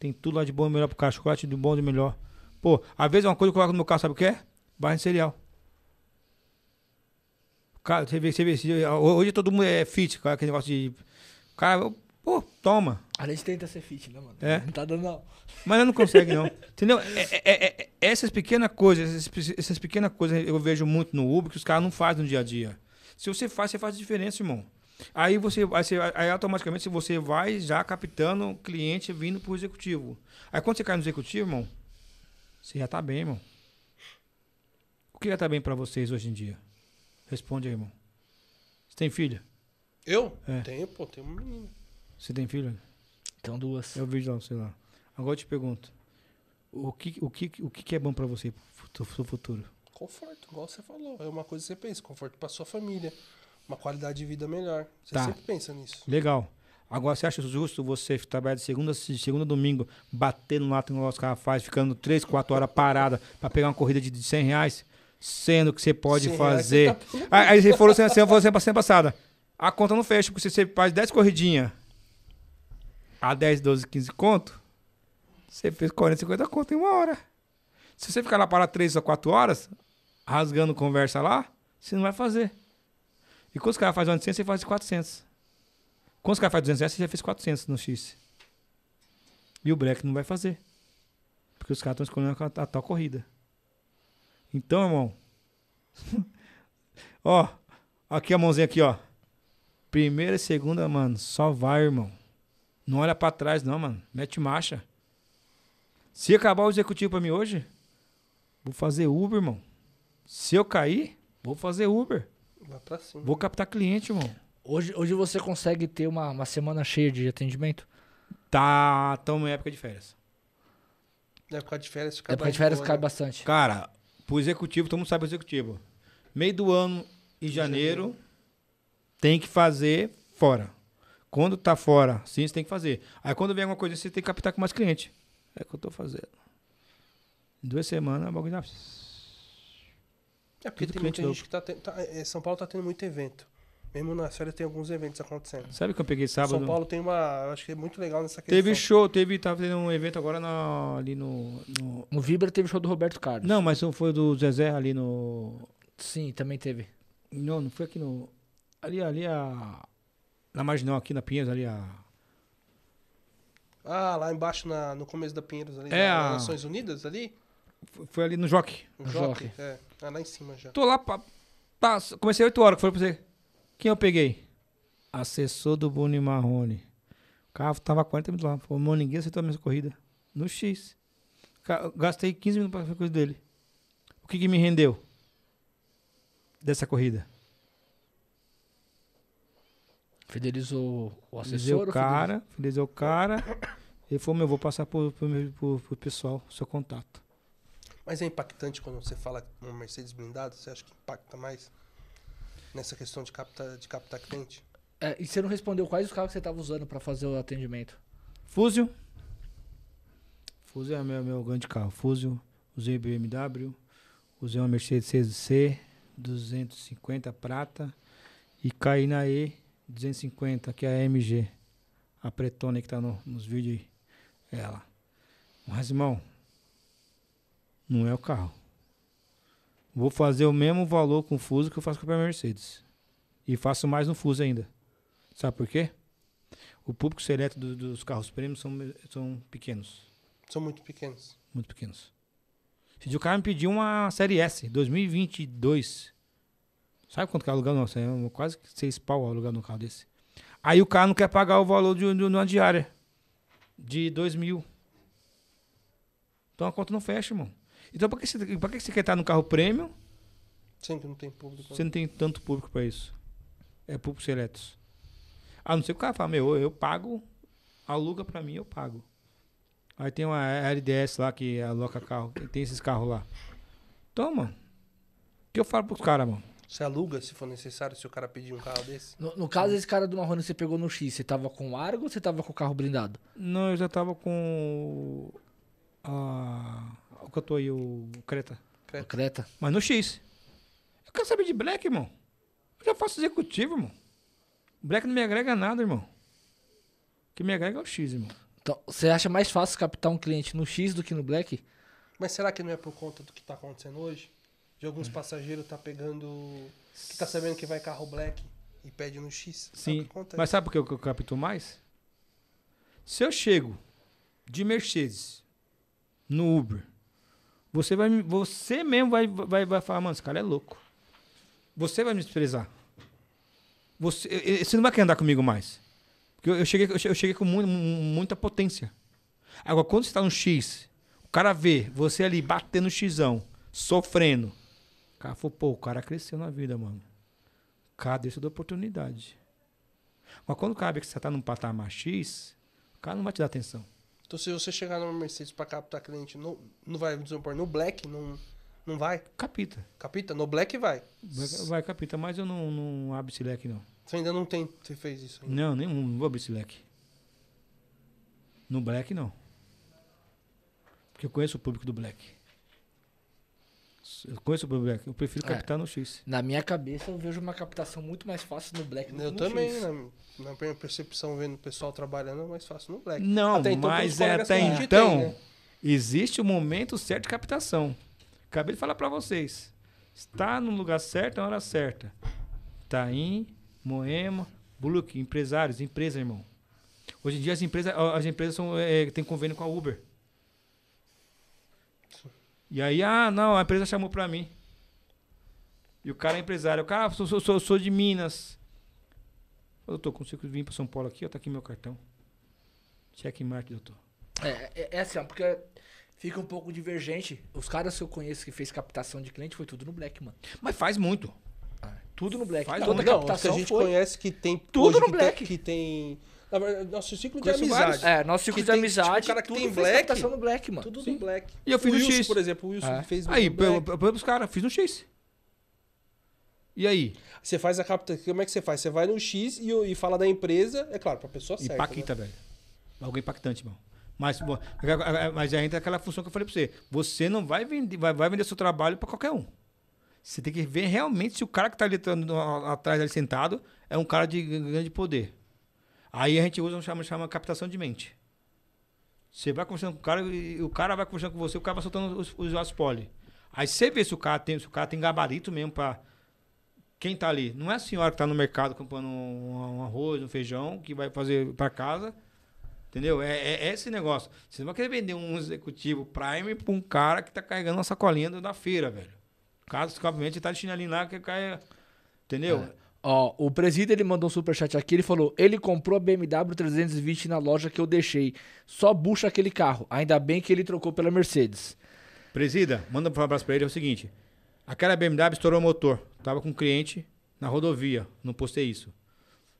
tem tudo lá de bom e melhor pro cara. Chocolate de bom e melhor. Pô, às vezes uma coisa que eu coloco no meu carro, sabe o que é? barra de cereal. Cara, você vê, você vê, hoje todo mundo é fit, cara, aquele negócio de. Cara, toma. A gente tenta ser fit, né, mano? É. Não tá dando, não. Mas eu não consegue, não. Entendeu? É- é- é- é- essas pequenas coisas, essas, essas pequenas coisas eu vejo muito no Uber que os caras não fazem no dia a dia. Se você faz, você faz diferença, irmão. Aí você, aí você aí automaticamente você vai já captando o cliente vindo pro executivo. Aí quando você cai no executivo, irmão, você já tá bem, irmão. O que já tá bem pra vocês hoje em dia? Responde aí, irmão. Você tem filha? Eu? É. Tenho, pô, tenho uma menina. Você tem filha? Então duas. Eu vejo lá, sei lá. Agora eu te pergunto. O que, o que, o que que é bom pra você pro pro futuro? Conforto, igual você falou. É uma coisa que você pensa, conforto pra sua família. Uma qualidade de vida melhor. Você Tá. sempre pensa nisso. Legal. Agora, você acha justo você trabalhar de segunda, a segunda a domingo, batendo lá no negócio que ela faz, ficando 3, 4 horas parada pra pegar uma corrida de de 100 reais? Sendo que você pode 100 reais fazer. você tá- Aí, você falou assim, você falou assim pra semana passada. A conta não fecha, porque se você faz 10 corridinhas a 10, 12, 15 conto, você fez 40, 50 conto em uma hora. Se você ficar lá para 3 ou 4 horas, rasgando conversa lá, você não vai fazer. E quando os caras fazem 800, você faz 400. Quando os caras fazem 200 reais, você já fez 400 no X. E o Black não vai fazer. Porque os caras estão escolhendo a, a tal corrida. Então, irmão. ó, aqui a mãozinha aqui, ó. Primeira e segunda, mano, só vai, irmão. Não olha pra trás, não, mano. Mete marcha. Se acabar o executivo pra mim hoje, vou fazer Uber, irmão. Se eu cair, vou fazer Uber. Vai pra cima. Vou captar cliente, irmão. Hoje, hoje você consegue ter uma, uma semana cheia de atendimento? Tá, tamo em época de férias. Na época de férias É porque mais de férias boa, cai né? bastante. Cara, pro executivo, todo mundo sabe o executivo. Meio do ano, em janeiro, tem que fazer fora. Quando tá fora, sim, você tem que fazer. Aí quando vem alguma coisa, você tem que captar com mais cliente. É o que eu tô fazendo. Em duas semanas, o bagulho já... É porque Tudo tem muita gente que tá tendo. tá- é, São Paulo tá tendo muito evento. Mesmo nas férias tem alguns eventos acontecendo. Sabe que eu peguei sábado? São Paulo tem uma. Eu acho que é muito legal nessa questão. Teve show, teve, tava tendo um evento agora na- ali no, no- No Vibra teve show do Roberto Carlos. Não, mas foi do Zezé ali no... Sim, também teve. Não, não foi aqui no... Ali, ali a... Na Marginal, aqui na Pinheiros, ali a... Ah, lá embaixo na- no começo da Pinheiros ali. É das a- Nações Unidas ali? Foi- Foi ali no Jockey. O No Jockey. Jockey. É. Ah, lá em cima já. Tô lá, pá, pá, comecei 8 horas, que foi pra você. Quem eu peguei? Assessor do Boni Marrone. O carro tava 40 minutos lá. Falou, mano, ninguém aceitou a minha corrida. No X. Gastei 15 minutos pra fazer coisa dele. O que que me rendeu? Dessa corrida. Fidelizou o Fidelizei assessor? o cara, fidelizei o cara. Ele falou, meu, vou passar pro, pro, pro, pro pessoal, seu contato. Mas é impactante quando você fala uma Mercedes blindada? Você acha que impacta mais? Nessa questão de captar, de captar cliente? É, e você não respondeu quais os carros que você tava usando pra fazer o atendimento? Fusio. Fusio é meu, meu grande carro. Fusio, usei BMW, usei uma Mercedes CZ 250 prata e caí na E 250, que é a AMG. A pretona aí que tá no- nos vídeos aí. Ela. Mas, irmão, não é o carro. Vou fazer o mesmo valor com o Fuso que eu faço com a Mercedes. E faço mais no Fuso ainda. Sabe por quê? O público seleto do- dos carros prêmios são, são pequenos. São muito pequenos. Muito pequenos. Se o cara me pediu uma série S, 2022. Sabe quanto que é alugar? Nossa, é quase que seis pau alugar num carro desse. Aí o cara não quer pagar o valor de, de uma diária. De dois mil. Então a conta não fecha, irmão. Então pra que você, pra que você quer estar no carro prêmio Sempre não tem público. você não tem tanto público pra isso? É público seletos. A não ser que o cara fala, meu, eu pago, aluga pra mim, eu pago. Aí tem uma LDS lá que aloca carro, que tem esses carros lá. Então, mano, o que eu falo pros caras, mano? Você aluga se for necessário, se o cara pedir um carro desse? No, no caso, esse cara do Marrone você pegou no X, você tava com o Argo ou você tava com o carro blindado? Não, eu já tava com a, o que eu tô aí, o Creta. O Creta? Mas no X. Eu quero saber de Black, irmão. Eu já faço executivo, irmão. Black não me agrega nada, irmão. O que me agrega é o X, irmão. Então, você acha mais fácil captar um cliente no X do que no Black? Mas será que não é por conta do que tá acontecendo hoje? De alguns passageiros tá pegando. Que tá sabendo que vai carro black e pede no X. É Sim. acontece. Mas sabe por que eu, capto mais? Se eu chego de Mercedes no Uber, você vai você mesmo vai, vai, vai falar, mano, esse cara é louco. Você vai me desprezar. Você, você não vai querer andar comigo mais. Porque eu, eu cheguei, eu che- eu cheguei com mu- mu- muita potência. Agora, quando você está no X, o cara vê você ali batendo no Xão, sofrendo. Cara falou, pô, o cara cresceu na vida, mano. Cadê isso da oportunidade? Mas quando cabe que você tá num patamar X, o cara não vai te dar atenção. Então se você chegar numa Mercedes pra captar cliente, não, não vai desopor no black, não, não vai. Capita. Capita? No black vai. Vai, vai capita, mas eu não, não abro esse leque, não. Você ainda não tem. Você fez isso ainda. Não, nenhum, não vou abrir esse leque. No Black, não. Porque eu conheço o público do Black. Eu conheço o Black. Eu prefiro É. captar no X. Na minha cabeça, eu vejo uma captação muito mais fácil no Black do que Eu no também, X. na, na minha percepção, vendo o pessoal trabalhando, é mais fácil no black. Não, Até então, mas é até então, tem, né? existe o momento certo de captação. Acabei de falar pra vocês. Está no lugar certo na hora certa. Taim, Moema, Bullock, empresários, empresa, irmão. Hoje em dia as empresas, as empresas são, é, têm convênio com a Uber. E aí, ah, não, a empresa chamou pra mim. E o cara é empresário. O cara, ah, sou, sou, sou, sou de Minas. Eu tô consigo vir pra São Paulo aqui, ó, tá aqui meu cartão. Cheque mate, doutor. É, é, é assim, ó, porque fica um pouco divergente. Os caras que eu conheço que fez captação de cliente foi tudo no Black, mano. Mas faz muito. Tudo no Black. Faz Toda um- Não, os que a captação gente foi. conhece que tem. Tudo no que black. Tem, que tem. Na verdade, nosso ciclo de Conheço amizade. vários. É, nosso ciclo de tem, amizade, tipo, o cara que tem Black, captação no Black, mano. Tudo Sim. no black. E eu fiz o no Wilson, X. por exemplo, o Wilson É. fez no Aí, black. eu, eu, os caras, fiz no X. E aí? Você faz a captação. Como é que você faz? Você vai no X e, e fala da empresa, é claro, pra pessoa certa. né? Impacta, velho. Algo impactante, irmão. Mas, bom, mas ainda é aquela função que eu falei pra você. Você não vai vender, vai, vai vender seu trabalho pra qualquer um. Você tem que ver realmente se o cara que tá ali tá no- atrás ali sentado é um cara de grande poder. Aí a gente usa um chama, chama captação de mente. Você vai conversando com o cara e o cara vai conversando com você, o cara vai soltando os, os, as poli. Aí você vê se o cara tem, se o cara tem gabarito mesmo pra. Quem tá ali? Não é a senhora que tá no mercado comprando um, um arroz, um feijão, que vai fazer pra casa. Entendeu? É, é- é esse negócio. Você não vai querer vender um executivo Prime pra um cara que tá carregando uma sacolinha da feira, velho. O cara, obviamente, tá de chinelinho lá que cai. Entendeu? Ó, o presídio ele mandou um superchat aqui, ele falou: ele comprou a BMW 320 na loja que eu deixei. Só bucha aquele carro. Ainda bem que ele trocou pela Mercedes. Presida, manda um abraço pra ele. É o seguinte: aquela BMW estourou o motor. Tava com um cliente na rodovia. Não postei isso.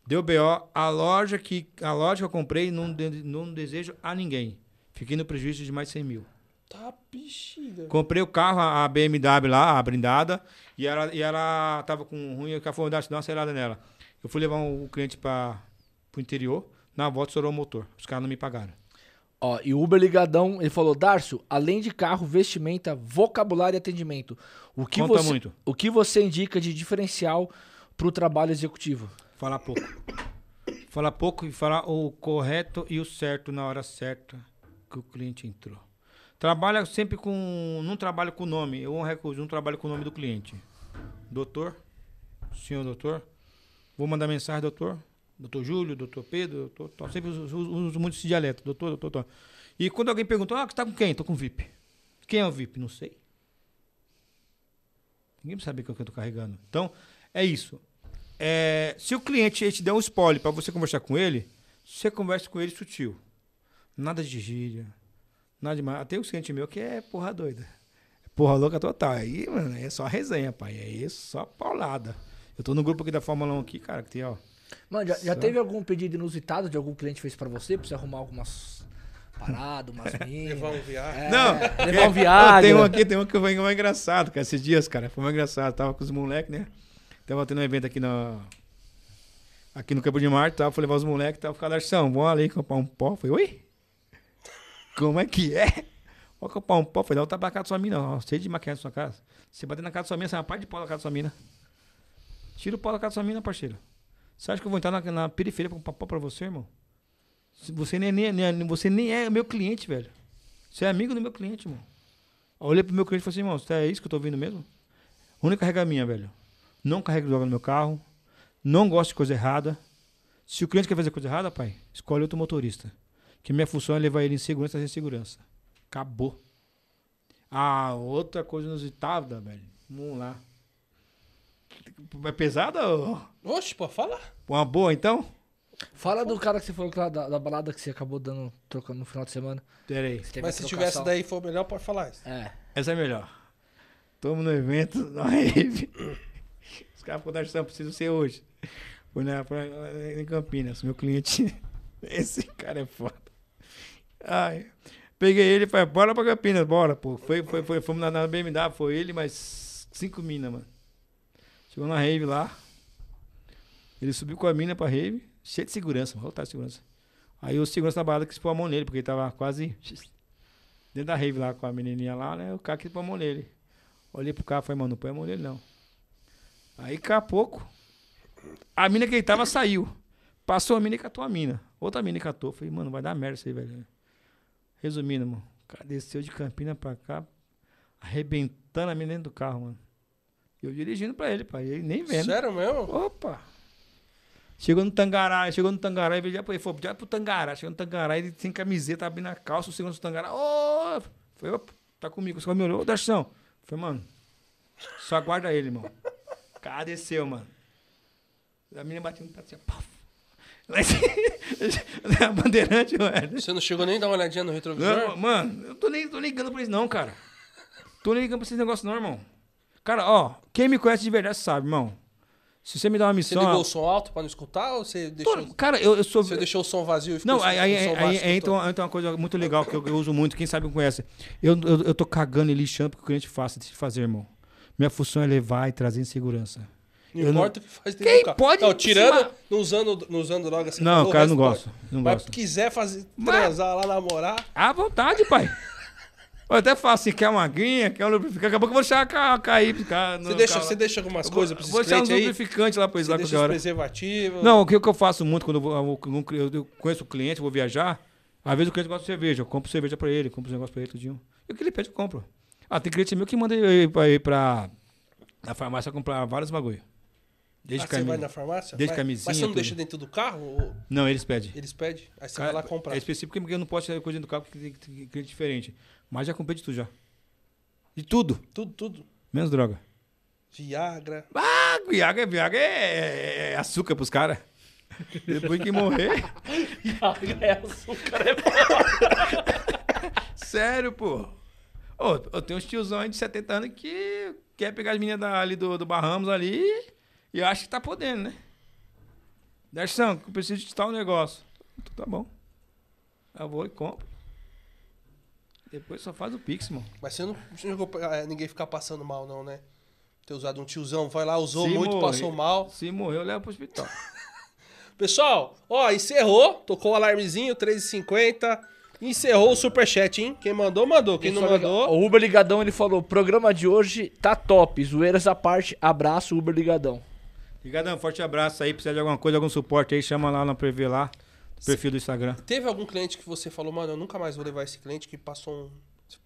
Deu BO. A loja que, a loja que eu comprei não, de- não desejo a ninguém. Fiquei no prejuízo de mais de 100 mil. Tá bexiga. Comprei o carro, a a BMW lá, a brindada, e ela, e ela tava com ruim, o cara falou, dá dá uma acelerada nela. Eu fui levar um, o cliente para o interior, na volta estourou o motor. Os caras não me pagaram. Ó, e o Uber ligadão, ele falou: Darcio, além de carro, vestimenta, vocabulário e atendimento. O que, Conta você, muito. o que você indica de diferencial pro trabalho executivo? Falar pouco. falar pouco e falar o correto e o certo na hora certa que o cliente entrou. Trabalha sempre com. Não trabalho com o nome. Eu não trabalho com o nome do cliente. Doutor, senhor doutor, vou mandar mensagem, doutor. Doutor Júlio, doutor Pedro, doutor, tal. sempre uso, uso- muito esse dialeto, doutor, doutor. E quando alguém perguntou, ah, você tá com quem? Tô com VIP. Quem é o VIP? Não sei. Ninguém sabe o que eu tô carregando. Então, é isso. É, se o cliente te der um spoiler para você conversar com ele, você conversa com ele sutil. Nada de gíria. Nada demais. Até o cliente meu que é porra doida. Porra louca total. Aí, mano, é só resenha, pai. Aí é só paulada. Eu tô no grupo aqui da Fórmula 1 aqui, cara, que tem, ó. Mano, já, já teve algum pedido inusitado de algum cliente fez pra você? Pra você arrumar algumas paradas, umas minas? Levar um viagem. É, Não, levar um viagem. tem um aqui, tem um que foi mais engraçado, cara. Esses dias, cara, foi mais engraçado. Tava com os moleques, né? Tava tendo um evento aqui no. Aqui no Campo de Marte, tava, fui levar os moleques, tava ficando Darção, vamos ali comprar um pó. Falei, oi? Como é que é? Vou comprar um pó. Falei, não, tá pra casa da sua mina, ó, cheio de maquiagem na sua casa. Você bater na casa da sua mina, é uma parte de pó da casa da sua mina. Tira o pó da casa da sua mina, parceiro. Você acha que eu vou entrar na, na periferia pra comprar pó pra você, irmão? Você nem, nem, nem- você nem é meu cliente, velho. Você é amigo do meu cliente, irmão. Eu olhei pro meu cliente e falei assim, irmão, é isso que eu tô ouvindo mesmo? Única regra minha, velho. Não carrego droga no meu carro. Não gosto de coisa errada. Se o cliente quer fazer coisa errada, pai, escolhe outro motorista. Que minha função é levar ele em segurança e segurança. Acabou. Ah, outra coisa inusitada, velho. Vamos lá. É pesada ou Oxe, pô, fala. uma boa, então? Fala do cara que você falou que lá da, da balada que você acabou dando, trocando no final de semana. Pera aí. Você teve Mas se tivesse daí for melhor, pode falar isso. É. Essa é melhor. Tamo no evento, na rave. Os caras falaram, Darção, preciso ser hoje. Fui na, na- em Campinas, meu cliente. Esse cara é foda. Ai, peguei ele e falei, bora pra Campinas, bora, pô. Foi, foi, foi, fomos na, na BMW, foi ele, mais cinco minas, mano. Chegou na rave lá. Ele subiu com a mina pra rave, cheio de segurança, voltar de segurança. Aí o segurança da balada quis pôr a mão nele, porque ele tava quase dentro da rave lá com a menininha lá, né? O cara quis pôr a mão nele. Olhei pro cara e falei, mano, não põe a mão nele não. Aí, daqui a pouco, a mina que ele tava saiu. Passou a mina e catou a mina. Outra mina e catou. Falei, mano, vai dar merda isso aí, velho. Resumindo, mano, o cara desceu de Campina pra cá, arrebentando a mina dentro do carro, mano. Eu dirigindo pra ele, pai. Ele nem vendo. Sério mesmo? Opa! Chegou no Tangará, chegou no Tangará e veio já, foi já pro Tangará. Chegou no Tangará, ele sem camiseta, abrindo a calça, o segundo do Tangará. Ô! Foi, opa, tá comigo. Você me olhou, ô, Darção. Foi, mano, só aguarda ele, irmão. Cara desceu, mano. A menina bateu no assim, paf. A bandeirante, mano. Você não chegou nem a dar uma olhadinha no retrovisor? Não, mano, eu tô nem tô ligando pra isso, não, cara. Tô nem ligando pra esse negócio, não, irmão. Cara, ó, quem me conhece de verdade sabe, irmão. Se você me dá uma Você missão. ligou o som alto pra não escutar ou você deixou, cara, eu, eu sou. você deixou o som vazio e ficou Não, aí, aí, aí, aí escutou? entra, uma, entra uma coisa muito legal que eu, eu uso muito, quem sabe me conhece. Eu, eu, eu tô cagando e lixando porque o cliente faça de fazer, irmão. Minha função é levar e trazer em segurança. Não eu importa o que faz dentro Quem do carro. pode Não, tirando, não usando, não usando droga assim. Não, cara, não gosto. Não Mas gosto. quiser fazer, Mas- transar lá, namorar, À vontade, pai. Eu até faço assim, quer uma aguinha, quer um lubrificante. Daqui a pouco eu vou deixar ca- cair. Ficar no você deixa, carro lá. você deixa algumas Eu vou- coisas pra esses Vou deixar uns clientes aí? lubrificantes lá pra eles Você lá deixa qualquer os hora. preservativos? Não, o que, o que eu faço muito quando eu, vou- eu, eu- eu conheço o cliente, vou viajar, às vezes o cliente gosta de cerveja, eu compro cerveja pra ele, compro os negócios pra ele, tudinho. E o que ele pede, eu compro. Ah, tem cliente meu que manda eu ir pra, ir pra na farmácia comprar vários bagulho. Desde Ah, você vai caminho. na farmácia? Desde camisinha, Mas você não tudo. deixa dentro do carro? Ou Não, eles pedem. eles pedem? Aí você Cara, vai lá comprar. É específico porque eu não posso tirar coisa do carro porque tem, cliente diferente. Mas já comprei de tudo já. De tudo, Tudo, tudo. menos droga. Viagra. Ah, Viagra, Viagra é, é açúcar pros caras. Depois que morrer. é açúcar, é Sério, pô. Ô, eu tenho uns tiozão aí de 70 anos que quer pegar as meninas da- ali do, do Barramos ali e eu acho que tá podendo, né? Darção, que eu preciso de tal negócio. Então tá bom. Eu vou e compro. Depois só faz o Pix, mano. Mas você não chegou é, ninguém ficar passando mal, não, né? Ter usado um tiozão, vai lá, usou Se muito, morrer- passou mal. Se morrer, eu levo pro hospital. Pessoal, ó, encerrou. Tocou o alarmezinho, 13h50. Encerrou o superchat, hein? Quem mandou, mandou. Quem não mandou. O Uber Ligadão, ele falou, programa de hoje tá top, zoeiras à parte, abraço, Uber Ligadão. Obrigadão, forte abraço aí. Precisa de alguma coisa, algum suporte aí, chama lá na Prevê lá. No perfil do Instagram. Teve algum cliente que você falou, mano, eu nunca mais vou levar esse cliente que passou, um,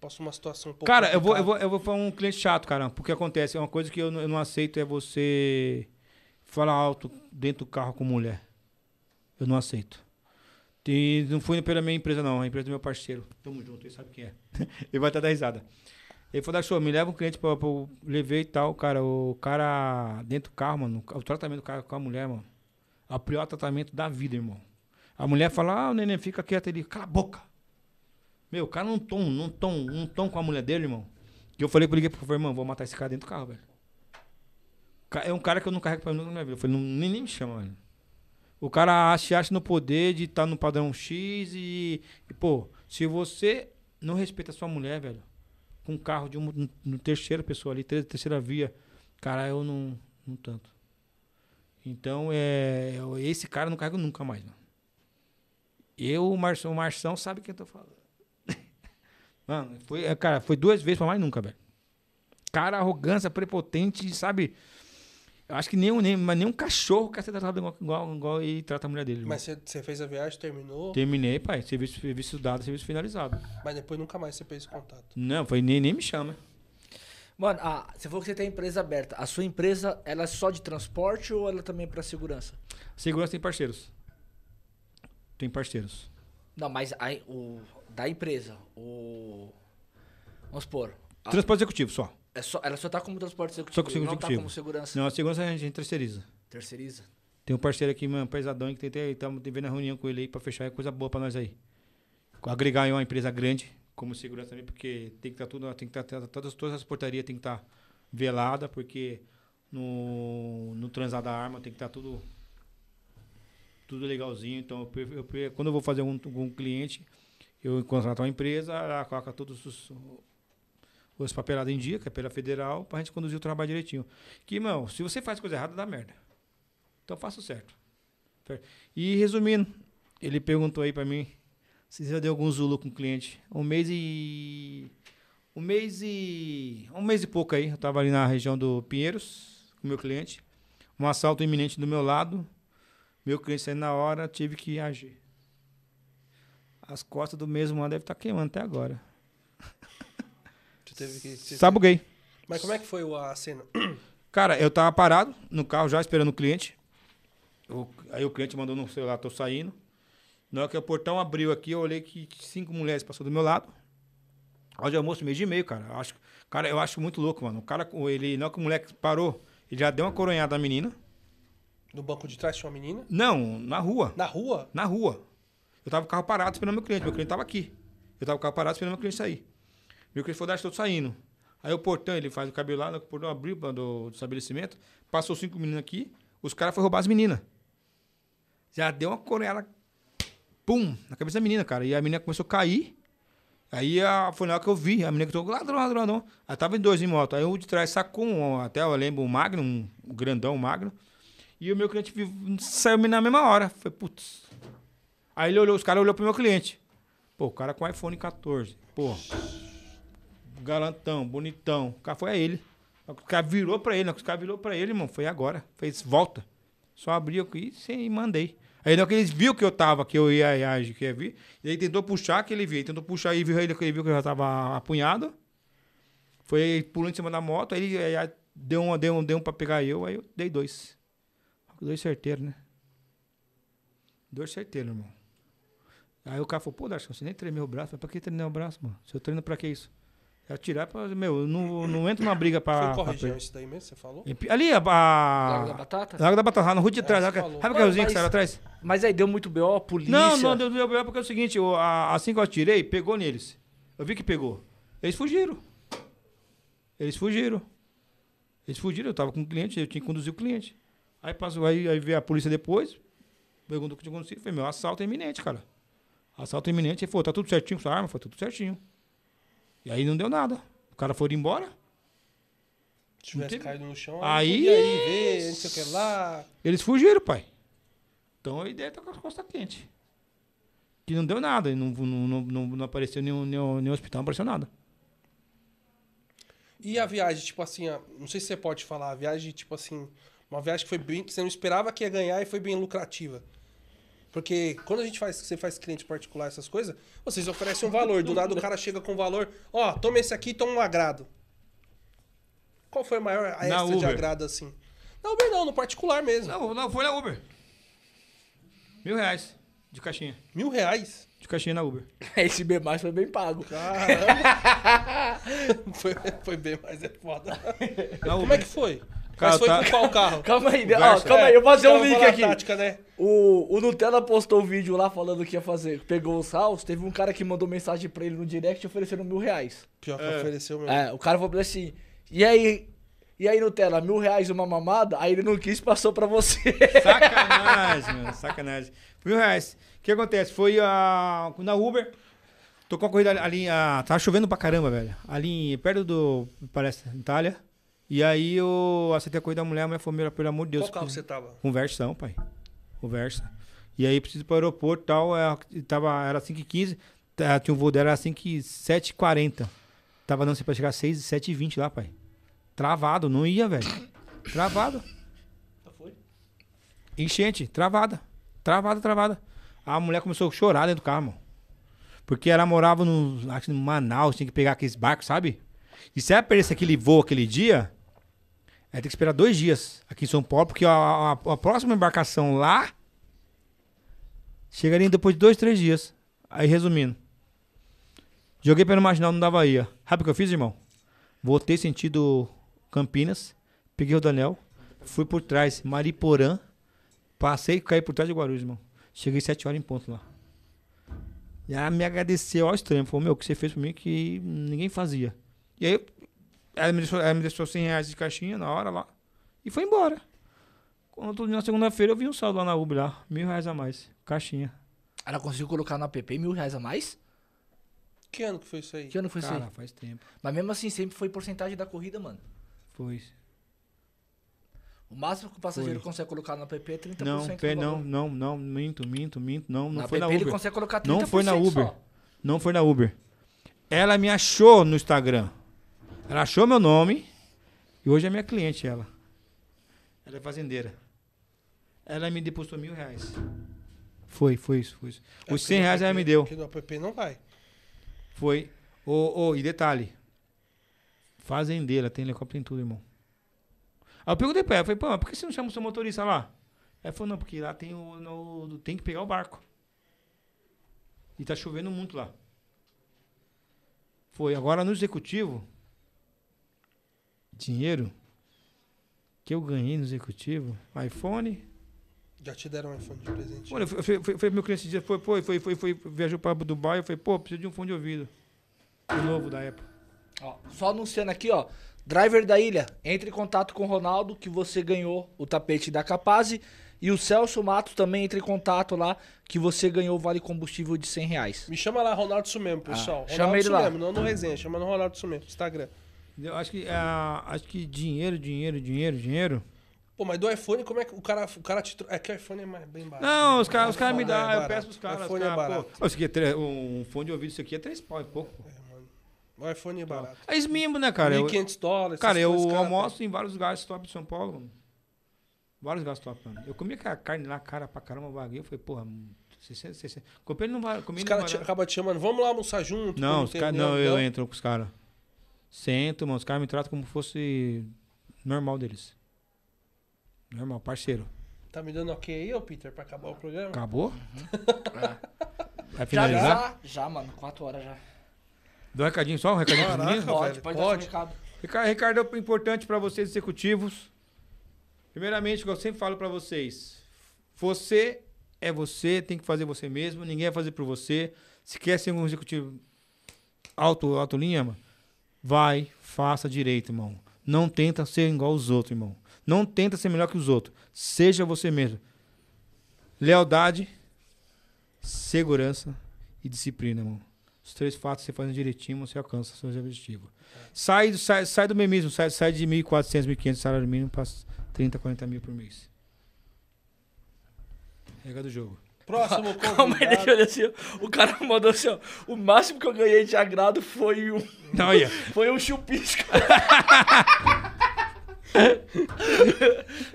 passou uma situação um pouco. Cara, eu vou, eu, vou, eu vou falar um cliente chato, cara. Porque acontece, é uma coisa que eu não, eu não aceito é você falar alto dentro do carro com mulher. Eu não aceito. E não foi pela minha empresa, não. A empresa do meu parceiro. Tamo junto, ele sabe quem é. ele vai até dar risada. Ele falou, show, me leva um cliente pra, pra eu e tal, cara. O cara dentro do carro, mano. O tratamento do cara com a mulher, mano. É o pior tratamento da vida, irmão. A mulher fala, ah, o neném fica quieto ali. Cala a boca. Meu, o cara num tom, num tom, um tom com a mulher dele, irmão. E eu falei pra ele, falei, irmão, vou matar esse cara dentro do carro, velho. É um cara que eu não carrego pra mim na minha vida. Eu falei, não, nem, nem me chama, velho. O cara acha, acha no poder de estar no padrão X e, e, pô, se você não respeita a sua mulher, velho, com um carro de uma um, um terceira pessoa ali, ter- terceira via, cara, eu não, não tanto. Então, é, eu- esse cara eu não carrego nunca mais, mano. Eu, o Marção, o Marção sabe quem eu tô falando. Mano, foi, é, cara, foi duas vezes pra mais nunca, velho. Cara, arrogância, prepotente, sabe? Eu acho que nem, um- nem, mas nem um cachorro quer ser tratado igual, igual, igual ele trata a mulher dele. Mas você, fez a viagem, terminou, Terminei, pai. Serviço, serviço dado, serviço finalizado. mas depois nunca mais você fez esse contato. Não, foi nem, nem me chama. Mano, ah, você falou que você tem empresa aberta. A sua empresa, ela é só de transporte ou ela também é pra segurança? Segurança tem parceiros. Tem parceiros. Não, mas aí, o, da empresa, o... Vamos supor, a- Transporte executivo só. É só, ela só tá como transporte executivo, Só como não tá executivo. como segurança. Não, a segurança a gente terceiriza. Terceiriza. Tem um parceiro aqui, mano, pesadão, que tem estamos vendo a reunião com ele aí pra fechar é coisa boa pra nós aí. Agregar em uma empresa grande, como segurança também, porque tem que estar tudo, tem que estar todas, todas as portarias tem que estar velada, porque no, no transar da arma tem que estar tudo tudo legalzinho. Então, eu eu quando eu vou fazer um, um cliente, eu contrato uma empresa, ela coloca todos os os papelados em dia, que é pela federal, pra gente conduzir o trabalho direitinho. Que, irmão, se você faz coisa errada, dá merda. Então faça o certo. E resumindo, ele perguntou aí pra mim se já deu algum Zulu com o cliente. Um mês e. Um mês e. Um mês e pouco aí. Eu tava ali na região do Pinheiros com meu cliente. Um assalto iminente do meu lado. Meu cliente saindo na hora, tive que agir. As costas do mesmo ano devem estar queimando até agora. Teve que. você- Sabuguei. Mas como é que foi a cena? Cara, eu tava parado no carro já esperando o cliente. O- aí o cliente mandou no celular, tô saindo. Na hora que o portão abriu aqui, eu olhei que cinco mulheres passou do meu lado. Hora de almoço, meio de meio, cara. Eu acho, cara, eu acho muito louco, mano. O cara, ele, na hora que o moleque parou, ele já deu uma coronhada na menina. No banco de trás tinha uma menina? Não, na rua. Na rua? Na rua. Eu tava com o carro parado esperando meu cliente. Meu cliente tava aqui. Eu tava com o carro parado esperando meu cliente sair. Meu cliente todo saindo. Aí o portão, ele faz o cabelo lá, o portão abriu do, do estabelecimento. Passou cinco meninas aqui. Os caras foram roubar as meninas. Já deu uma coronhada. Pum! Na cabeça da menina, cara. E a menina começou a cair. Aí a, foi na hora que eu vi. A menina que tocou ladrão, ladrão, ladrão. Aí tava em dois em moto. Aí o de trás sacou um, até eu lembro, um magno, um grandão, um magno. E o meu cliente saiu na mesma hora. Foi, putz. Aí ele olhou, os caras olhou pro meu cliente. Pô, o cara com iPhone 14. Pô. Galantão, bonitão. O cara foi a ele. O cara virou pra ele, né? O cara virou pra ele, irmão. Foi agora. Fez volta. Só abriu aqui e mandei. Aí hora que eles viu que eu tava, que eu ia, ia, que ia vir, e aí tentou puxar que ele viu. Ele tentou puxar e viu ele que ele viu que eu já tava apunhado. Foi pulando em cima da moto, aí ele aí, deu um, deu um, deu um pra pegar eu, aí eu dei dois. Dois certeiros, né? Dois certeiros, irmão. Aí o cara falou, pô, Darcy, você nem tremeu o braço. Pra que treinar o braço, mano? Se eu treino pra que isso? É atirar pra. Meu, eu não, não entro numa briga pra. Foi pra perder. isso daí mesmo? Você falou? Ali, a. a Lago da Batata? Lago da Batata, lá no Rua de trás. você sabe aquele que saiu atrás? Mas aí deu muito B.O., a polícia... Não, não, deu deu porque é o seguinte, o- a- assim que eu atirei, pegou neles. Eu vi que pegou. Eles fugiram. Eles fugiram. Eles fugiram, eu tava com o cliente, eu tinha que conduzir o cliente. Aí passou, aí, aí veio a polícia depois, perguntou o que tinha acontecido. Falei, meu, assalto é iminente, cara. Assalto é iminente. Ele falou, tá tudo certinho com sua arma? Foi tudo certinho. E aí não deu nada. O cara foi embora. Se tivesse caído no chão, Aí- aí ver, não sei o que lá. Eles fugiram, pai. Então a ideia tá com as costas quentes. Que não deu nada, não, não, não, não, apareceu nenhum, nenhum, nenhum hospital, não apareceu nada. E a viagem, tipo assim, não sei se você pode falar, a viagem, tipo assim, uma viagem que foi bem, que você não esperava que ia ganhar e foi bem lucrativa. Porque quando a gente faz, você faz cliente particular, essas coisas, vocês oferecem um valor, do nada o cara chega com um valor, ó, toma esse aqui e toma um agrado. Qual foi a maior a extra de Uber. agrado assim? Na Uber não, no particular mesmo. Não, não, foi na Uber. Mil reais de caixinha. Mil reais? De caixinha na Uber. Esse B+, foi bem pago. Caramba! foi, foi bem, mas é foda. Na Como Uber. é que foi? Cara, mas foi tá- com qual carro? Calma aí, ó, calma aí, eu vou fazer um link a aqui. Tática, né? O, o Nutella postou um vídeo lá falando que ia fazer. Pegou os house, teve um cara que mandou mensagem pra ele no direct oferecendo mil reais. Pior que ofereceu mesmo. É, o cara falou assim, e aí, e aí Nutella, mil reais uma mamada? Aí ele não quis, passou pra você. Sacanagem, mano. Sacanagem. Mil reais. O que acontece? Foi a, na Uber. Tocou uma corrida ali. A, tava chovendo pra caramba, velho. Ali perto do. Parece, Itália. E aí eu aceitei a corrida da mulher. A mulher falou: "Meu, pelo amor de Deus. Qual carro você tava? Conversão, pai. Conversa. E aí preciso ir pro aeroporto e tal. é, Tava, era 5h15. tá, Tinha um voo dela, era 5h7h40. Tava dando pra chegar 6 7h20 lá, pai. Travado, não ia, velho. Travado. Enchente, travada. Travada, travada. A mulher começou a chorar dentro do carro, mano. Porque ela morava no, acho que no Manaus, tinha que pegar aqueles barcos, sabe? E se ela perdesse aquele voo aquele dia, ela tem que esperar dois dias aqui em São Paulo, porque a, a- a próxima embarcação lá chegaria depois de dois, três dias. Aí, resumindo. Joguei pelo marginal não dava Bahia. Sabe o que eu fiz, irmão? Voltei sentido Campinas, peguei o Daniel, fui por trás, Mariporã, passei e caí por trás de Guarulhos, irmão. Cheguei sete horas em ponto lá. E ela me agradeceu ao extremo. Falou, meu, o que você fez por mim que ninguém fazia. E aí, ela me deixou, ela me deixou 100 reais de caixinha na hora lá. E foi embora. Quando na segunda-feira eu vi um saldo lá na Uber lá. Mil reais a mais. Caixinha. Ela conseguiu colocar no app mil reais a mais? Que ano que foi isso aí? Que ano foi isso Cara, aí? faz tempo. Mas mesmo assim, sempre foi porcentagem da corrida, mano. Foi. O máximo que o passageiro Foi. consegue colocar no app é 30% Não, do não, não, não, minto, minto, minto. Não, não na foi app na ele Uber. consegue colocar 30% Não foi na Uber. só. Não foi na Uber. Ela me achou no Instagram. Ela achou meu nome. E hoje é minha cliente, ela. Ela é fazendeira. Ela me depositou mil reais. Foi, foi isso, foi isso. É Os porque 100 no reais ela app me deu. Porque no app não vai. Foi. Ô, ô, e detalhe. Fazendeira, tem helicóptero em tudo, irmão. Aí eu perguntei pra ela, falei, pô, mas por que você não chama o seu motorista lá? Ela falou, não, porque lá tem o. no- tem que pegar o barco. E tá chovendo muito lá. Foi. Agora no executivo. Dinheiro que eu ganhei no executivo. iPhone. Já te deram um iPhone de presente. Olha, eu fui, fui, fui, fui- meu cliente esse dia foi, foi, foi, foi, foi, viajou pra Dubai. Eu falei, pô, preciso de um fone de ouvido. O novo da Apple. Ó, só anunciando aqui, ó. Driver da ilha, entre em contato com o Ronaldo que você ganhou o tapete da Capaz. E o Celso Matos também entre em contato lá que você ganhou o vale combustível de 100 reais. Me chama lá, Ronaldo Sumemo, pessoal. Ah, chama Ronaldo ele lá. Não no resenha, chama no Ronaldo Sumemo, Instagram. Eu acho que, ah, acho que dinheiro, dinheiro, dinheiro, dinheiro. Pô, mas do iPhone, como é que o cara, o cara te... É que o iPhone é mais, bem barato. Não, os caras os cara me iPhone é dão, eu peço pros caras. iPhone os é caras, barato. pô, isso aqui é tre- um fone de ouvido, isso aqui é 3 pau e pouco. pô. O iPhone é barato. É isso mesmo, né, cara? Eu, 1.500 dólares. cara, eu coisas, cara, almoço em vários lugares top de São Paulo, mano. Vários lugares top, mano. Eu comi aquela carne lá, cara, pra caramba, vaguei. Eu falei, porra, 600, 600. Comprei não vai, comi Os caras acabam te chamando, vamos lá almoçar junto. Não, os cara, reunião, não, eu entro com os caras. Sento, mano. Os caras me tratam como fosse normal deles. Normal, parceiro. Tá me dando ok aí, ô Peter, pra acabar o programa? Acabou? Vai Já, finalizar? já, já, mano. 4 horas já. Dá um recadinho só, um recadinho pros Caraca, meninos? Pode, pode, pode. recado. Ricardo, Ricardo, é importante para vocês executivos. Primeiramente, o que eu sempre falo para vocês, você é você, tem que fazer você mesmo, ninguém vai fazer por você. Se quer ser um executivo alto, alto linha, mano, vai, faça direito, irmão. Não tenta ser igual aos outros, irmão. Não tenta ser melhor que os outros. Seja você mesmo. Lealdade, segurança e disciplina, irmão. Os três fatos você fazendo direitinho, você alcança seus objetivos. Sai, sai, sai do memismo, sai, sai de 1.400, 1.500 salário mínimo para 30, 40 mil por mês. Regra do jogo. Próximo Calma aí, deixa eu convidado. olhar assim, ó. O cara mandou assim, ó. O máximo que eu ganhei de agrado foi um, Não, olha. foi um chupisco.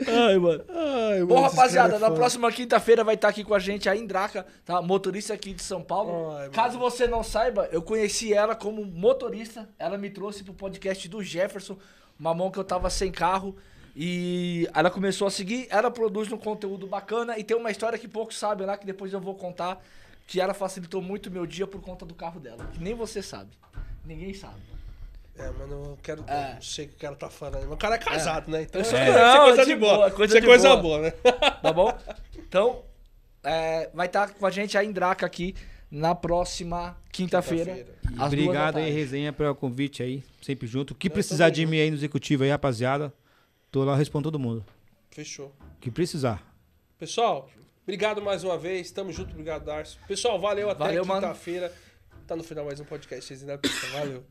Ai, mano. Ai, Bom, mano, esses rapaziada, caras é na foda. próxima quinta-feira vai estar aqui com a gente a Indraca, tá? Motorista aqui de São Paulo. Ai, Caso você não saiba, eu conheci ela como motorista. Ela me trouxe pro podcast do Jefferson, uma mão que eu tava sem carro. E ela começou a seguir, ela produz um conteúdo bacana e tem uma história que poucos sabem lá, que depois eu vou contar, que ela facilitou muito meu dia por conta do carro dela. Que nem você sabe. Ninguém sabe. É, mano, eu quero. É. Não sei o que o cara tá falando. Mas o cara é casado, né? Então Eu isso é, Não, é coisa é de de boa. boa, coisa isso é de coisa boa. boa, né? Tá bom? Então, é, vai estar com a gente a Indraca aqui na próxima quinta-feira. Da Obrigado aí, resenha, pelo convite aí. Sempre junto. O que Nós precisar de mim aí no executivo aí, rapaziada, tô lá, respondo todo mundo. Fechou. O que precisar. Pessoal, obrigado mais uma vez. Tamo junto, obrigado, Darcio. Pessoal, valeu até quinta-feira. Tá no final mais um podcast. Vocês ainda Valeu.